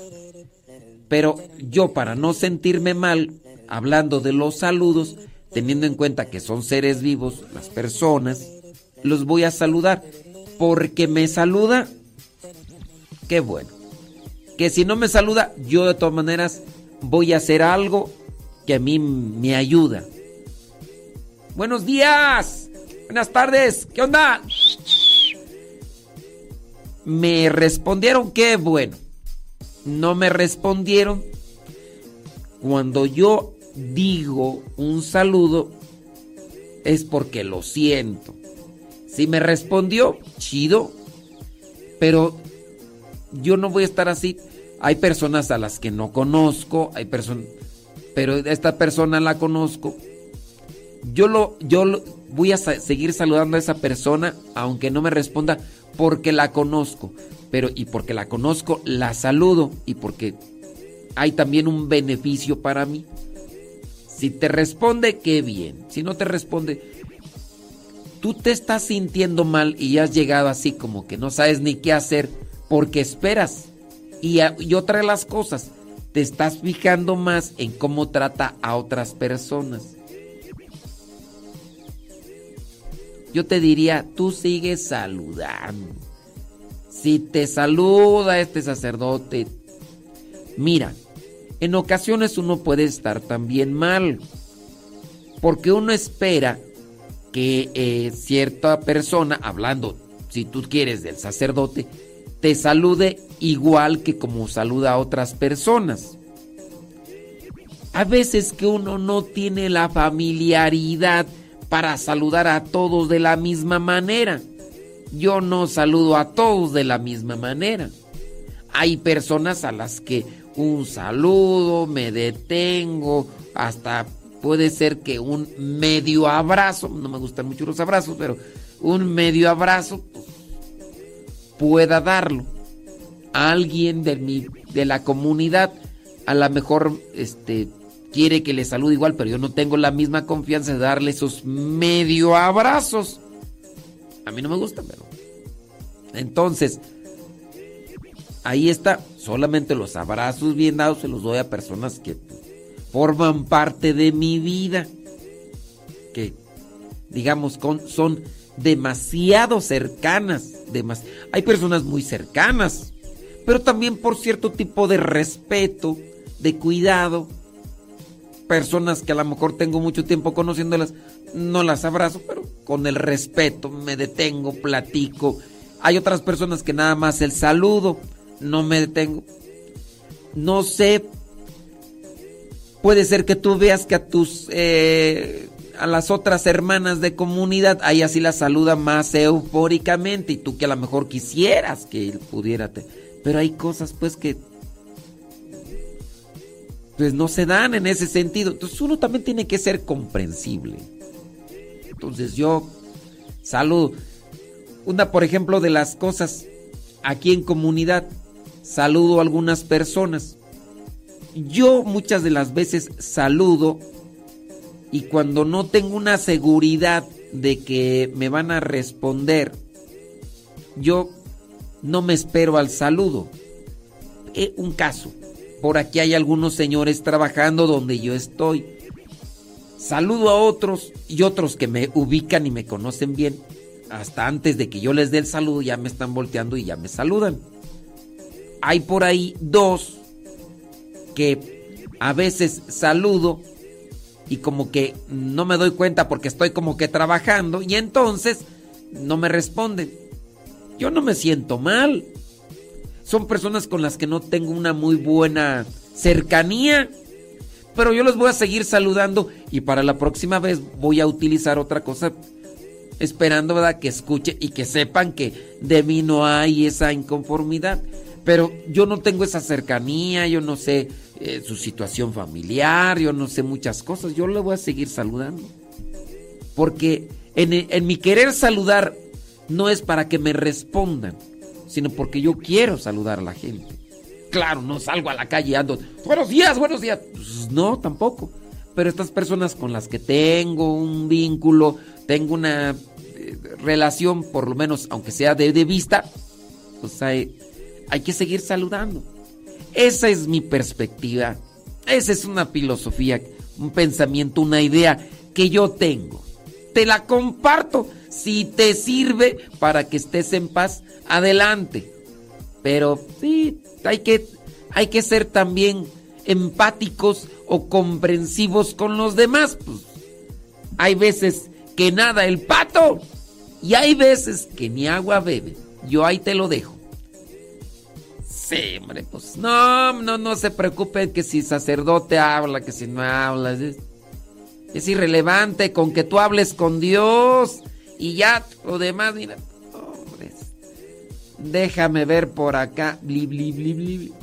Pero yo para no sentirme mal hablando de los saludos, teniendo en cuenta que son seres vivos, las personas, los voy a saludar. Porque me saluda, qué bueno. Que si no me saluda, yo de todas maneras voy a hacer algo que a mí me ayuda. Buenos días, buenas tardes, ¿qué onda? Me respondieron, qué bueno. No me respondieron. Cuando yo digo un saludo, es porque lo siento. Si me respondió, chido. Pero yo no voy a estar así. Hay personas a las que no conozco, hay personas, pero esta persona la conozco. Yo lo, yo voy a seguir saludando a esa persona, aunque no me responda, porque la conozco. Pero y porque la conozco, la saludo y porque hay también un beneficio para mí. Si te responde, qué bien. Si no te responde, tú te estás sintiendo mal y has llegado así como que no sabes ni qué hacer porque esperas. Y, y otra de las cosas, te estás fijando más en cómo trata a otras personas. Yo te diría, tú sigues saludando. Si te saluda este sacerdote, mira, en ocasiones uno puede estar también mal, porque uno espera que eh, cierta persona, hablando, si tú quieres, del sacerdote, te salude igual que como saluda a otras personas. A veces que uno no tiene la familiaridad para saludar a todos de la misma manera. Yo no saludo a todos de la misma manera. Hay personas a las que un saludo, me detengo, hasta puede ser que un medio abrazo, no me gustan mucho los abrazos, pero un medio abrazo pueda darlo a alguien de, mi, de la comunidad. A lo mejor este, quiere que le salude igual, pero yo no tengo la misma confianza de darle esos medio abrazos. A mí no me gusta, pero. Entonces, ahí está. Solamente los abrazos bien dados se los doy a personas que forman parte de mi vida. Que, digamos, son demasiado cercanas. Hay personas muy cercanas, pero también por cierto tipo de respeto, de cuidado. Personas que a lo mejor tengo mucho tiempo conociéndolas, no las abrazo, pero con el respeto me detengo, platico. Hay otras personas que nada más el saludo, no me detengo. No sé, puede ser que tú veas que a tus eh, a las otras hermanas de comunidad, ahí así las saluda más eufóricamente y tú que a lo mejor quisieras que pudiera. Pero hay cosas pues que pues no se dan en ese sentido. Entonces uno también tiene que ser comprensible. Entonces yo saludo. Una, por ejemplo, de las cosas aquí en comunidad, saludo a algunas personas. Yo muchas de las veces saludo y cuando no tengo una seguridad de que me van a responder, yo no me espero al saludo. Eh, un caso, por aquí hay algunos señores trabajando donde yo estoy. Saludo a otros y otros que me ubican y me conocen bien. Hasta antes de que yo les dé el saludo ya me están volteando y ya me saludan. Hay por ahí dos que a veces saludo y como que no me doy cuenta porque estoy como que trabajando y entonces no me responden. Yo no me siento mal. Son personas con las que no tengo una muy buena cercanía. Pero yo los voy a seguir saludando y para la próxima vez voy a utilizar otra cosa esperando ¿verdad? que escuche y que sepan que de mí no hay esa inconformidad. Pero yo no tengo esa cercanía, yo no sé eh, su situación familiar, yo no sé muchas cosas, yo le voy a seguir saludando. Porque en, en mi querer saludar no es para que me respondan, sino porque yo quiero saludar a la gente. Claro, no salgo a la calle ando, buenos días, buenos días. Pues no, tampoco. Pero estas personas con las que tengo un vínculo, tengo una eh, relación, por lo menos, aunque sea de, vista, pues hay que seguir saludando. Esa es mi perspectiva. Esa es una filosofía, un pensamiento, una idea que yo tengo. Te la comparto. Si te sirve para que estés en paz, adelante. Pero sí, hay que, hay que ser también empáticos o comprensivos con los demás. Pues, hay veces que nada el pato y hay veces que ni agua bebe. Yo ahí te lo dejo. Sí, hombre, pues no, no, no se preocupe que si sacerdote habla, que si no habla. Es, es irrelevante con que tú hables con Dios y ya lo demás, mira. Déjame ver por acá. Bli.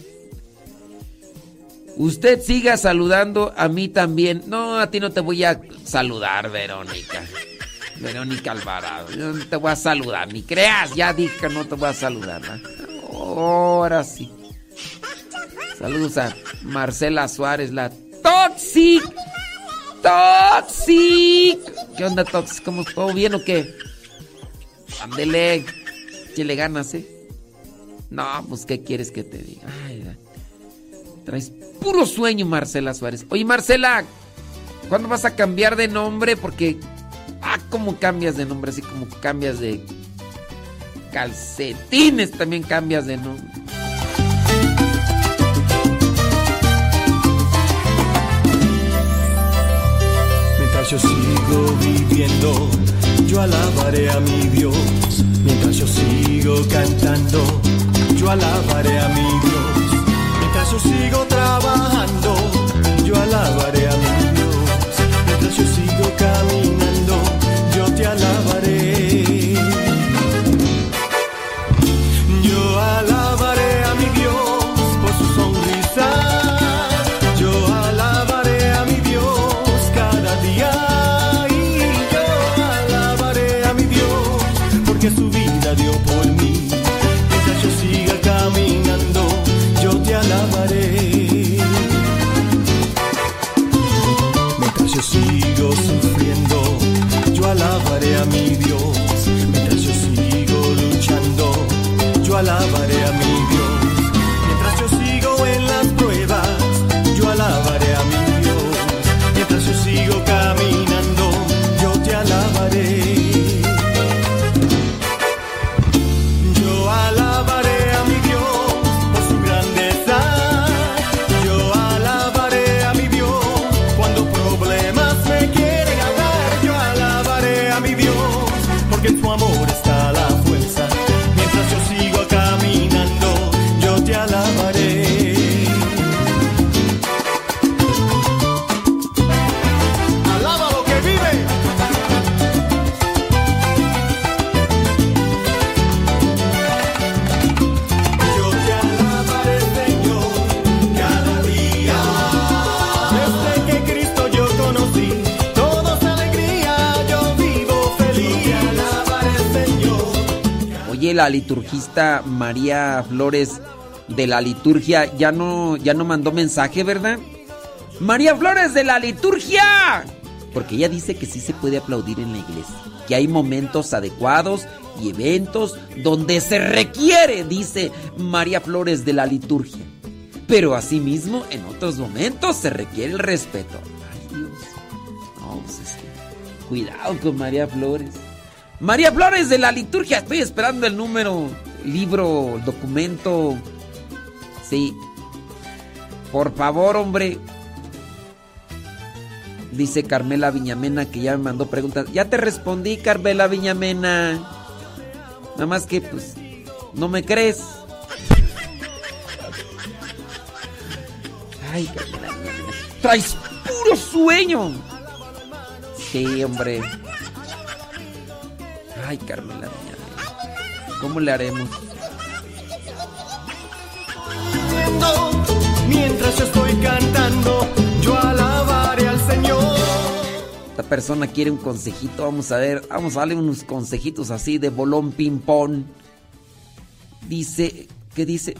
Usted siga saludando a mí también. No, a ti no te voy a saludar, Verónica. [LAUGHS] Verónica Alvarado. Yo no te voy a saludar. Ni creas, ya dije que no te voy a saludar. ¿no? Ahora sí. Saludos a Marcela Suárez, la Toxic. Toxic. ¿Qué onda, Toxic? ¿Cómo todo bien o qué? Ándele. ¿Qué le ganas, eh? No, pues, ¿qué quieres que te diga? Traes puro sueño, Marcela Suárez. Oye, Marcela, ¿cuándo vas a cambiar de nombre? Porque, ah, ¿cómo cambias de nombre? Así como cambias de calcetines, también cambias de nombre. Yo sigo viviendo, yo alabaré a mi Dios. Mientras yo sigo cantando, yo alabaré a mi Dios. Mientras yo sigo trabajando, yo alabaré a mi Dios. Mientras yo sigo caminando, yo te alabaré. Sufriendo, yo alabaré a mi Dios. La liturgista María Flores de la liturgia ya no, ya no mandó mensaje, ¿verdad? María Flores de la liturgia. Porque ella dice que sí se puede aplaudir en la iglesia, que hay momentos adecuados y eventos donde se requiere, dice María Flores de la liturgia. Pero asimismo, en otros momentos se requiere el respeto. Ay, Dios. Pues cuidado con María Flores. María Flores de la liturgia, estoy esperando el número, libro, documento. Sí. Por favor, hombre. Dice Carmela Viñamena que ya me mandó preguntas. Ya te respondí, Carmela Viñamena. Nada más que, pues, no me crees. Ay, Carmela. Traes puro sueño. Sí, hombre. Ay, Carmela Viñamena. ¿Cómo le haremos? Mientras yo estoy cantando, yo alabaré al Señor. Esta persona quiere un consejito. Vamos a ver, vamos a darle unos consejitos así de bolón ping-pong. Dice, ¿qué dice?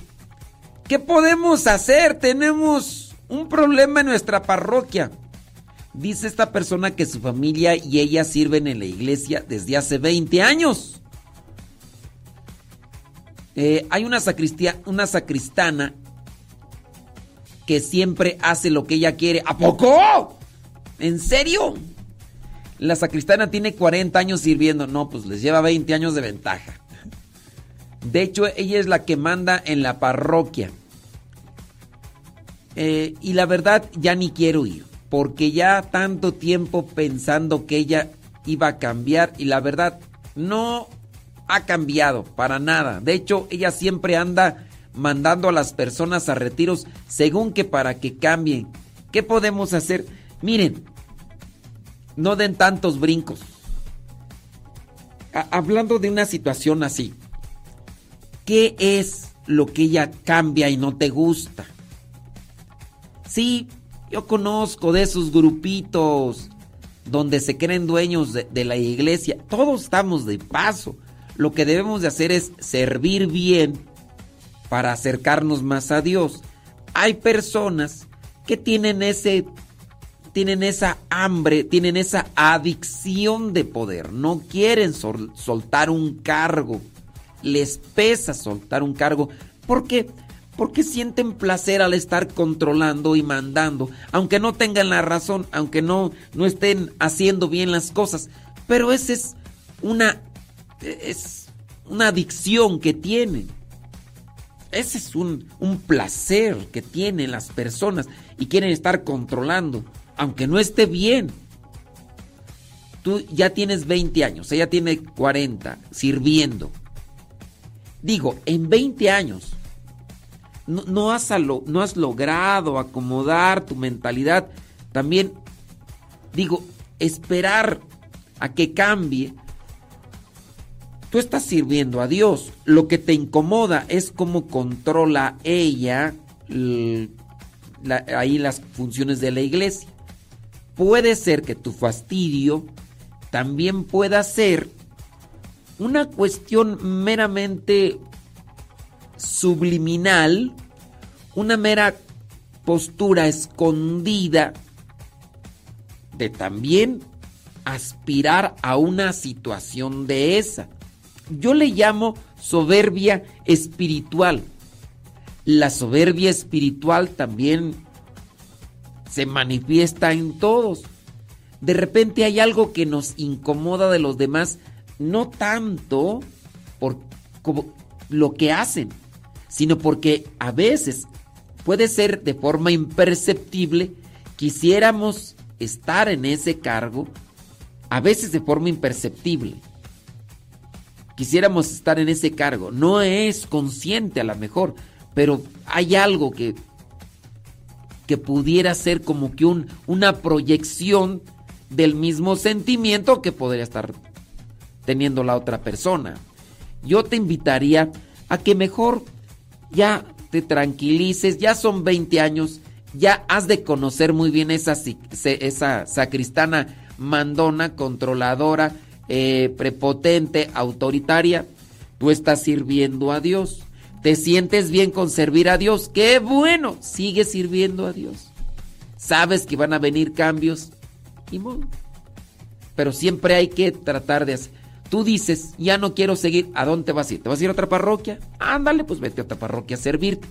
¿Qué podemos hacer? Tenemos un problema en nuestra parroquia. Dice esta persona que su familia y ella sirven en la iglesia desde hace 20 años. Eh, hay una, sacristia- una sacristana que siempre hace lo que ella quiere. ¿A poco? ¿En serio? La sacristana tiene 40 años sirviendo. No, pues les lleva 20 años de ventaja. De hecho, ella es la que manda en la parroquia. Eh, y la verdad, ya ni quiero ir. Porque ya tanto tiempo pensando que ella iba a cambiar. Y la verdad, no ha cambiado para nada. De hecho, ella siempre anda mandando a las personas a retiros según que para que cambien. ¿Qué podemos hacer? Miren, no den tantos brincos. Hablando de una situación así, ¿qué es lo que ella cambia y no te gusta? Sí, yo conozco de esos grupitos donde se creen dueños de, la iglesia. Todos estamos de paso. Lo que debemos de hacer es servir bien para acercarnos más a Dios. Hay personas que tienen ese tienen esa hambre, tienen esa adicción de poder, no quieren sol- soltar un cargo, les pesa soltar un cargo, ¿por qué? Porque sienten placer al estar controlando y mandando, aunque no tengan la razón, aunque no, no estén haciendo bien las cosas, pero esa es una, es una adicción que tienen. Ese es un, un placer que tienen las personas y quieren estar controlando, aunque no esté bien. Tú ya tienes 20 años, ella tiene 40, sirviendo. Digo, en 20 años no, no has, no has logrado acomodar tu mentalidad. También, digo, esperar a que cambie. Tú estás sirviendo a Dios. Lo que te incomoda es cómo controla ella ahí las funciones de la iglesia. Puede ser que tu fastidio también pueda ser una cuestión meramente subliminal, una mera postura escondida de también aspirar a una situación de esa. Yo le llamo soberbia espiritual. La soberbia espiritual también se manifiesta en todos. De repente hay algo que nos incomoda de los demás, no tanto por como lo que hacen, sino porque a veces puede ser de forma imperceptible, quisiéramos estar en ese cargo, a veces de forma imperceptible. Quisiéramos estar en ese cargo, no es consciente a lo mejor, pero hay algo que que pudiera ser como que un, una proyección del mismo sentimiento que podría estar teniendo la otra persona. Yo te invitaría a que mejor ya te tranquilices, ya son 20 años, ya has de conocer muy bien esa, esa sacristana mandona, controladora, eh, prepotente, autoritaria. Tú estás sirviendo a Dios. ¿Te sientes bien con servir a Dios? ¡Qué bueno! Sigue sirviendo a Dios. Sabes que van a venir cambios y. Pero siempre hay que tratar de hacer. Tú dices, ya no quiero seguir. ¿A dónde vas a ir? ¿Te vas a ir a otra parroquia? Ándale, pues vete a otra parroquia a servirte.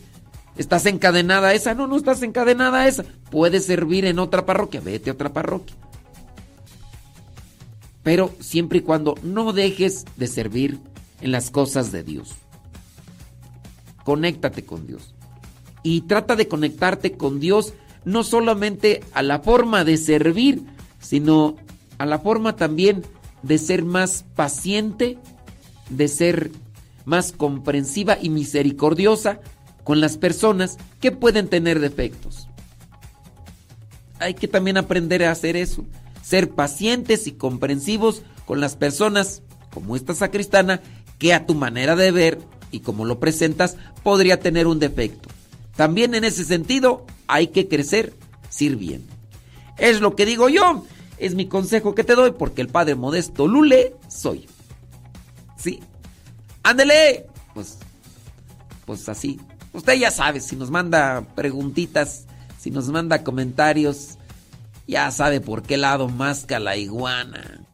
¿Estás encadenada a esa? No, no estás encadenada a esa. Puedes servir en otra parroquia. Vete a otra parroquia. Pero siempre y cuando no dejes de servir en las cosas de Dios. Conéctate con Dios. Y trata de conectarte con Dios no solamente a la forma de servir, sino a la forma también de ser más paciente, de ser más comprensiva y misericordiosa con las personas que pueden tener defectos. Hay que también aprender a hacer eso, ser pacientes y comprensivos con las personas como esta sacristana que a tu manera de ver y como lo presentas podría tener un defecto. También en ese sentido hay que crecer sirviendo. Es lo que digo yo, es mi consejo que te doy porque el padre modesto Lule soy. ¿Sí? Ándele. Pues pues así. Usted ya sabe, si nos manda preguntitas, si nos manda comentarios, Ya sabe por qué lado masca la iguana.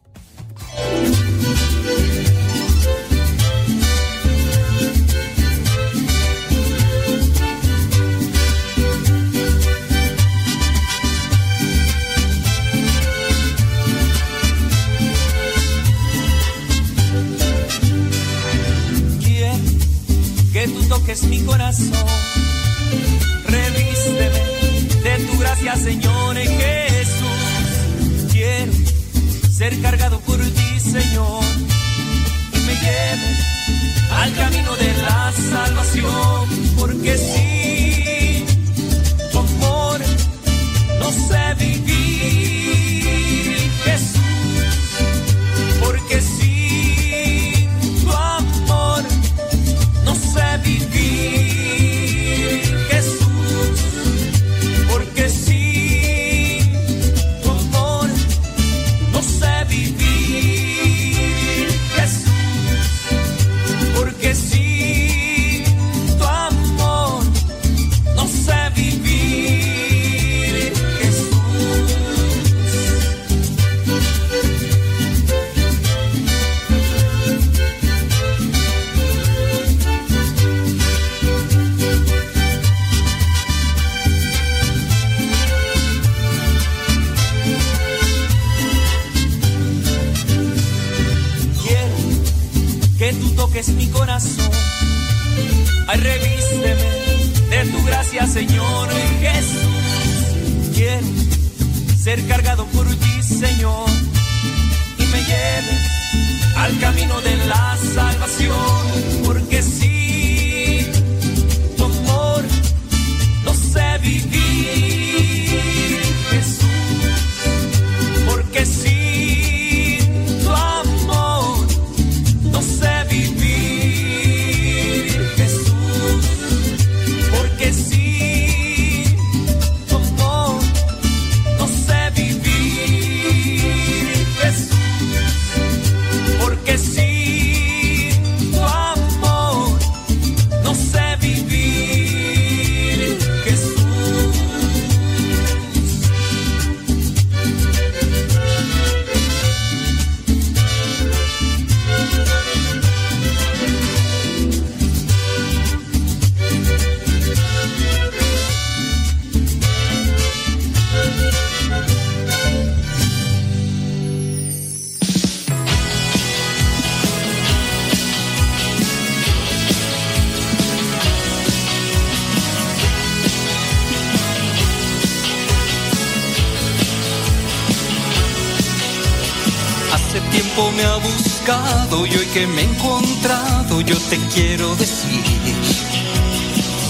Que me he encontrado yo te quiero decir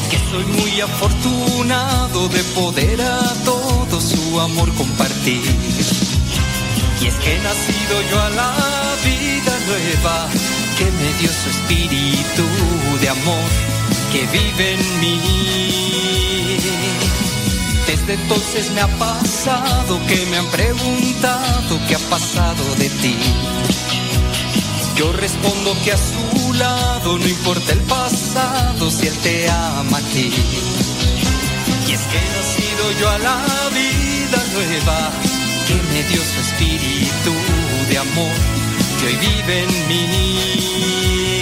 que soy muy afortunado de poder a todo su amor compartir. Y es que he nacido yo a la vida nueva que me dio su espíritu de amor que vive en mí. Desde entonces me ha pasado que me han preguntado qué ha pasado de ti. Yo respondo que a su lado no importa el pasado si él te ama a ti. Y es que he nacido yo a la vida nueva que me dio su espíritu de amor que hoy vive en mí.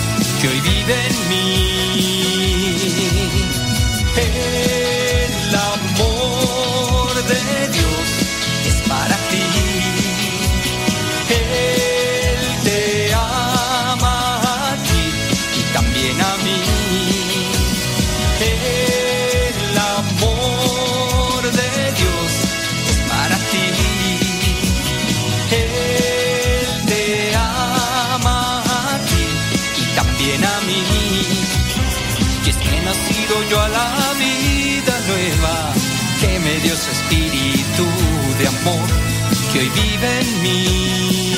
que hoy vive en mí. Su espíritu de amor que hoy vive en mí.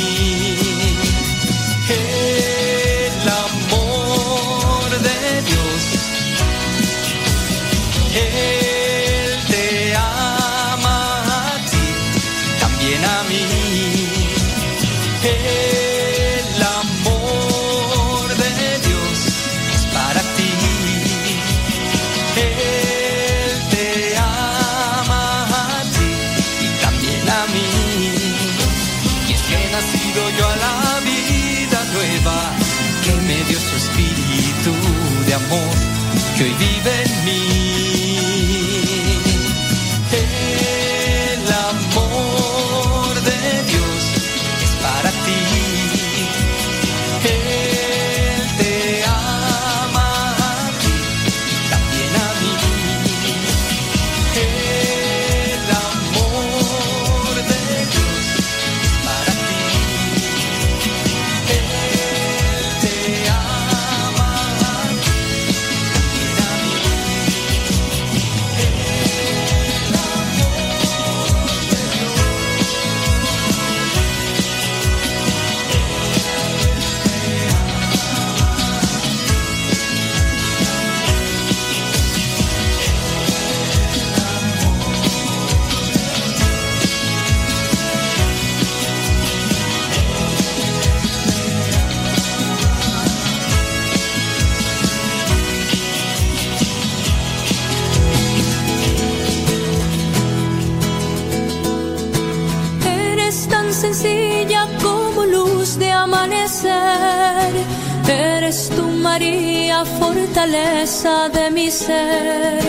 De mi ser.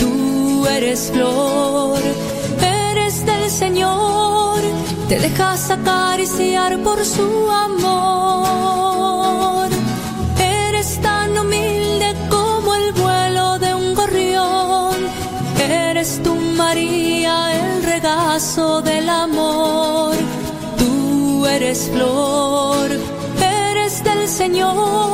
Tú eres flor, eres del Señor. Te dejas acariciar por su amor. Eres tan humilde como el vuelo de un gorrión. Eres tu María, el regazo del amor. Tú eres flor, eres del Señor.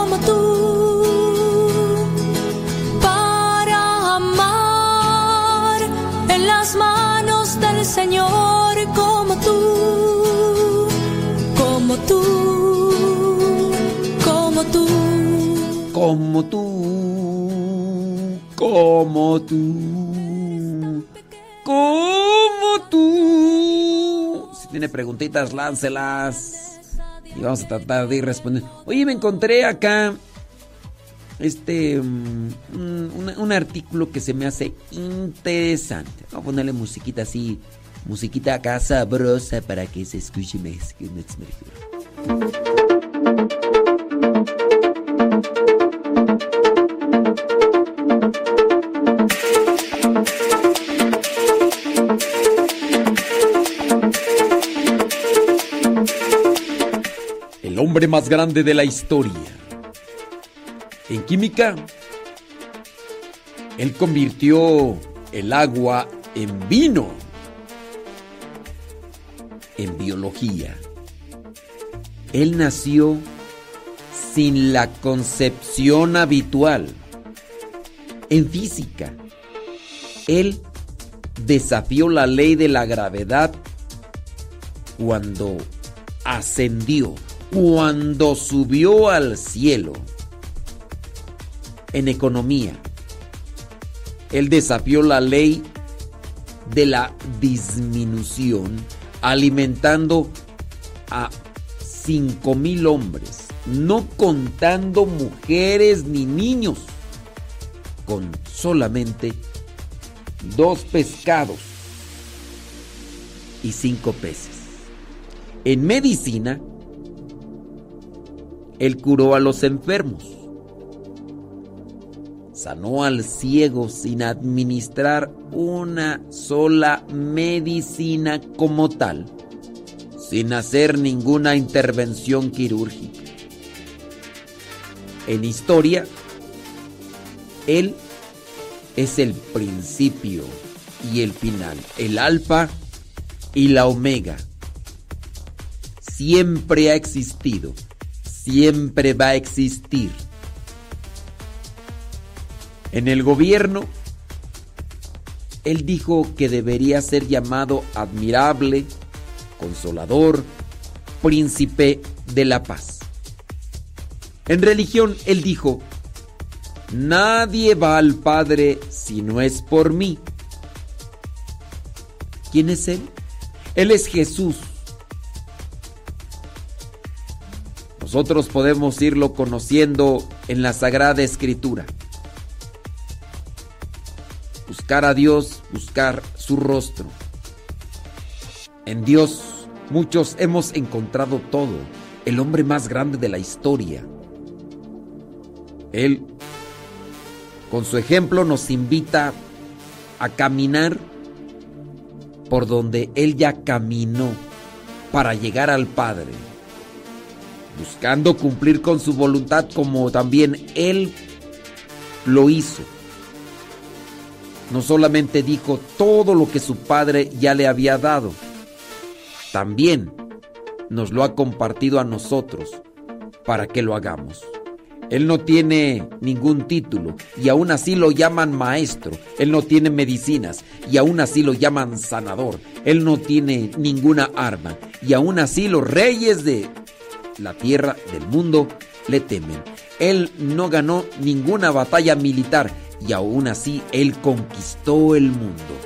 Como tú, como tú, como tú. Si tiene preguntitas, láncelas. Y vamos a tratar de ir respondiendo. Oye, me encontré acá este mm, un, artículo que se me hace interesante. Vamos a ponerle musiquita así, musiquita acá sabrosa para que se escuche más. que más grande de la historia. En química, él convirtió el agua en vino. en biología. Él nació sin la concepción habitual. En física, él desafió la ley de la gravedad cuando ascendió, cuando subió al cielo. En economía, él desafió la ley de la disminución, alimentando a 5.000 hombres, no contando mujeres ni niños, con solamente dos pescados y cinco peces. En medicina, él curó a los enfermos, sanó al ciego sin administrar una sola medicina como tal, sin hacer ninguna intervención quirúrgica. En historia, él es el principio y el final, el alfa y la omega. Siempre ha existido, siempre va a existir. En el gobierno, él dijo que debería ser llamado admirable, consolador, príncipe de la paz. En religión, él dijo, Nadie va al Padre si no es por mí. ¿Quién es Él? Él es Jesús. Nosotros podemos irlo conociendo en la Sagrada Escritura. Buscar a Dios, buscar su rostro. En Dios muchos hemos encontrado todo, el hombre más grande de la historia. Él con su ejemplo nos invita a caminar por donde Él ya caminó para llegar al Padre, buscando cumplir con su voluntad como también Él lo hizo. No solamente dijo todo lo que su Padre ya le había dado, también nos lo ha compartido a nosotros para que lo hagamos. Él no tiene ningún título y aún así lo llaman maestro. Él no tiene medicinas y aún así lo llaman sanador. Él no tiene ninguna arma y aún así los reyes de la tierra del mundo le temen. Él no ganó ninguna batalla militar y aún así él conquistó el mundo.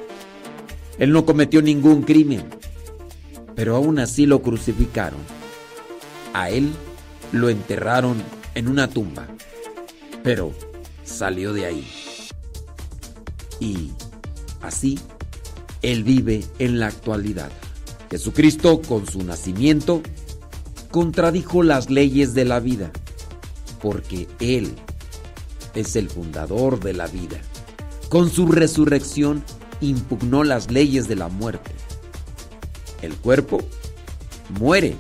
Él no cometió ningún crimen, pero aún así lo crucificaron. A él lo enterraron en una tumba, pero salió de ahí. Y así Él vive en la actualidad. Jesucristo con su nacimiento contradijo las leyes de la vida, porque Él es el fundador de la vida. Con su resurrección impugnó las leyes de la muerte. El cuerpo muere,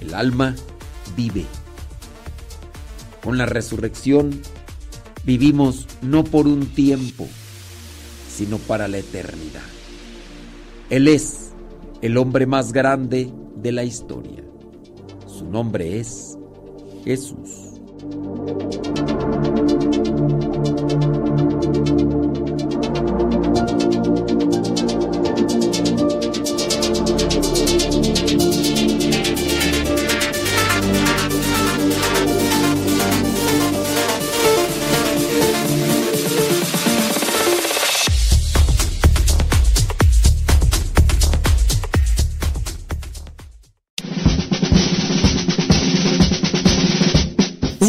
el alma vive. Con la resurrección vivimos no por un tiempo, sino para la eternidad. Él es el hombre más grande de la historia. Su nombre es Jesús.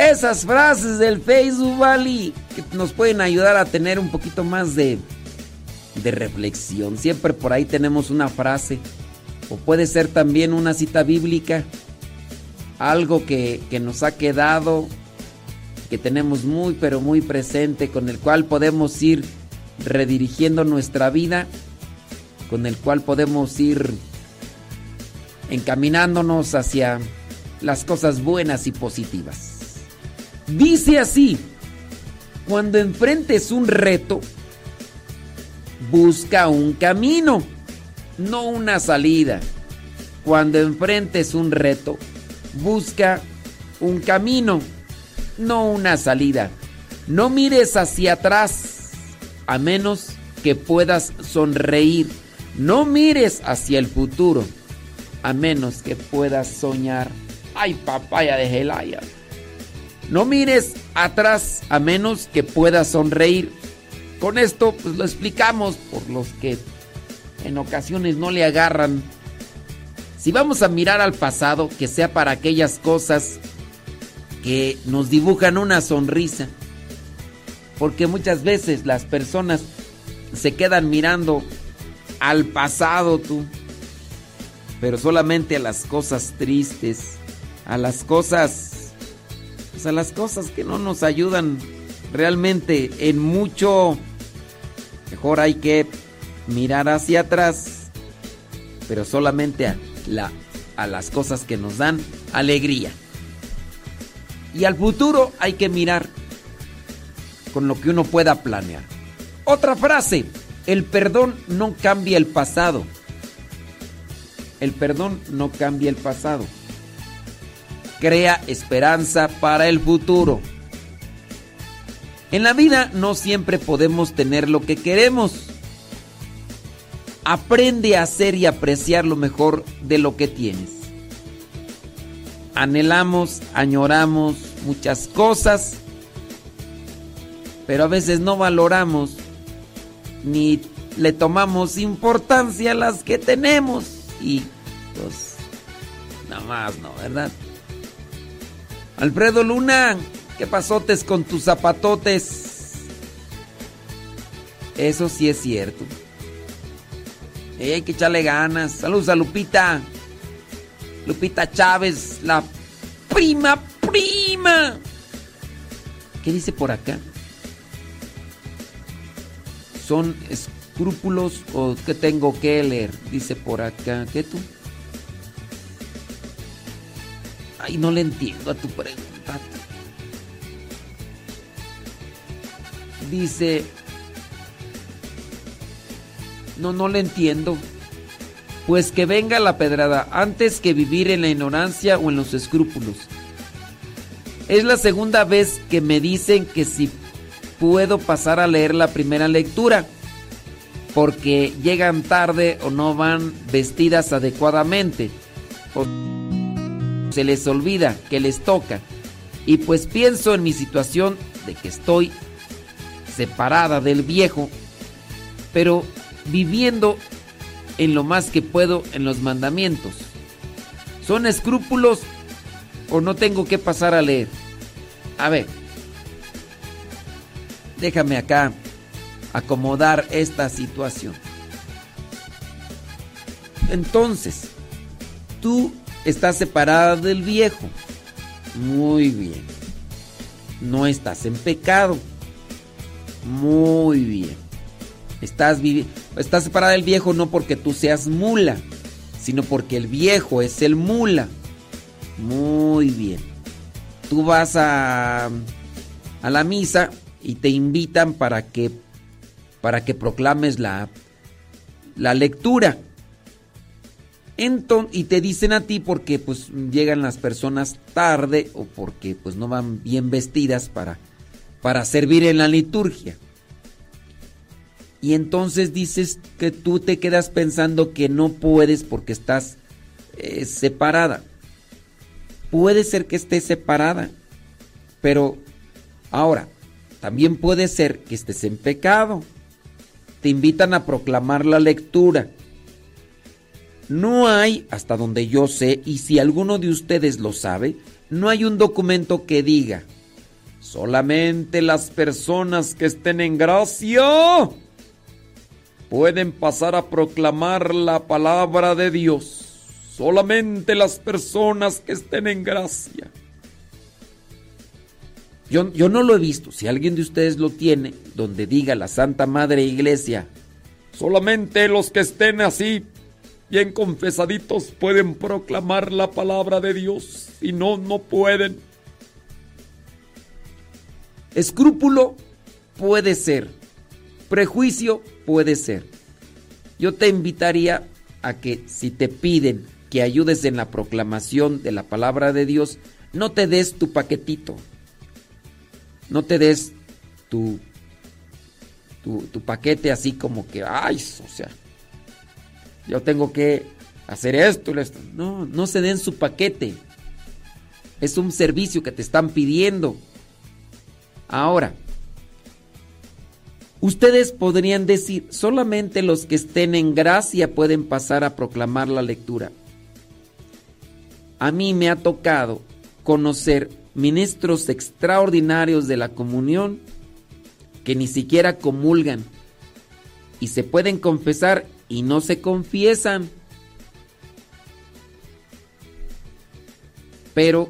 Esas frases del Facebook, Valley, que nos pueden ayudar a tener un poquito más de, de reflexión. Siempre por ahí tenemos una frase O puede ser también una cita bíblica, algo que, que nos ha quedado, que tenemos muy pero muy presente, con el cual podemos ir redirigiendo nuestra vida, con el cual podemos ir encaminándonos hacia las cosas buenas y positivas. Dice así, cuando enfrentes un reto, busca un camino, no una salida. Cuando enfrentes un reto, busca un camino, no una salida. No mires hacia atrás, a menos que puedas sonreír. No mires hacia el futuro, a menos que puedas soñar. Ay, papaya de Gelaya. No mires atrás a menos que puedas sonreír. Con esto pues lo explicamos por los que en ocasiones no le agarran. Si vamos a mirar al pasado, que sea para aquellas cosas que nos dibujan una sonrisa. Porque muchas veces las personas se quedan mirando al pasado tú, pero solamente a las cosas tristes, a las cosas, pues a las cosas que no nos ayudan realmente en mucho. Mejor hay que mirar hacia atrás, pero solamente a, la, a las cosas que nos dan alegría. Y al futuro hay que mirar con lo que uno pueda planear. Otra frase, el perdón no cambia el pasado. El perdón no cambia el pasado. Crea esperanza para el futuro. En la vida no siempre podemos tener lo que queremos. Aprende a hacer y apreciar lo mejor de lo que tienes. Anhelamos, añoramos muchas cosas, pero a veces no valoramos ni le tomamos importancia a las que tenemos y pues nada más, ¿no? ¿Verdad? Alfredo Luna, ¿qué pasotes con tus zapatotes? Eso sí es cierto. Hay que echarle ganas. Saludos a Lupita. Lupita Chávez, la prima, prima. ¿Qué dice por acá? ¿Son escrúpulos o qué tengo que leer? Dice por acá. ¿Qué tú? Ay, no le entiendo a tu pregunta. Dice... No, no le entiendo. Pues que venga la pedrada antes que vivir en la ignorancia o en los escrúpulos. Es la segunda vez que me dicen que si puedo pasar a leer la primera lectura. Porque llegan tarde o no van vestidas adecuadamente. Se les olvida que les toca. Y pues pienso en mi situación de que estoy separada del viejo. Pero viviendo en lo más que puedo en los mandamientos. ¿Son escrúpulos o no tengo que pasar a leer? A ver, déjame acá acomodar esta situación. Entonces, tú estás separada del viejo. Muy bien. No estás en pecado. Muy bien. Estás, estás separada del viejo no porque tú seas mula, sino porque el viejo es el mula. Muy bien. Tú vas a, a la misa y te invitan para que, para que proclames la, la lectura. Entonces, y te dicen a ti porque pues llegan las personas tarde o porque pues no van bien vestidas para, para servir en la liturgia. Y entonces dices que tú te quedas pensando que no puedes porque estás eh, separada. Puede ser que estés separada, pero ahora, también puede ser que estés en pecado. Te invitan a proclamar la lectura. No hay, hasta donde yo sé, y si alguno de ustedes lo sabe, no hay un documento que diga, solamente las personas que estén en gracia pueden pasar a proclamar la palabra de Dios. Solamente las personas que estén en gracia. Yo, yo, no lo he visto. Si alguien de ustedes lo tiene, donde diga la Santa Madre Iglesia, solamente los que estén así, bien confesaditos, pueden proclamar la palabra de Dios. Si no, no pueden. Escrúpulo puede ser. Prejuicio puede ser. Yo te invitaría a que si te piden que ayudes en la proclamación de la palabra de Dios, no te des tu paquetito. No te des tu, tu paquete así como que, ay, o sea, yo tengo que hacer esto, esto. No, no se den su paquete. Es un servicio que te están pidiendo. Ahora, ustedes podrían decir, solamente los que estén en gracia pueden pasar a proclamar la lectura. A mí me ha tocado conocer ministros extraordinarios de la comunión que ni siquiera comulgan y se pueden confesar y no se confiesan. Pero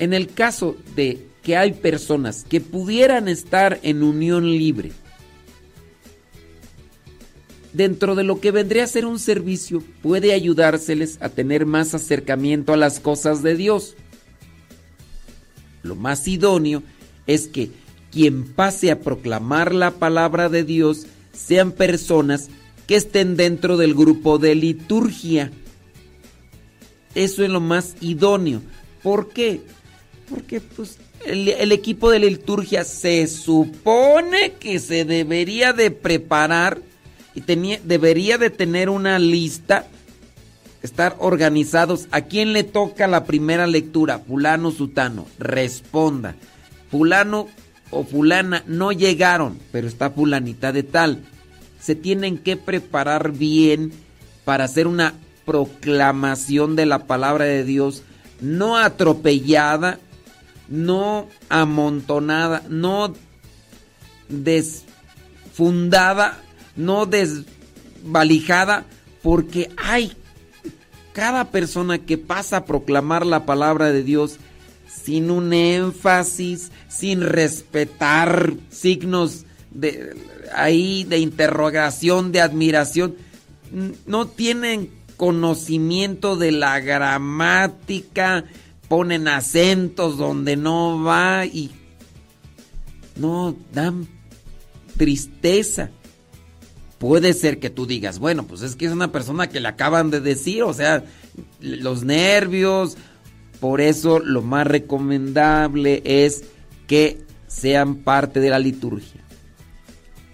en el caso de que hay personas que pudieran estar en unión libre, dentro de lo que vendría a ser un servicio, puede ayudárseles a tener más acercamiento a las cosas de Dios. Lo más idóneo es que quien pase a proclamar la palabra de Dios sean personas que estén dentro del grupo de liturgia. Eso es lo más idóneo. ¿Por qué? Porque pues el, equipo de liturgia se supone que se debería de preparar y tenía, debería de tener una lista, estar organizados. ¿A quién le toca la primera lectura? Fulano, Sutano. Responda. Fulano o fulana no llegaron, pero está fulanita de tal. Se tienen que preparar bien para hacer una proclamación de la palabra de Dios, no atropellada, no amontonada, no desfundada, no desvalijada, porque hay cada persona que pasa a proclamar la palabra de Dios sin un énfasis, sin respetar signos de ahí de interrogación, de admiración, no tienen conocimiento de la gramática, ponen acentos donde no va y no dan tristeza. Puede ser que tú digas, bueno, pues es que es una persona que le acaban de decir, o sea, los nervios. Por eso lo más recomendable es que sean parte de la liturgia.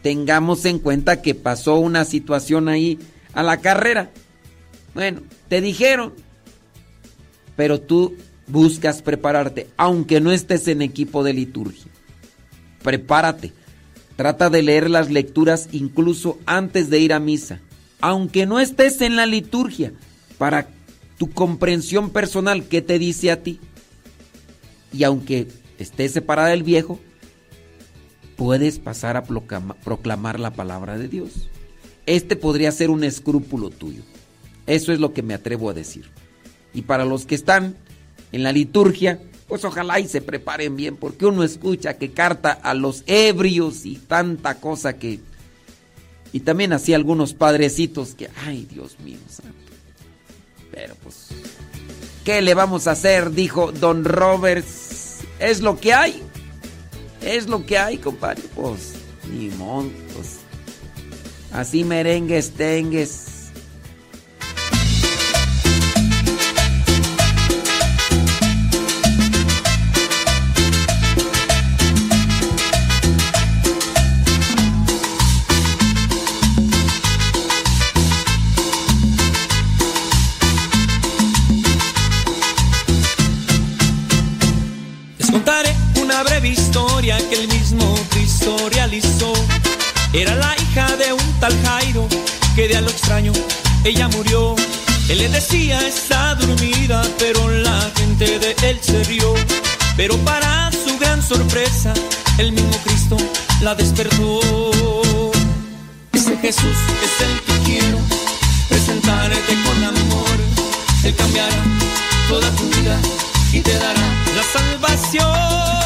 Tengamos en cuenta que pasó una situación ahí a la carrera. Bueno, te dijeron, pero tú buscas prepararte, aunque no estés en equipo de liturgia. Prepárate. Trata de leer las lecturas incluso antes de ir a misa, aunque no estés en la liturgia, para tu comprensión personal, ¿qué te dice a ti? Y aunque estés separada del viejo, puedes pasar a proclamar la palabra de Dios. Este podría ser un escrúpulo tuyo. Eso es lo que me atrevo a decir. Y para los que están en la liturgia, pues ojalá y se preparen bien, porque uno escucha que carta a los ebrios y tanta cosa que... Y también así algunos padrecitos que, ay Dios mío, santo. Pero pues, ¿qué le vamos a hacer? Dijo Don Roberts. Es lo que hay. Es lo que hay, compadre. Pues, ni montos. Así merengues, tengues. Que el mismo Cristo realizó. Era la hija de un tal Jairo que de a lo extraño ella murió. Él le decía está dormida, pero la gente de él se rió. Pero para su gran sorpresa, el mismo Cristo la despertó. Ese Jesús es el que quiero presentarte con amor. Él cambiará toda tu vida y te dará la salvación.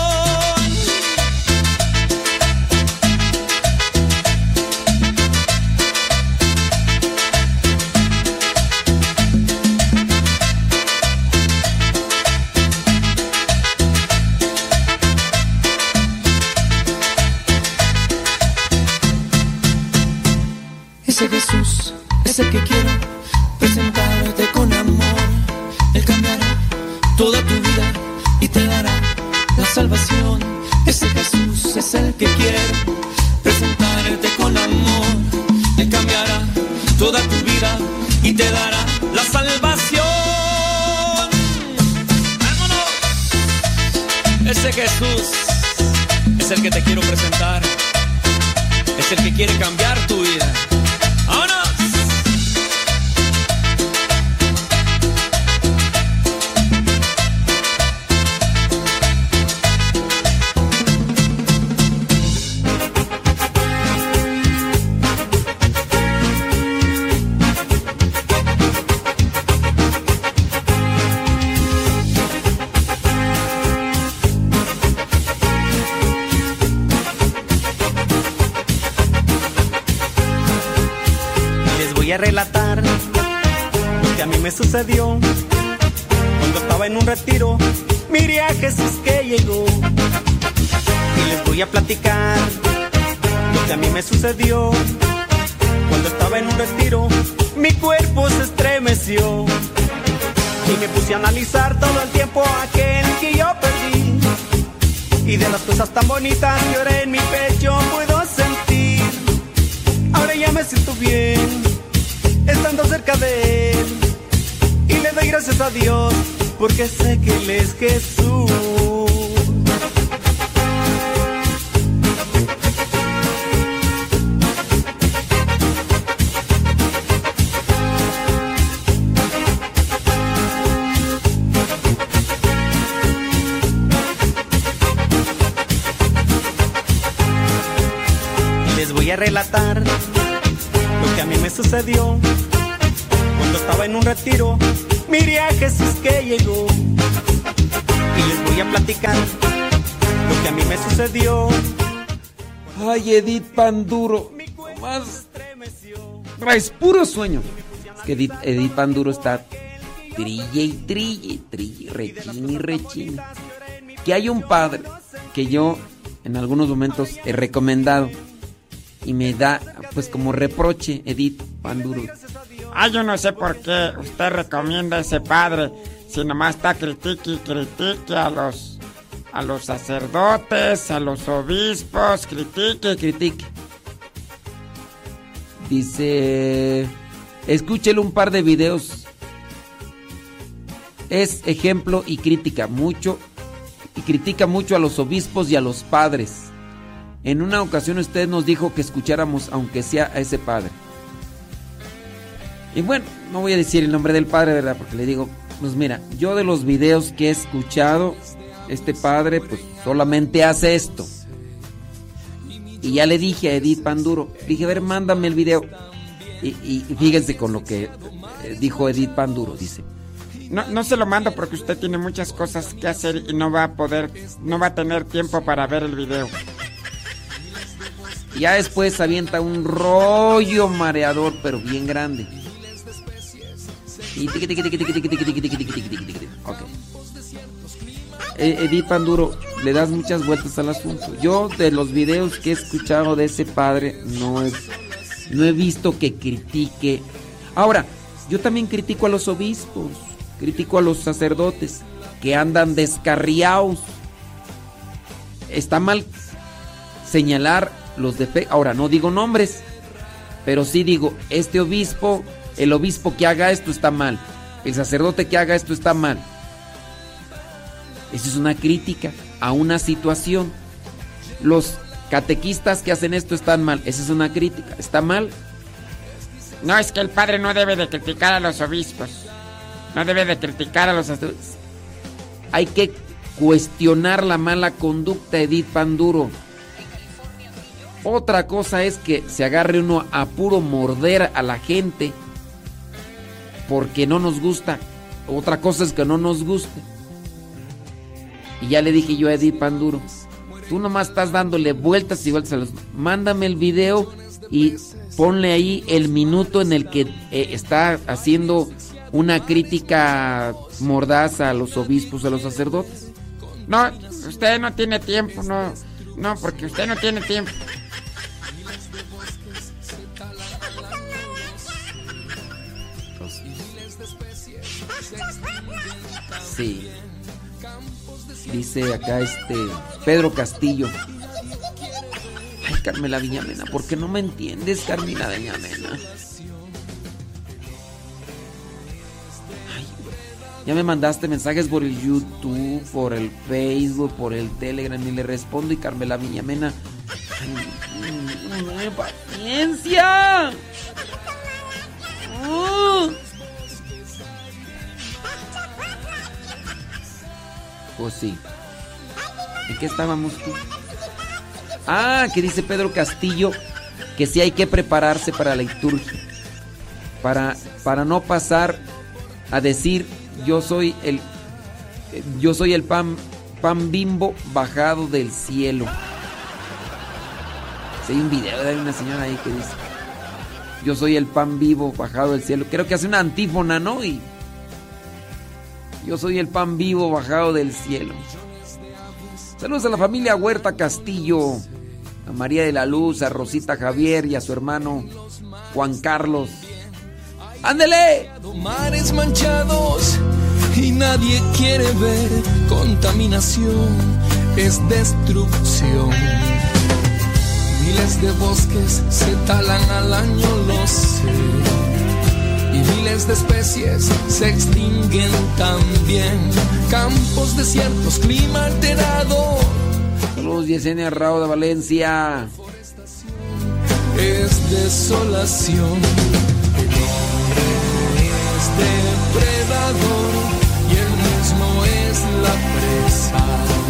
Ay, Edith Panduro. Más traes puro sueño. Es que Edith, Edith Panduro está trille y trille, trille, rechine y rechine. Que hay un padre que yo en algunos momentos he recomendado y me da pues como reproche Edith Panduro. Ay, yo no sé por qué usted recomienda a ese padre si nomás está critique y critique a los a los sacerdotes, a los obispos, critique, critique. Dice, escúchele un par de videos. Es ejemplo y crítica mucho y critica mucho a los obispos y a los padres. En una ocasión usted nos dijo que escucháramos aunque sea a ese padre. Y bueno, no voy a decir el nombre del padre, ¿verdad? Porque le digo, pues mira, yo de los videos que he escuchado, este padre pues solamente hace esto. Y ya le dije a Edith Panduro, dije, a ver, mándame el video. Y, y fíjense con lo que eh, dijo Edith Panduro, dice. No, no se lo mando porque usted tiene muchas cosas que hacer y no va a poder, no va a tener tiempo para ver el video. Ya después avienta un rollo mareador, pero bien grande. Y tiqui, Edith Panduro, le das muchas vueltas al asunto. Yo de los videos que he escuchado de ese padre no he, no he visto que critique. Ahora, yo también critico a los obispos, critico a los sacerdotes que andan descarriados. Está mal señalar los defectos. Ahora, no digo nombres, pero sí digo, este obispo, el obispo que haga esto está mal. El sacerdote que haga esto está mal. Esa es una crítica a una situación. Los catequistas que hacen esto están mal. Esa es una crítica. ¿Está mal? No, es que el padre no debe de criticar a los obispos. No debe de criticar a los sacerdotes. Hay que cuestionar la mala conducta, Edith Panduro. Otra cosa es que se agarre uno a puro morder a la gente porque no nos gusta. Otra cosa es que no nos guste. Y ya le dije yo a Edith Panduro, tú nomás estás dándole vueltas y vueltas a los... Mándame el video y ponle ahí el minuto en el que eh, está haciendo una crítica mordaza a los obispos, a los sacerdotes. No, usted no tiene tiempo, no. No, porque usted no tiene tiempo. Sí. Dice acá este Pedro Castillo. Ay, Carmela Viñamena, ¿por qué no me entiendes, Carmela Viñamena? Ay, ya me mandaste mensajes por el YouTube, por el Facebook, por el Telegram y le respondo y Carmela Viñamena. Ay, no, no, paciencia. Uh. Sí. ¿En qué estábamos tú? Ah, que dice Pedro Castillo que sí hay que prepararse para la liturgia. Para, para no pasar a decir yo soy el yo soy el pan pan bimbo bajado del cielo. Sí, hay un video de una señora ahí que dice yo soy el pan vivo bajado del cielo. Creo que hace una antífona, ¿no? Y yo soy el pan vivo bajado del cielo. Saludos a la familia Huerta Castillo, a María de la Luz, a Rosita Javier y a su hermano Juan Carlos. ¡Ándele! Mares manchados y nadie quiere ver contaminación, es destrucción. Miles de bosques se talan al año, lo sé. Y miles de especies se extinguen también. Campos desiertos, clima alterado. Saludos, Yesenia Rao de Valencia. Es desolación. El hombre es depredador y él mismo es la presa.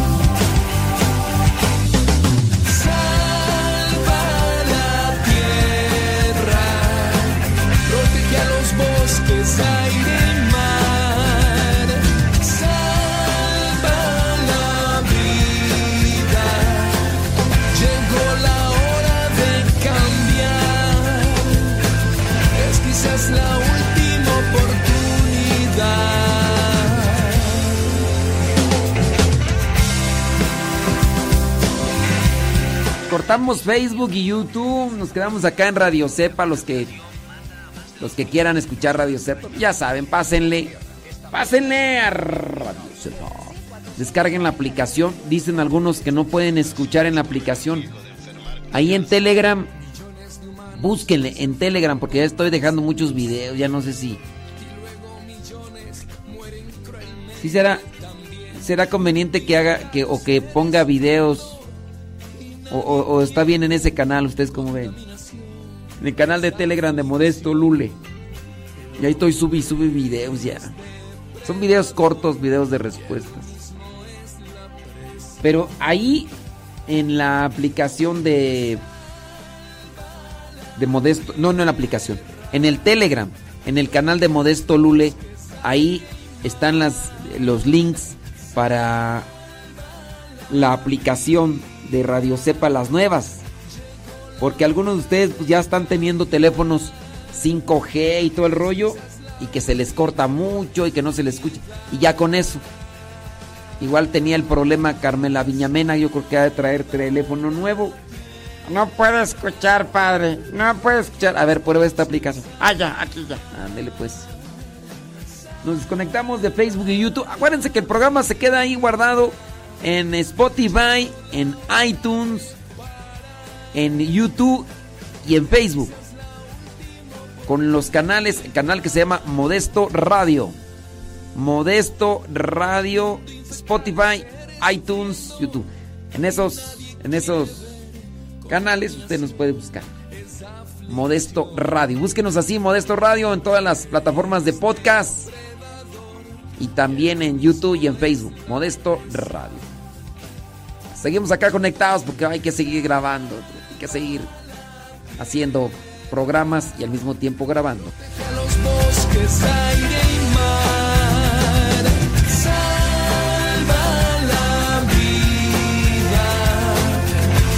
Cortamos Facebook y YouTube, nos quedamos acá en Radio Cepa los que los que quieran escuchar Radio Cepa, ya saben, pásenle. Pásenle a Radio Cepa. Descarguen la aplicación. Dicen algunos que no pueden escuchar en la aplicación. Ahí en Telegram búsquenle en Telegram porque ya estoy dejando muchos videos, ya no sé si Sí será será conveniente que haga que o que ponga videos o- o está bien en ese canal, ustedes como ven. En el canal de Telegram de Modesto Lule. Y ahí estoy subí, subí videos ya. Son videos cortos, videos de respuestas. Pero ahí en la aplicación de de Modesto, no, no en la aplicación, en el Telegram, en el canal de Modesto Lule, ahí están las los links para la aplicación de Radio Cepa las nuevas. Porque algunos de ustedes pues, ya están teniendo teléfonos 5G y todo el rollo y que se les corta mucho y que no se les escucha. Y ya con eso. Igual tenía el problema Carmela Viñamena, yo creo que ha de traer teléfono nuevo. No puede escuchar, padre. No puede escuchar. A ver, prueba esta aplicación. Ah, ya, aquí ya. Ándele pues. Nos desconectamos de Facebook y YouTube. Acuérdense que el programa se queda ahí guardado en Spotify, en iTunes, en YouTube y en Facebook. Con los canales, el canal que se llama Modesto Radio. Modesto Radio, Spotify, iTunes, YouTube. En esos, en esos canales usted nos puede buscar. Modesto Radio. Búsquenos así, Modesto Radio, en todas las plataformas de podcast. Y también en YouTube y en Facebook. Modesto Radio. Seguimos acá conectados porque hay que seguir grabando. Que seguir haciendo programas y al mismo tiempo grabando. Los bosques, aire y mar, salva la vida.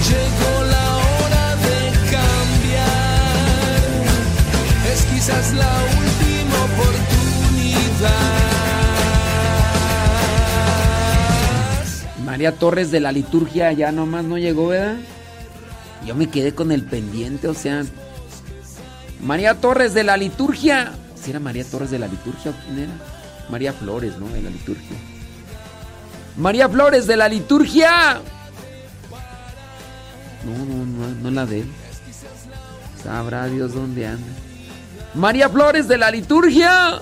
Llegó la hora de cambiar. Es quizás la última oportunidad. María Torres de la liturgia ya nomás no llegó, ¿verdad? Yo me quedé con el pendiente, o sea. María Torres de la liturgia. ¿Si era María Torres de la liturgia o quién era? María Flores, ¿no? De la liturgia. María Flores de la liturgia. No, no, no, no la de él. Sabrá Dios dónde anda. María Flores de la liturgia.